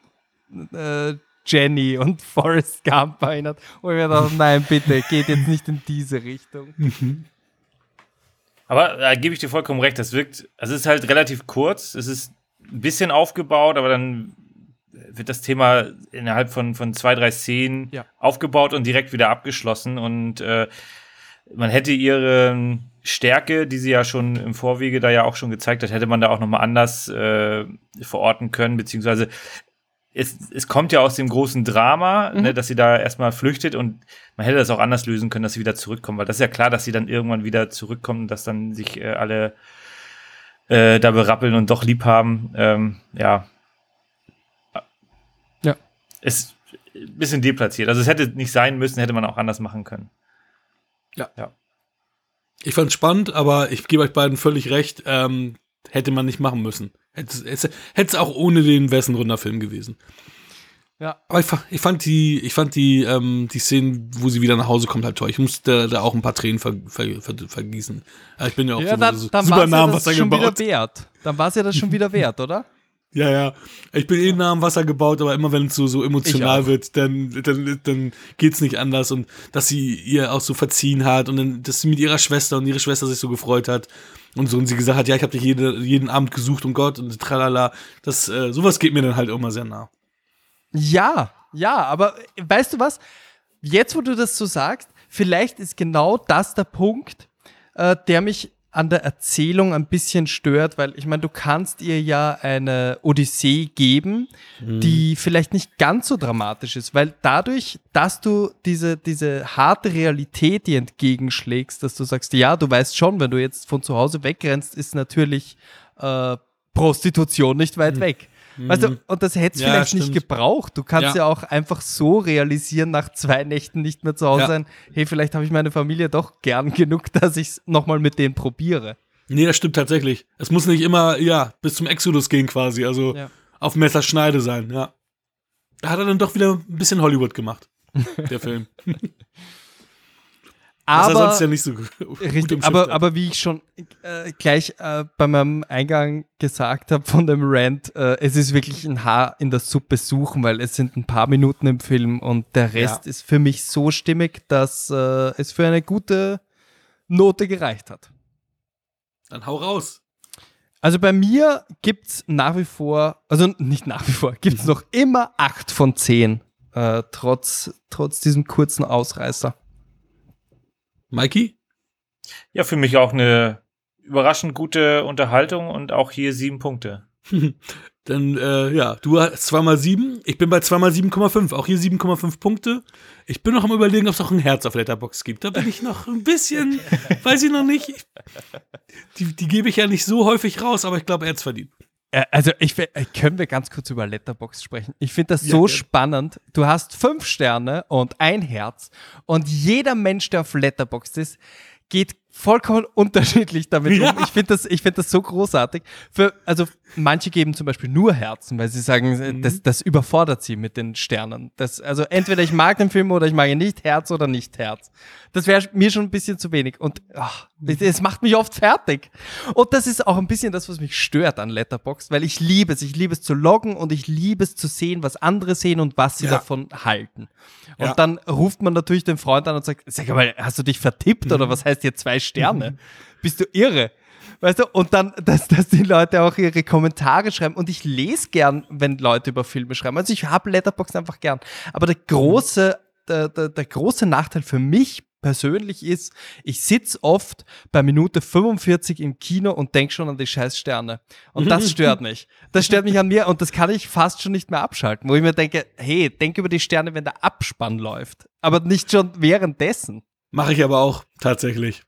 äh, Jenny und Forrest Gump erinnert. Und ich mir dachte, nein, bitte, geht jetzt nicht in diese Richtung. Aber da gebe ich dir vollkommen recht. Das wirkt, also es ist halt relativ kurz. Es ist ein bisschen aufgebaut, aber dann wird das Thema innerhalb von, von zwei, drei Szenen Ja. aufgebaut und direkt wieder abgeschlossen. Und äh, man hätte ihre Stärke, die sie ja schon im Vorwege da ja auch schon gezeigt hat, hätte man da auch nochmal anders äh, verorten können, beziehungsweise es, es kommt ja aus dem großen Drama, ne, dass sie da erstmal flüchtet und man hätte das auch anders lösen können, dass sie wieder zurückkommen, weil das ist ja klar, dass sie dann irgendwann wieder zurückkommen dass dann sich äh, alle äh, da berappeln und doch lieb haben. Ähm, ja. Ja. Ist ein bisschen deplatziert. Also es hätte nicht sein müssen, hätte man auch anders machen können. Ich fand's spannend, aber ich gebe euch beiden völlig recht. Ähm, hätte man nicht machen müssen. Hätte es auch ohne den Wessenrunder Film gewesen. Ja. Aber ich, ich fand die, ich fand die, ähm, die Szenen, wo sie wieder nach Hause kommt, halt toll. Ich musste da auch ein paar Tränen ver, ver, ver, vergießen. Ja, ich bin ja auch Ja, so, dann, so dann super nah am ja Wasser schon gebaut. wieder wert. Dann war es ja das schon wieder wert, oder? Ja, ja. Ich bin eh nah am Wasser gebaut, aber immer wenn es so, so emotional wird, dann, dann, dann geht's nicht anders. Und dass sie ihr auch so verziehen hat und dann, dass sie mit ihrer Schwester und ihre Schwester sich so gefreut hat und so und sie gesagt hat, ja, ich habe dich jede, jeden Abend gesucht um Gott und tralala. Das, äh, sowas geht mir dann halt immer sehr nah. Ja, ja, aber äh, weißt du was? Jetzt, wo du das so sagst, vielleicht ist genau das der Punkt, äh, der mich an der Erzählung ein bisschen stört, weil ich meine, du kannst ihr ja eine Odyssee geben, die vielleicht nicht ganz so dramatisch ist, weil dadurch, dass du diese, diese harte Realität dir entgegenschlägst, dass du sagst, ja, du weißt schon, wenn du jetzt von zu Hause wegrennst, ist natürlich äh, Prostitution nicht weit weg. Weißt du, und das hätte es Ja, vielleicht nicht stimmt. gebraucht. Du kannst ja. Ja. auch einfach so realisieren, nach zwei Nächten nicht mehr zu Hause Ja. sein, hey, vielleicht habe ich meine Familie doch gern genug, dass ich es nochmal mit denen probiere. Nee, das stimmt tatsächlich. Es muss nicht immer, ja, bis zum Exodus gehen quasi, also auf Messerschneide sein, ja. Da hat er dann doch wieder ein bisschen Hollywood gemacht, der Film. Er Aber, ja so richtig, aber, aber wie ich schon äh, gleich äh, bei meinem Eingang gesagt habe von dem Rant, äh, es ist wirklich ein Haar in der Suppe suchen, weil es sind ein paar Minuten im Film und der Rest Ja. ist für mich so stimmig, dass äh, es für eine gute Note gereicht hat. Dann hau raus. Also bei mir gibt's nach wie vor, also nicht nach wie vor, gibt's noch immer 8 von 10 Äh, trotz, trotz diesem kurzen Ausreißer. Mikey? Ja, für mich auch eine überraschend gute Unterhaltung und auch hier sieben Punkte. Dann, äh, ja, du hast zweimal sieben. Ich bin bei zweimal 7,5. Auch hier 7,5 Punkte. Ich bin noch am überlegen, ob es auch ein Herz auf Letterbox gibt. Da bin ich noch ein bisschen, weiß ich noch nicht. Die, die gebe ich ja nicht so häufig raus, aber ich glaube, er hat's verdient. Äh, Also ich äh, können wir ganz kurz über Letterbox sprechen. Ich finde das Ja, so gerne. spannend. Du hast fünf Sterne und ein Herz und jeder Mensch, der auf Letterbox ist, geht vollkommen unterschiedlich damit Ja. um. Ich finde das, ich finde das so großartig. Für, also manche geben zum Beispiel nur Herzen, weil sie sagen, äh, Mhm. das, das überfordert sie mit den Sternen. Das, also entweder ich mag den Film oder ich mag ihn nicht, Herz oder nicht Herz. Das wäre mir schon ein bisschen zu wenig. Und ach, es macht mich oft fertig. Und das ist auch ein bisschen das, was mich stört an Letterboxd, weil ich liebe es. Ich liebe es zu loggen und ich liebe es zu sehen, was andere sehen und was sie Ja. davon halten. Und Ja. dann ruft man natürlich den Freund an und sagt, sag mal, hast du dich vertippt Mhm. oder was heißt hier zwei Sterne? Bist du irre? Weißt du, und dann, dass, dass die Leute auch ihre Kommentare schreiben. Und ich lese gern, wenn Leute über Filme schreiben. Also ich habe Letterboxd einfach gern. Aber der große, der, der, der große Nachteil für mich persönlich ist, ich sitz oft bei Minute 45 im Kino und denk schon an die scheiß Sterne. Und das stört mich. Das stört mich an mir und das kann ich fast schon nicht mehr abschalten, wo ich mir denke, hey, denk über die Sterne, wenn der Abspann läuft. Aber nicht schon währenddessen. Mache ich aber auch tatsächlich.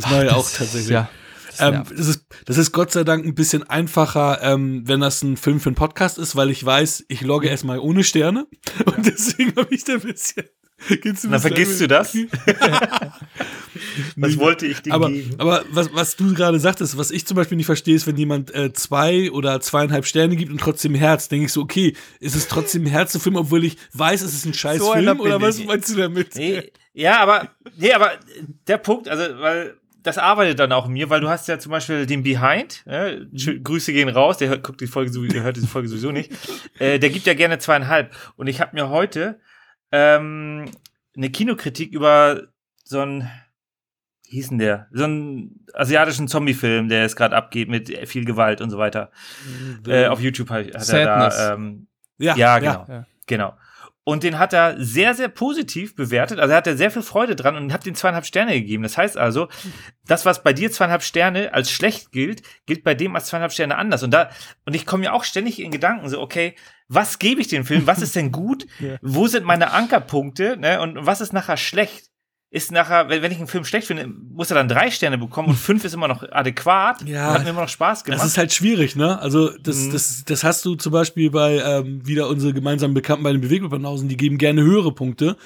Das mache ich auch tatsächlich. Ja. das Ähm, das, ist, das ist Gott sei Dank ein bisschen einfacher, ähm, wenn das ein Film für einen Podcast ist, weil ich weiß, ich logge erstmal ohne Sterne. Und deswegen habe ich da ein bisschen. Geht's ein Dann bisschen- vergisst du das? Was wollte ich dir aber, geben? aber was, was du gerade sagtest, was ich zum Beispiel nicht verstehe, ist, wenn jemand äh, zwei oder zweieinhalb Sterne gibt und trotzdem Herz, denke ich so, okay, ist es trotzdem ein Herzfilm, obwohl ich weiß, es ist ein scheiß So Film oder was meinst du damit? Nee, ja, aber, nee, aber der Punkt, also, weil das arbeitet dann auch in mir, weil du hast ja zum Beispiel den Behind, äh, Grüße gehen raus, der hört, guckt die Folge sowieso, der hört diese Folge sowieso nicht, äh, der gibt ja gerne zweieinhalb. Und ich habe mir heute ähm, eine Kinokritik über so einen, wie hieß denn der? So einen asiatischen Zombie-Film, der es gerade abgeht mit viel Gewalt und so weiter. Äh, auf YouTube hat, hat er da, ähm, ja, ja, genau. Ja. Genau. Und den hat er sehr, sehr positiv bewertet. Also er hatte sehr viel Freude dran und hat den zweieinhalb Sterne gegeben. Das heißt also, das, was bei dir zweieinhalb Sterne als schlecht gilt, gilt bei dem als zweieinhalb Sterne anders. Und da, und ich komme mir auch ständig in Gedanken so, okay, was gebe ich dem Film? Was ist denn gut? Ja. Wo sind meine Ankerpunkte? Ne? Und was ist nachher schlecht? Ist nachher, wenn, wenn ich einen Film schlecht finde, muss er dann drei Sterne bekommen und fünf ist immer noch adäquat. Ja. hat mir immer noch Spaß gemacht. Das ist halt schwierig, ne? Also das, Mhm. das, das hast du zum Beispiel bei ähm, wieder unsere gemeinsamen Bekannten bei den Bewegungsbanausen, die geben gerne höhere Punkte,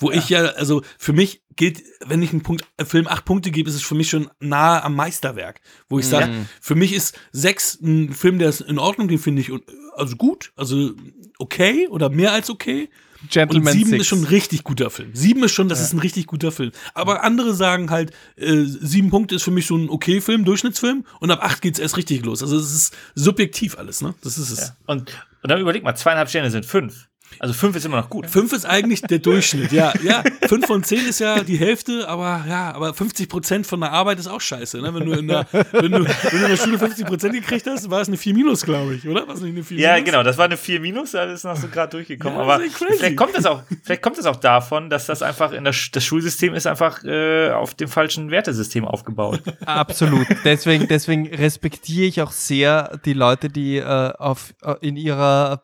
wo ich ja, also für mich gilt, wenn ich einen Punkt, äh, Film acht Punkte gebe, ist es für mich schon nahe am Meisterwerk, wo ich sage, Mhm. für mich ist sechs ein Film, der ist in Ordnung, den finde ich also gut, also okay oder mehr als okay. Und Gentleman sieben Six. ist schon ein richtig guter Film. Sieben ist schon, das ist ein richtig guter Film. Aber andere sagen halt, äh, sieben Punkte ist für mich so ein okay Film, Durchschnittsfilm. Und ab acht geht's erst richtig los. Also es ist subjektiv alles, ne? Das ist es. ja. und, und dann überleg mal, zweieinhalb Sterne sind fünf. Also fünf ist immer noch gut. Fünf ist eigentlich der Durchschnitt, ja. Ja, fünf von zehn ist ja die Hälfte, aber ja, aber 50 Prozent von der Arbeit ist auch scheiße, ne? Wenn du in der, wenn du, wenn du in der Schule 50 Prozent gekriegt hast, war es eine 4 minus, glaube ich, oder? War es nicht eine 4 Ja, minus? genau, das war eine 4 minus, da ist noch so gerade durchgekommen. Ja, aber das ist crazy. vielleicht kommt das auch, vielleicht kommt das auch davon, dass das einfach in der, Sch- das Schulsystem ist einfach äh, auf dem falschen Wertesystem aufgebaut. Absolut. Deswegen, deswegen respektiere ich auch sehr die Leute, die äh, auf, äh, in ihrer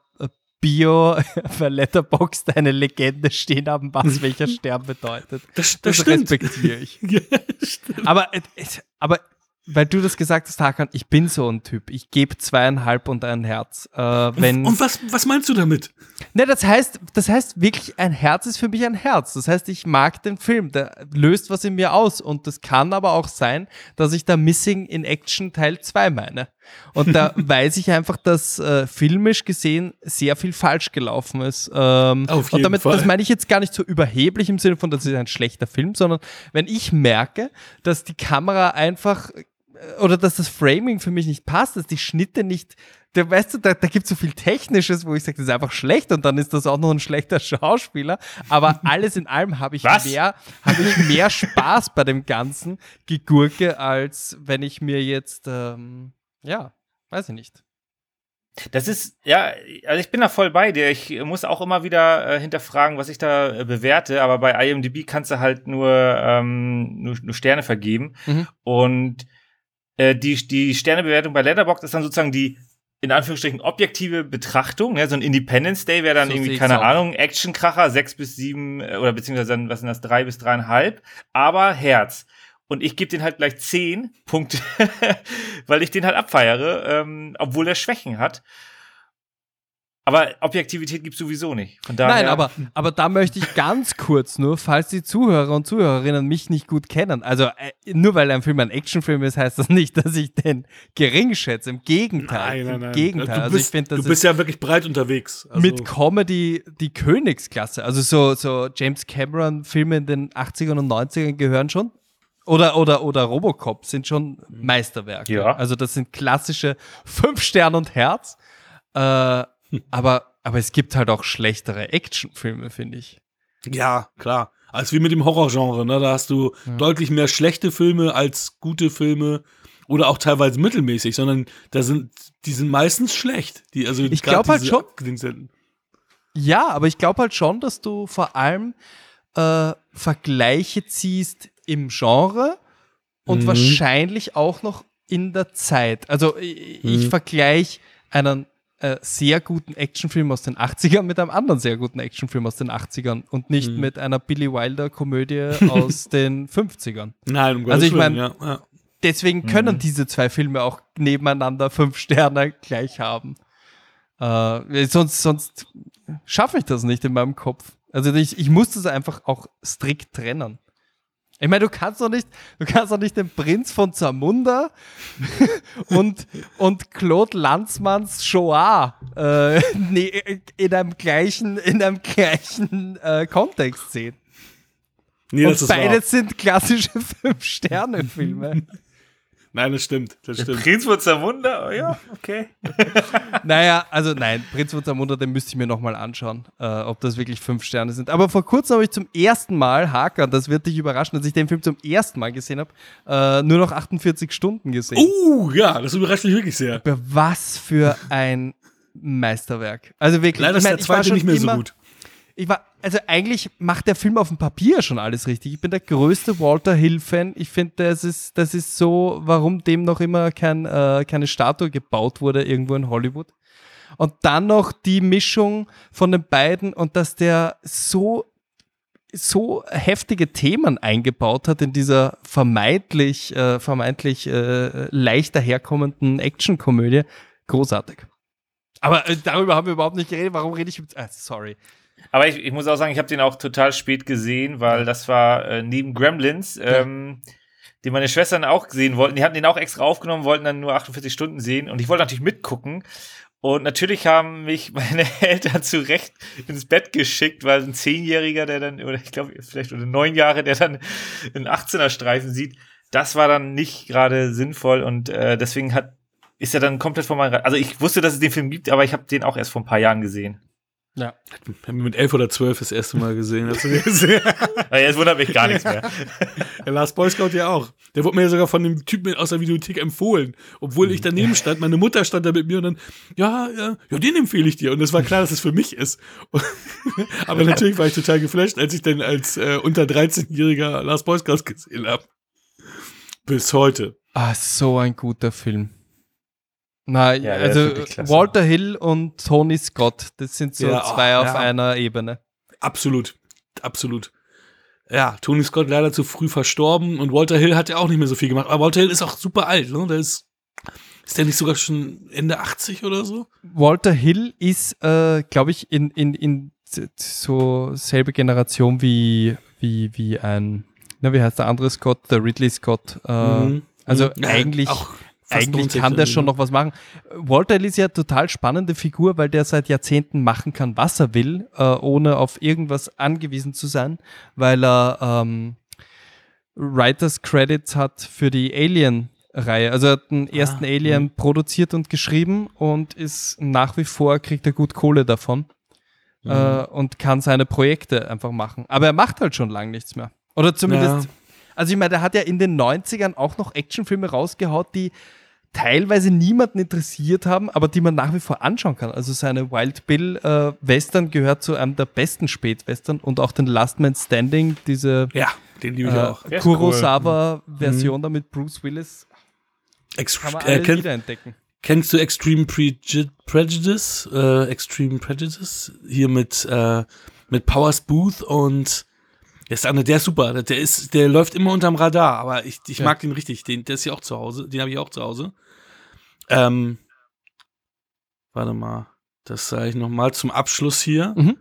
Bio Letterboxd eine Legende stehen haben, was welcher Stern bedeutet. Das, das Das respektiere ich. Ja. Aber, äh, aber weil du das gesagt hast, Hakan, ich bin so ein Typ. Ich gebe zweieinhalb und ein Herz. Äh, wenn, Und was, was meinst du damit? Ne, das heißt, das heißt wirklich, ein Herz ist für mich ein Herz. Das heißt, ich mag den Film, der löst was in mir aus. Und das kann aber auch sein, dass ich da Missing in Action Teil 2 meine. Und da weiß ich einfach, dass äh, filmisch gesehen sehr viel falsch gelaufen ist. Ähm, Auf und jeden damit, Fall. das meine ich jetzt gar nicht so überheblich im Sinne von, das ist ein schlechter Film, sondern wenn ich merke, dass die Kamera einfach oder dass das Framing für mich nicht passt, dass die Schnitte nicht, da weißt du, da, da gibt es so viel Technisches, wo ich sage, das ist einfach schlecht und dann ist das auch noch ein schlechter Schauspieler. Aber alles in allem habe ich Was? mehr, habe ich mehr Spaß bei dem ganzen Gegurke, als wenn ich mir jetzt, ähm, ja, weiß ich nicht. Das ist, ja, also ich bin da voll bei dir. Ich muss auch immer wieder äh, hinterfragen, was ich da äh, bewerte, aber bei IMDb kannst du halt nur, ähm, nur, nur Sterne vergeben. Mhm. Und äh, die, die Sternebewertung bei Letterboxd ist dann sozusagen die, in Anführungsstrichen, objektive Betrachtung. Ne? So ein Independence Day wäre dann So irgendwie, keine auch. Ahnung, Actionkracher, sechs bis sieben, äh, oder beziehungsweise dann, was sind das, drei bis dreieinhalb, aber Herz. Und ich gebe den halt gleich zehn Punkte, weil ich den halt abfeiere, ähm, obwohl er Schwächen hat. Aber Objektivität gibt's sowieso nicht. Von daher, Nein, aber, aber da möchte ich ganz kurz nur, falls die Zuhörer und Zuhörerinnen mich nicht gut kennen, also äh, nur weil ein Film ein Actionfilm ist, heißt das nicht, dass ich den gering schätze. Im Gegenteil. Nein, nein, Im nein. Gegenteil. Du also ich bist, finde, das du bist ist ja wirklich breit unterwegs. Also, mit Comedy die Königsklasse. Also so, so James Cameron-Filme in den 80ern und 90ern gehören schon. Oder, oder, oder Robocop sind schon Meisterwerke. Ja. Also das sind klassische Fünf Sterne und Herz. Äh, aber, aber es gibt halt auch schlechtere Actionfilme, finde ich. ja, klar. Als wie mit dem Horrorgenre, ne? Da hast du Ja. deutlich mehr schlechte Filme als gute Filme oder auch teilweise mittelmäßig, sondern da sind, die sind meistens schlecht. Die, also Ich grad glaub halt schon- Ja, aber ich glaube halt schon, dass du vor allem äh, Vergleiche ziehst im Genre und Mhm. wahrscheinlich auch noch in der Zeit. Also ich, ich Mhm. vergleiche einen äh, sehr guten Actionfilm aus den 80ern mit einem anderen sehr guten Actionfilm aus den 80ern und nicht Mhm. mit einer Billy Wilder Komödie aus den 50ern. Nein, um Also Gottes ich Willen, mein- ja, ja. Deswegen können Mhm. diese zwei Filme auch nebeneinander fünf Sterne gleich haben. Äh, sonst sonst schaffe ich das nicht in meinem Kopf. Also ich, ich muss das einfach auch strikt trennen. Ich meine, du kannst doch nicht, du kannst doch nicht den Prinz von Zamunda und, und Claude Lanzmanns Shoah äh, in einem gleichen, in einem gleichen äh, Kontext sehen. Nee, und beide sind klassische Fünf-Sterne-Filme. Nein, das stimmt. Das stimmt. Prinz von Zamunda, oh ja, okay. Naja, also nein, Prinz von Zamunda, den müsste ich mir nochmal anschauen, äh, ob das wirklich fünf Sterne sind. Aber vor kurzem habe ich zum ersten Mal, Hakan, das wird dich überraschen, als ich den Film zum ersten Mal gesehen habe, äh, nur noch 48 Stunden gesehen. Uh, ja, das überrascht mich wirklich sehr. Aber Was für ein Meisterwerk. Also wirklich. Leider ist ich mein, der zweite schon nicht mehr immer, so gut. Ich war, also eigentlich macht der Film auf dem Papier schon alles richtig. Ich bin der größte Walter Hill-Fan. Ich finde, das ist, das ist so, warum dem noch immer kein, äh, keine Statue gebaut wurde irgendwo in Hollywood. Und dann noch die Mischung von den beiden und dass der so, so heftige Themen eingebaut hat in dieser vermeintlich, äh, vermeintlich äh, leicht daherkommenden Actionkomödie. Großartig. Aber äh, darüber haben wir überhaupt nicht geredet. Warum rede ich mit. Ah, sorry. Aber ich, ich muss auch sagen, ich habe den auch total spät gesehen, weil das war äh, neben Gremlins, ähm, den meine Schwestern auch sehen wollten. Die hatten den auch extra aufgenommen, wollten dann nur 48 Stunden sehen und ich wollte natürlich mitgucken. Und natürlich haben mich meine Eltern zu Recht ins Bett geschickt, weil ein Zehnjähriger, der dann, oder ich glaube, vielleicht oder neun Jahre, der dann einen 18er-Streifen sieht, das war dann nicht gerade sinnvoll und äh, deswegen hat, ist er dann komplett von meinem, also ich wusste, dass es den Film gibt, aber ich habe den auch erst vor ein paar Jahren gesehen. Ja. Haben wir mit elf oder zwölf das erste Mal gesehen. Hast du gesehen? Ja, Jetzt wundert mich gar nichts mehr. Der Lars Boy Scout ja auch. Der wurde mir ja sogar von dem Typen aus der Videothek empfohlen. Obwohl ich daneben stand, meine Mutter stand da mit mir und dann, ja, ja, ja, den empfehle ich dir. Und es war klar, dass es für mich ist. Aber natürlich war ich total geflasht, als ich dann als äh, unter 13-jähriger Lars Boy Scout gesehen habe. Bis heute. Ah, so ein guter Film. Na, Ja, also. Walter Hill und Tony Scott, das sind so Ja, zwei oh, auf ja. einer Ebene. Absolut. Absolut. Ja, Tony Scott leider zu früh verstorben und Walter Hill hat ja auch nicht mehr so viel gemacht. Aber Walter Hill ist auch super alt, ne? Der ist, ist der nicht sogar schon Ende 80 oder so? Walter Hill ist, äh, glaube ich, in, in, in so selbe Generation wie, wie, wie ein, na, wie heißt der andere Scott, der Ridley Scott. Äh, Mhm. Also Ja, eigentlich, auch eigentlich 90 kann der schon noch was machen. Walter Hill ist ja total spannende Figur, weil der seit Jahrzehnten machen kann, was er will, äh, ohne auf irgendwas angewiesen zu sein, weil er ähm, Writers Credits hat für die Alien-Reihe. Also er hat den ersten Ah, Alien produziert und geschrieben und ist nach wie vor, kriegt er gut Kohle davon Mhm. äh, und kann seine Projekte einfach machen. Aber er macht halt schon lange nichts mehr. Oder zumindest, Ja. Also ich meine, der hat ja in den 90ern auch noch Actionfilme rausgehaut, die teilweise niemanden interessiert haben, aber die man nach wie vor anschauen kann. Also seine Wild Bill äh, Western gehört zu einem der besten Spätwestern und auch den Last Man Standing, diese Ja, den liebe ich äh, auch. Der ist Kurosawa-Version da mit Bruce Willis. Ex Kann man äh, alles kenn wiederentdecken. kennst du Extreme Preju Prejudice? Äh, Extreme Prejudice? Hier mit, äh, mit Powers Booth und der ist, der ist super. Der ist, der läuft immer unterm Radar, aber ich, ich Ja. mag den richtig. Den, der ist hier auch zu Hause. Den habe ich auch zu Hause. Ähm, warte mal. Das sage ich noch mal zum Abschluss hier. Mhm.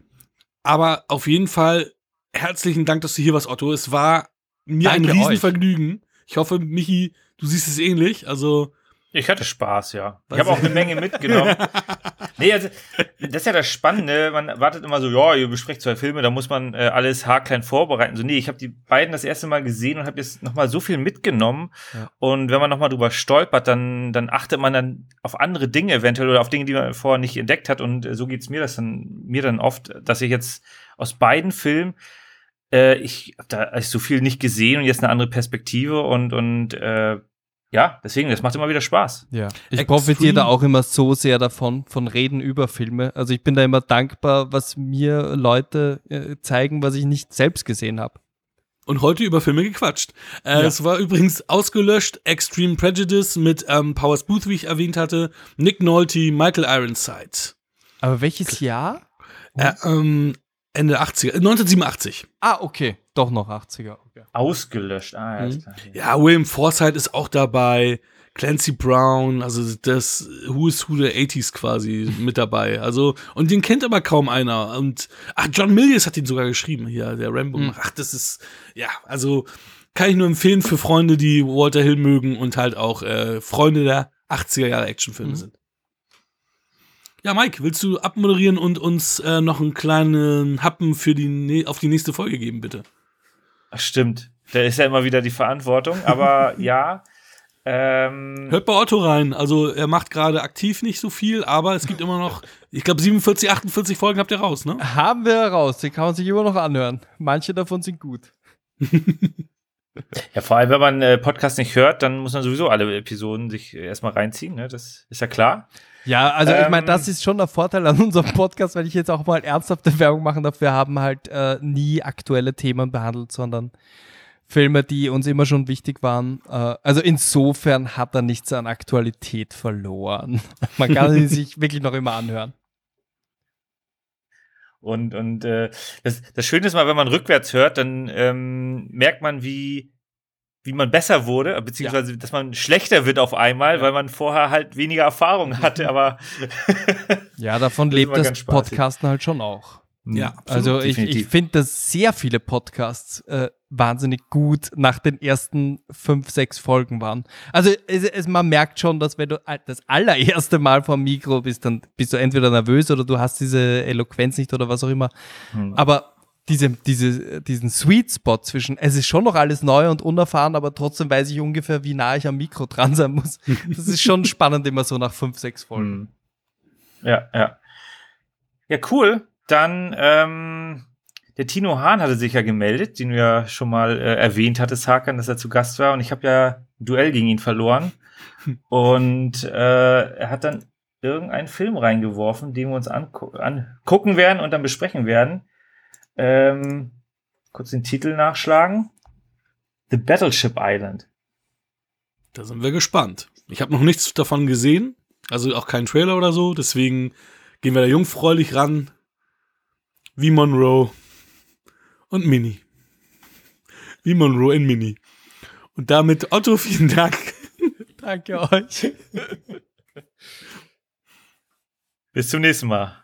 Aber auf jeden Fall herzlichen Dank, dass du hier warst, Otto. Es war mir Danke ein euch. Riesenvergnügen. Ich hoffe, Michi, du siehst es ähnlich. Also, Ich hatte Spaß, ja. Was- Ich habe auch eine Menge mitgenommen. nee, also, das ist ja das Spannende. Man wartet immer so, ja, ihr besprecht zwei Filme, da muss man äh, alles haarklein vorbereiten. So, nee, ich habe die beiden das erste Mal gesehen und habe jetzt nochmal so viel mitgenommen. Ja. Und wenn man nochmal drüber stolpert, dann, dann achtet man dann auf andere Dinge eventuell oder auf Dinge, die man vorher nicht entdeckt hat. Und äh, so geht's mir das dann, mir dann oft, dass ich jetzt aus beiden Filmen äh, ich habe da so viel nicht gesehen und jetzt eine andere Perspektive und, und äh, ja, deswegen, das macht immer wieder Spaß. Ja, ich Extreme- profitiere da auch immer so sehr davon, von Reden über Filme. Also ich bin da immer dankbar, was mir Leute äh, zeigen, was ich nicht selbst gesehen habe. und heute über Filme gequatscht. Äh, Ja. Es war übrigens ausgelöscht, Extreme Prejudice mit ähm, Powers Booth, wie ich erwähnt hatte, Nick Nolte, Michael Ironside. Aber welches Jahr? Äh, ähm, Ende 80er, äh, 1987. Ah, okay, doch noch 80er. Okay. Ausgelöscht. Ah, ja, Mhm. ist klar. Ja, William Forsythe ist auch dabei, Clancy Brown, also das Who is Who der 80s quasi mit dabei. Also, und den kennt aber kaum einer. Und, ach, John Milius hat ihn sogar geschrieben hier, der Rambo. Mhm. Ach, das ist, ja, also, kann ich nur empfehlen für Freunde, die Walter Hill mögen und halt auch äh, Freunde der 80er Jahre Actionfilme Mhm. sind. Ja, Mike, willst du abmoderieren und uns äh, noch einen kleinen Happen für die ne auf die nächste Folge geben, bitte? Ach, stimmt. Da ist ja immer wieder die Verantwortung, aber ja. Ähm, Hört bei Otto rein. Also er macht gerade aktiv nicht so viel, aber es gibt immer noch, ich glaube 47, 48 Folgen habt ihr raus, ne? Haben wir raus, die kann man sich immer noch anhören. Manche davon sind gut. ja, vor allem, wenn man äh, Podcast nicht hört, dann muss man sowieso alle Episoden sich erstmal reinziehen, ne? Das ist ja klar. Ja, also ich meine, Ähm, das ist schon der Vorteil an unserem Podcast, weil ich jetzt auch mal ernsthafte Werbung machen darf. Wir haben halt äh, nie aktuelle Themen behandelt, sondern Filme, die uns immer schon wichtig waren. Äh, also insofern hat er nichts an Aktualität verloren. Man kann sie sich wirklich noch immer anhören. Und, und äh, das, das Schöne ist mal, wenn man rückwärts hört, dann ähm, merkt man, wie, wie man besser wurde, beziehungsweise dass man schlechter wird auf einmal, weil man vorher halt weniger Erfahrung hatte, aber Ja, davon Das lebt das. Podcasten halt schon auch. Ja, absolut. Also ich, ich finde, dass sehr viele Podcasts äh, wahnsinnig gut nach den ersten fünf, sechs Folgen waren. Also es, es, man merkt schon, dass wenn du das allererste Mal vom Mikro bist, dann bist du entweder nervös oder du hast diese Eloquenz nicht oder was auch immer. Hm. Aber diese, diese, diesen Sweet Spot zwischen, es ist schon noch alles neu und unerfahren, aber trotzdem weiß ich ungefähr, wie nah ich am Mikro dran sein muss. Das ist schon spannend immer so nach fünf, sechs Folgen. Hm. Ja, ja. Ja, cool. Dann, ähm, der Tino Hahn hatte sich ja gemeldet, den du ja schon mal äh, erwähnt hattest, Hakan, dass er zu Gast war. Und ich habe ja ein Duell gegen ihn verloren. Und äh, er hat dann irgendeinen Film reingeworfen, den wir uns angu angucken werden und dann besprechen werden. Ähm, kurz den Titel nachschlagen. The Battleship Island. Da sind wir gespannt. Ich habe noch nichts davon gesehen, also auch keinen Trailer oder so, deswegen gehen wir da jungfräulich ran. Wie Monroe und Mini. Wie Monroe in Mini. Und damit Otto, vielen Dank. Danke euch. Bis zum nächsten Mal.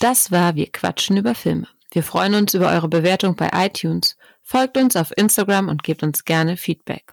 Das war Wir quatschen über Filme. Wir freuen uns über eure Bewertung bei iTunes. Folgt uns auf Instagram und gebt uns gerne Feedback.